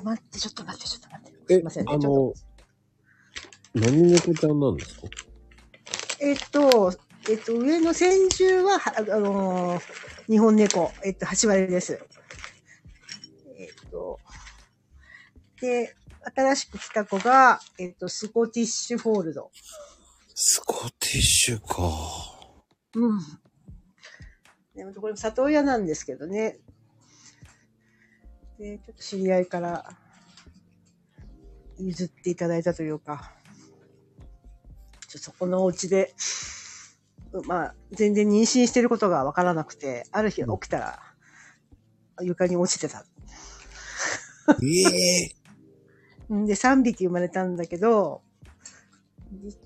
と、ちょっと待って、ちょっと待って、ちょっと待って。すえいませんね。あの、何猫ちゃんなんですか？えっと、えっと、上の先住は、はあのー日本猫、えっと、8割です。えっと、で、新しく来た子が、えっと、スコティッシュフォールド。スコティッシュか。うん。でも、これも里親なんですけどね。で、ちょっと知り合いから譲っていただいたというか、ちょっとそこのお家で、うまあ、全然妊娠してることがわからなくて、ある日起きたら、床に落ちてた。ええん [LAUGHS] で、3匹生まれたんだけど、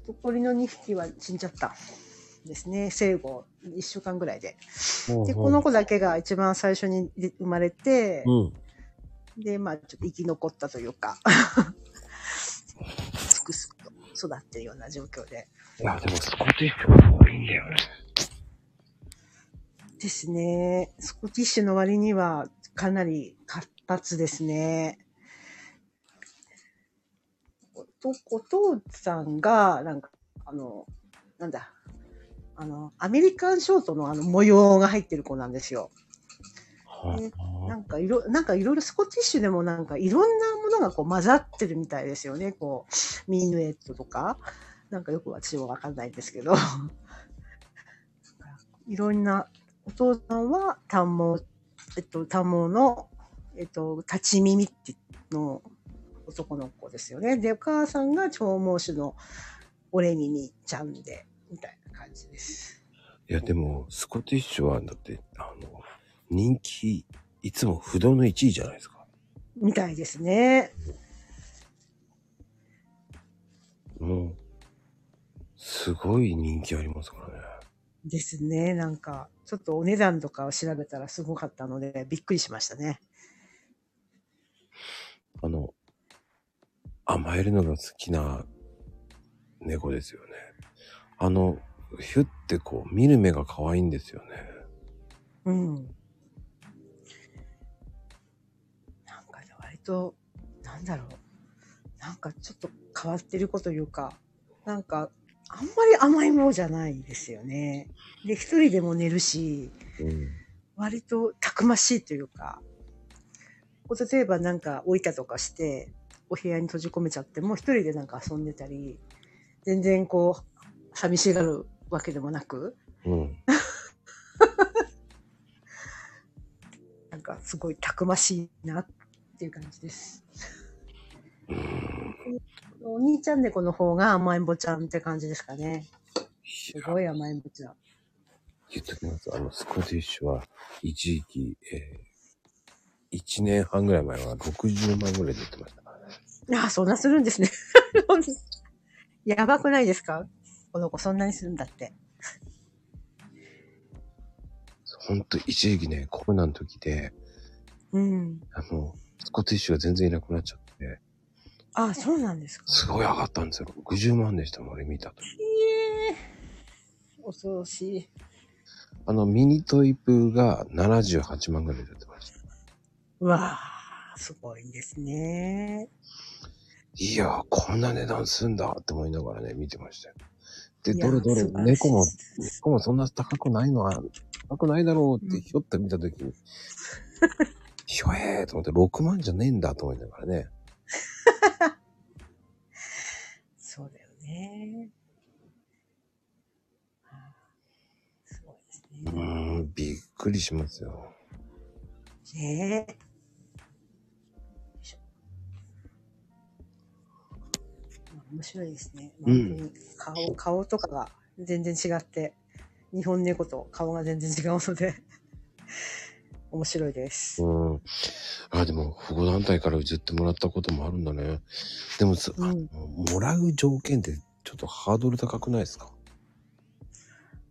残りの2匹は死んじゃった。ですね。生後1週間ぐらいで。で、この子だけが一番最初にで生まれて、うん。で、まあ、ちょっと生き残ったというか、[LAUGHS] すくすくと育ってるような状況で。いや、でもスコティッシュの方がいいんだよね。ですね。スコティッシュの割にはかなり活発ですね。と、お父さんが、なんか、あの、なんだ、あの、アメリカンショートのあの模様が入ってる子なんですよ。えなんかいろ、なんかいろいろスコティッシュでもなんかいろんなものがこう混ざってるみたいですよね。こう、ミヌエットとか。なんかよく私もわかんないんですけど。[LAUGHS] いろんな、お父さんは短毛、えっと、短毛の、えっと、立ち耳っての男の子ですよね。で、お母さんが長毛種のオレミミちゃんで、みたいな感じです。いや、でも、スコティッシュは、だって、あの、人気、いつも不動の1位じゃないですか。みたいですね。もう、すごい人気ありますからね。ですね。なんか、ちょっとお値段とかを調べたらすごかったので、びっくりしましたね。あの、甘えるのが好きな猫ですよね。あの、ヒュってこう、見る目が可愛いんですよね。うん。と、なんだろう。なんかちょっと変わってる子というか、なんか、あんまり甘いものじゃないですよね。で、一人でも寝るし、うん。割とたくましいというか、例えばなんか置いたとかして、お部屋に閉じ込めちゃっても一人でなんか遊んでたり、全然こう、寂しがるわけでもなく、うん。[LAUGHS] なんかすごいたくましいなっていう感じです。お兄ちゃん猫の方が甘えんぼちゃんって感じですかね。すごい甘えんぼちゃん。言っときます。あの、スコティッシュは、一時期、えー、1年半ぐらい前は60万ぐらいで売ってましたからね。ああ、そんなするんですね。[LAUGHS] やばくないですか？この子そんなにするんだって。ほんと、一時期ね、コロナの時で、うん。あの、スコティッシュが全然いなくなっちゃって、ああ、そうなんですか。すごい上がったんですよ。60万でしたもん、俺見たと。ええ恐ろしい。あの、ミニトイプが78万ぐらいで売ってました。うわあ、すごいですね。いやー、こんな値段すんだって思いながらね、見てましたよ。で、どれどれ猫も、猫もそんな高くないのは、高くないだろうってひょっと見たときに、ひょえーと思って6万じゃねえんだと思いながらね。[LAUGHS] そうだよね。はあすごいですね。ん、びっくりしますよ。ねえ。面白いですね。うん顔、顔とかが全然違って、日本猫と顔が全然違うので、面白いです。うん。あ、でも、保護団体から譲ってもらったこともあるんだね。でも、うんもらう条件ってちょっとハードル高くないですか？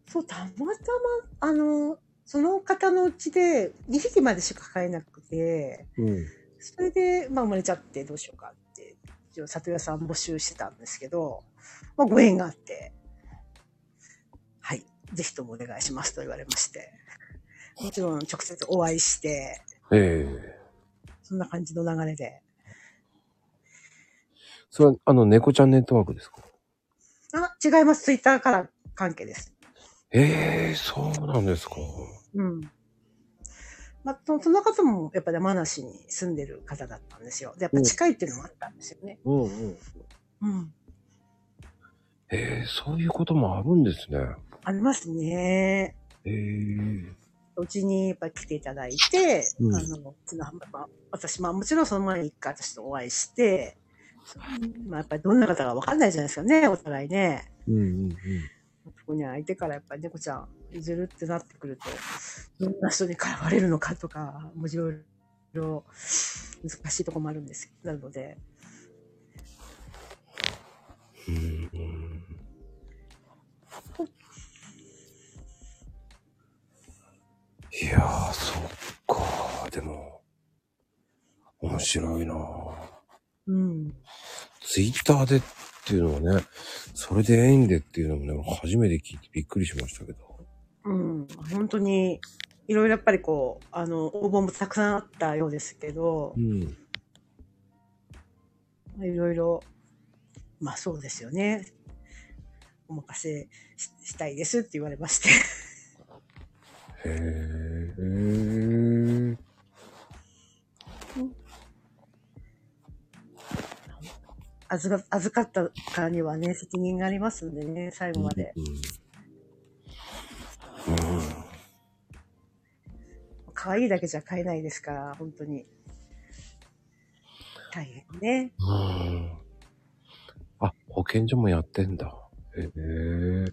そう、たまたま、あの、その方のうちで2匹までしか飼えなくて、うん。それで、まあ生まれちゃってどうしようかって、一応里屋さん募集してたんですけど、まあご縁があって、はい、ぜひともお願いしますと言われまして、もちろん直接お会いして、ええそんな感じの流れで、それは、あの、猫ちゃんネットワークですか？あ、違います。ツイッターから関係です。ええそうなんですか。うん。まあ、そその方もやっぱり山梨に住んでる方だったんですよ。で、やっぱ近いっていうのもあったんですよね。うんうん。うん。ええそういうこともあるんですね。ありますね。ええうちにやっぱり来ていただいて、うんあの、うちのまあ、私、まあもちろんその前に一回私とお会いして、まあやっぱりどんな方かわかんないじゃないですかね、お互いね。うんうんうん。そこに相手からやっぱり猫ちゃん譲るってなってくると、どんな人に絡まれるのかとか、もういろいろ難しいところもあるんです、なので、うんいやー、そっか。でも、面白いなうん。ツイッターでっていうのはね、それで縁でっていうのもね、初めて聞いてびっくりしましたけど。うん。本当に、いろいろやっぱりこう、あの、応募もたくさんあったようですけどう、ん。いろいろまあそうですよね。お任せししたいですって言われまして。へえ。預か預かったからにはね、責任がありますんでね、最後まで。うん。可愛いだけじゃ買えないですから、本当に。大変ね。うん。あ、保健所もやってんだ。へえ。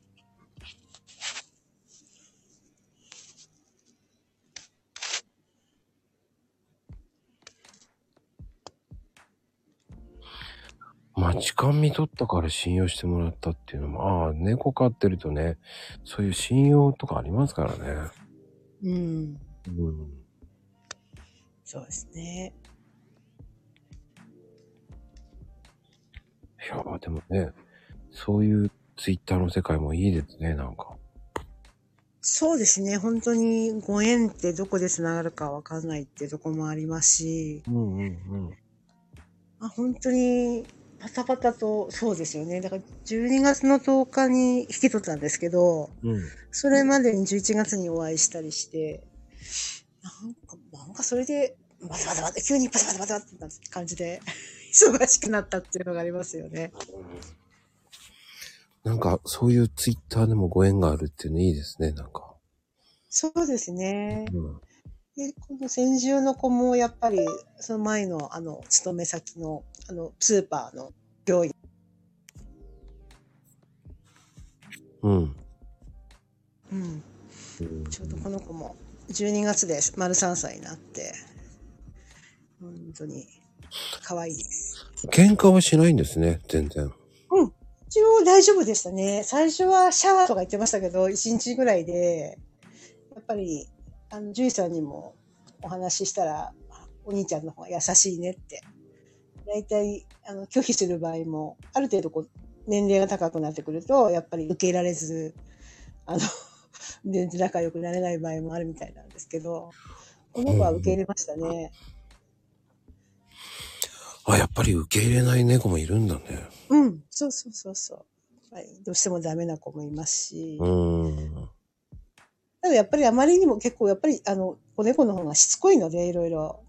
待ち勘見取ったから信用してもらったっていうのも、ああ、猫飼ってるとね、そういう信用とかありますからね。うん。うん。そうですね。いやーでもね、そういうツイッターの世界もいいですね、なんか。そうですね。本当にご縁ってどこで繋がるかわかんないってとこもありますし、うんうんうん。あ本当にパタパタと、そうですよね。だから12月の10日に引き取ったんですけど、うん。それまでに11月にお会いしたりして、なんか、なんかそれで、バタバタバタ、急にバタバタバタってな感じで、[LAUGHS] 忙しくなったっていうのがありますよね。なんか、そういうツイッターでもご縁があるっていうのいいですね、なんか。そうですね。うん。で、この先住の子もやっぱり、その前の、あの、勤め先の、あの、スーパーの病院。うん。うん。うんちょうどこの子も、12月で丸3歳になって、本当に、可愛いです。喧嘩はしないんですね、全然。一応大丈夫でしたね。最初はシャワーとか言ってましたけど、1日ぐらいで、やっぱり、あの、獣医さんにもお話ししたら、お兄ちゃんの方が優しいねって。大体、あの、拒否する場合も、ある程度こう、年齢が高くなってくると、やっぱり受け入れられず、あの、[LAUGHS] 全然仲良くなれない場合もあるみたいなんですけど、この子は受け入れましたね。あ、やっぱり受け入れない猫もいるんだね。うん、そうそうそうそう。はい、どうしてもダメな子もいますし。うーん。ただやっぱりあまりにも結構やっぱりあの、子猫の方がしつこいので、いろいろ。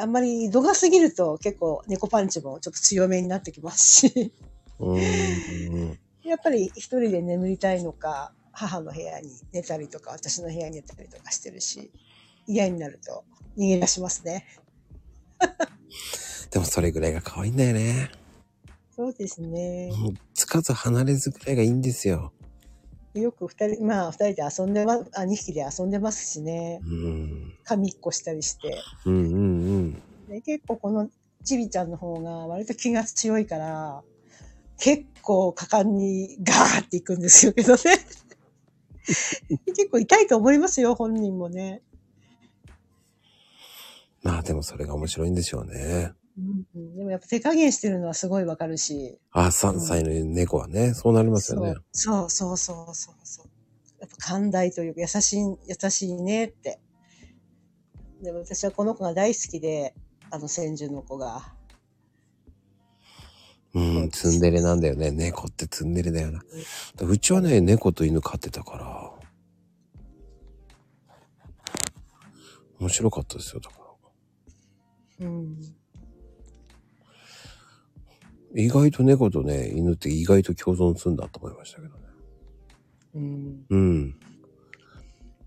あんまり度が過ぎると結構猫パンチもちょっと強めになってきますし。やっぱり一人で眠りたいのか、母の部屋に寝たりとか、私の部屋に寝たりとかしてるし、嫌になると逃げ出しますね。[LAUGHS] でもそれぐらいが可愛いんだよね。そうですね。もうつかず離れずぐらいがいいんですよ。よく二人、まあ二人で遊んでます、あ、二匹で遊んでますしねう。ん。髪っこしたりして。うんうんうん。で結構このちびちゃんの方が割と気が強いから、結構果敢にガーっていくんですよけどね。[LAUGHS] 結構痛いと思いますよ、本人もね。まあでもそれが面白いんでしょうね。うんうん、でもやっぱ手加減してるのはすごいわかるし。あ、3歳の猫はね、そうなりますよね。そうそうそうそうそう。やっぱ寛大というか優しい、優しいねって。でも私はこの子が大好きで、あの先住の子が。うん、ツンデレなんだよね。猫ってツンデレだよな。うちはね、猫と犬飼ってたから。面白かったですよ、だから。うん。意外と猫とね、犬って意外と共存するんだと思いましたけどね。うん。うん。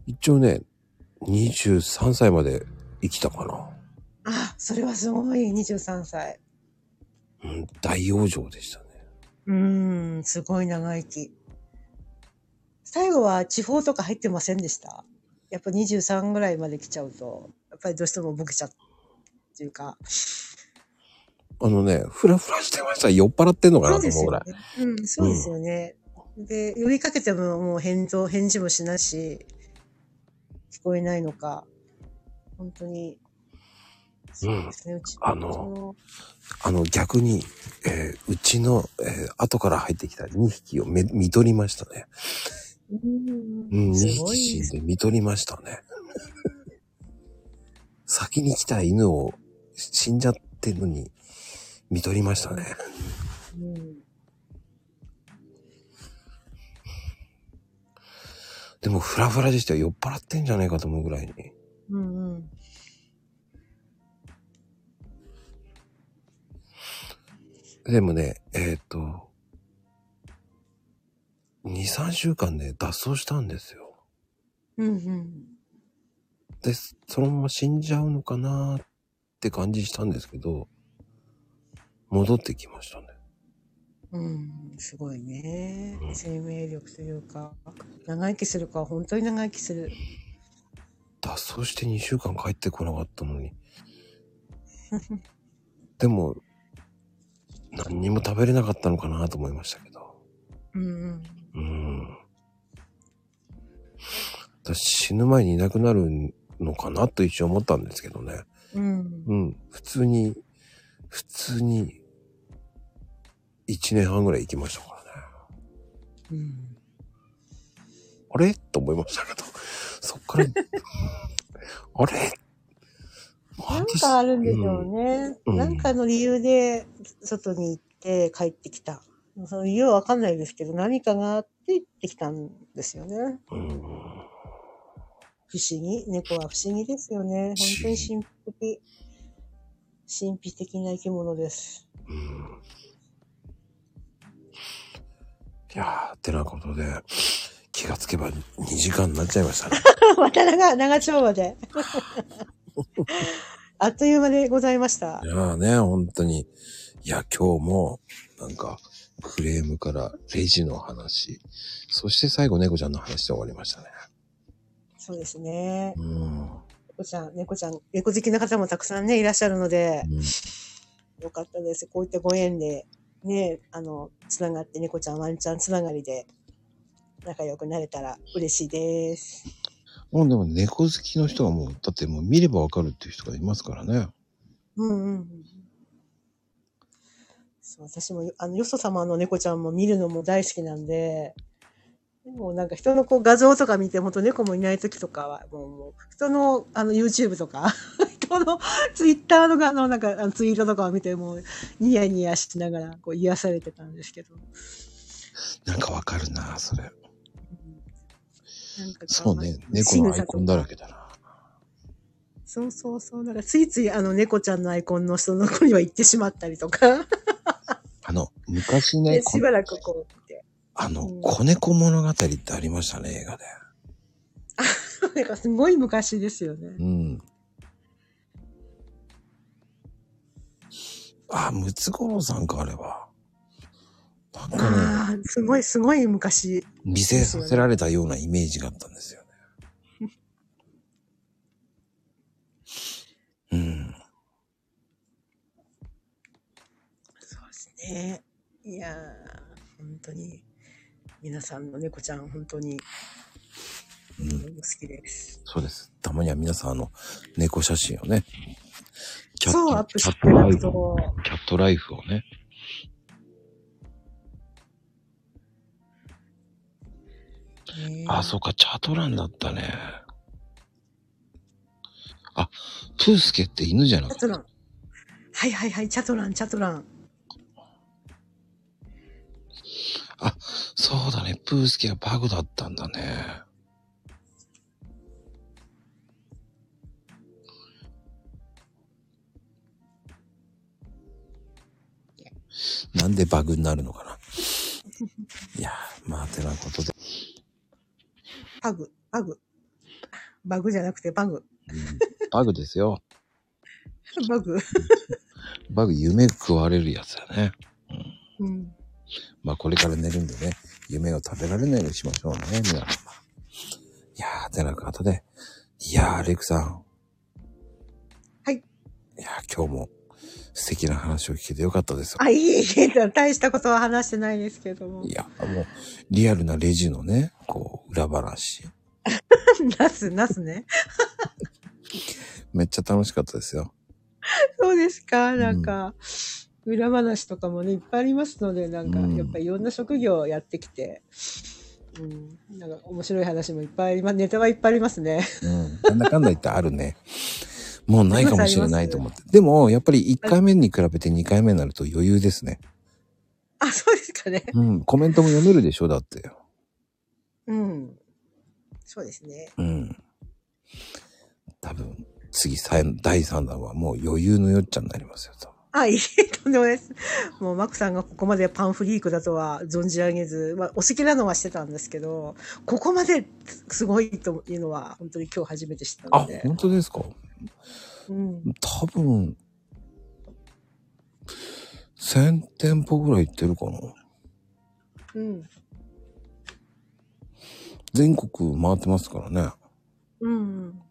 一応ね、23歳まで生きたかな。あ、それはすごい、23歳。うん、大往生でしたね。うーん、すごい長生き。最後は地方とか入ってませんでした？やっぱ23ぐらいまで来ちゃうと、やっぱりどうしてもボケちゃうっていうか。あのね、フラフラしてました。酔っ払ってんのかなと思うぐらい。ね。うん、そうですよね。で、呼びかけてももう返答、返事もしないし、聞こえないのか。本当に。そうですね、うちあのあの、逆に、えーうちの、えー後から入ってきた2匹をめ見取りましたね。うんうん、2す匹死んで見取りましたね。先に来た犬を死んじゃってるのに見取りましたね。うん。でも、フラフラでしたよ。酔っ払ってんじゃないかと思うぐらいに。うんうん。でもね、えっ、と、2、3週間ね、脱走したんですよ。うんうん。で、そのまま死んじゃうのかなって感じしたんですけど、戻ってきましたね。うん、すごいねう。ん生命力というか、長生きするか、本当に長生きする。脱走して2週間帰ってこなかったのに。[LAUGHS] でも、何にも食べれなかったのかなと思いましたけど。うんうん。うん。私死ぬ前にいなくなるのかなと一瞬思ったんですけどね。うん。うん。普通に、普通に、1年半ぐらい行きましたからね。うん。あれ？と思いましたけど。そっから、[LAUGHS] あれ？なんかあるんでしょうね。うんなんかの理由で外に行って帰ってきた。その理由はわかんないですけど、何かがあって行ってきたんですよね。うん。不思議？猫は不思議ですよね。本当に神秘的。神秘的な生き物です。うんいやー、てなことで、気がつけば2時間になっちゃいましたね。[LAUGHS] また長、長丁場で。[LAUGHS] あっという間でございましたい。やーね、本当に。いや、今日も、なんか、フレームからレジの話、そして最後猫ちゃんの話で終わりましたね。そうですね。うん。猫ちゃん、猫ちゃん、猫好きな方もたくさんね、いらっしゃるので、うんよかったです。こういったご縁で、ね、あの、つながって、猫ちゃん、ワンちゃんつながりで、仲良くなれたら嬉しいです。もうでも猫好きの人はもう、だってもう見ればわかるっていう人がいますからね。うんうんうん。そう私も、あの、よそ様の猫ちゃんも見るのも大好きなんで、もうなんか人のこう画像とか見て、ほんと猫もいない時とかは、もう、もう人のあの YouTube とか、[LAUGHS] 人の Twitter のあのなんかあのツイートとかを見て、もうニヤニヤしながらこう癒されてたんですけど。なんかわかるな、それ。なんかそうね、猫のアイコンだらけだな。そうそうそう。なんかついついあの猫ちゃんのアイコンの人の子には行ってしまったりとか、あの、昔ねで、しばらくこう。あの、うん子猫物語ってありましたね、映画で。[LAUGHS] なんかすごい昔ですよね。うん。あ、ムツゴロウさんか、あれは。なんかね、ああ、すごいすごい昔。美声させられたようなイメージがあったんですよね。[LAUGHS] うん。そうですね。いやー、本当に、皆さんの猫ちゃん、本当に、うん。好きです。そうです。たまには皆さん、あの、猫写真をね、キャッそう、ト、アップキャしていただくットライフを、と、キャットライフをね、ねあ、そうか、チャトランだったね。あ、プースケって犬じゃなくてチャトラン。はいはいはい、チャトラン、チャトラン。そうだね、プースケはバグだったんだね。なんでバグになるのかな。[LAUGHS] いやー、まあ、てなことで。パグ、バグ。バグじゃなくてバグ。うんバグですよ。[LAUGHS] バグ。バグ、夢食われるやつだね。うん。まあ、これから寝るんでね、夢を食べられないようにしましょうね、皆様。いやー、てなことで。いやー、レクさん。はい。いやー、今日も素敵な話を聞けてよかったですよ。あ、いい、大したことは話してないですけどもい。や、もう、リアルなレジのね、こう、裏話。[LAUGHS] ナス、ナスね。[LAUGHS] めっちゃ楽しかったですよ。そうですか？なんか、裏話とかもね、いっぱいありますので、なんか、うんやっぱりいろんな職業をやってきて、うん、なんか面白い話もいっぱいあります。ネタはいっぱいありますね。うん。なんだかんだ言ってあるね。[LAUGHS] もうないかもしれないと思って。でも、やっぱり1回目に比べて2回目になると余裕ですね。あ、そうですかね。うん、コメントも読めるでしょだって。うん。そうですね。うん。多分、次、さ第3弾はもう余裕のよっちゃんになりますよ、多分あ、い [LAUGHS] とんでもないです。もう、マクさんがここまでパンフリークだとは存じ上げず、まあ、お好きなのはしてたんですけど、ここまですごいというのは、本当に今日初めて知ったあので。、本当ですか？うん。多分、1000店舗ぐらい行ってるかなうん。全国回ってますからね。うん。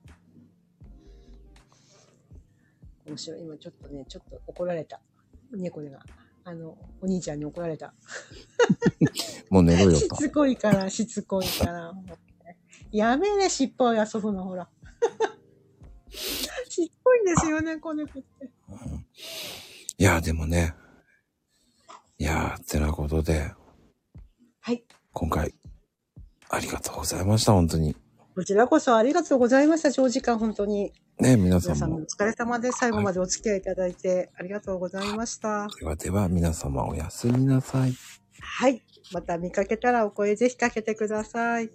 面白い。今ちょっとね、ちょっと怒られた。猫が。あの、お兄ちゃんに怒られた。もう寝ろよしと。つこいから、しつこいから。やめね、尻尾を遊ぶの、ほら。[LAUGHS] しつこいんですよね、子猫って。いや、でもね。いや、てなことで、はい。今回、ありがとうございました、本当に。こちらこそありがとうございました。長時間本当に。ね、皆さんも皆さんもお。疲れ様で最後までお付き合いいただいてありがとうございました。ではでは、皆様おやすみなさい。はい。また見かけたらお声ぜひかけてください。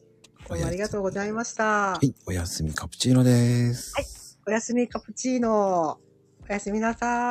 どうもありがとうございました。はい、おやすみカプチーノです。おやすみカプチーノ。おやすみなさい。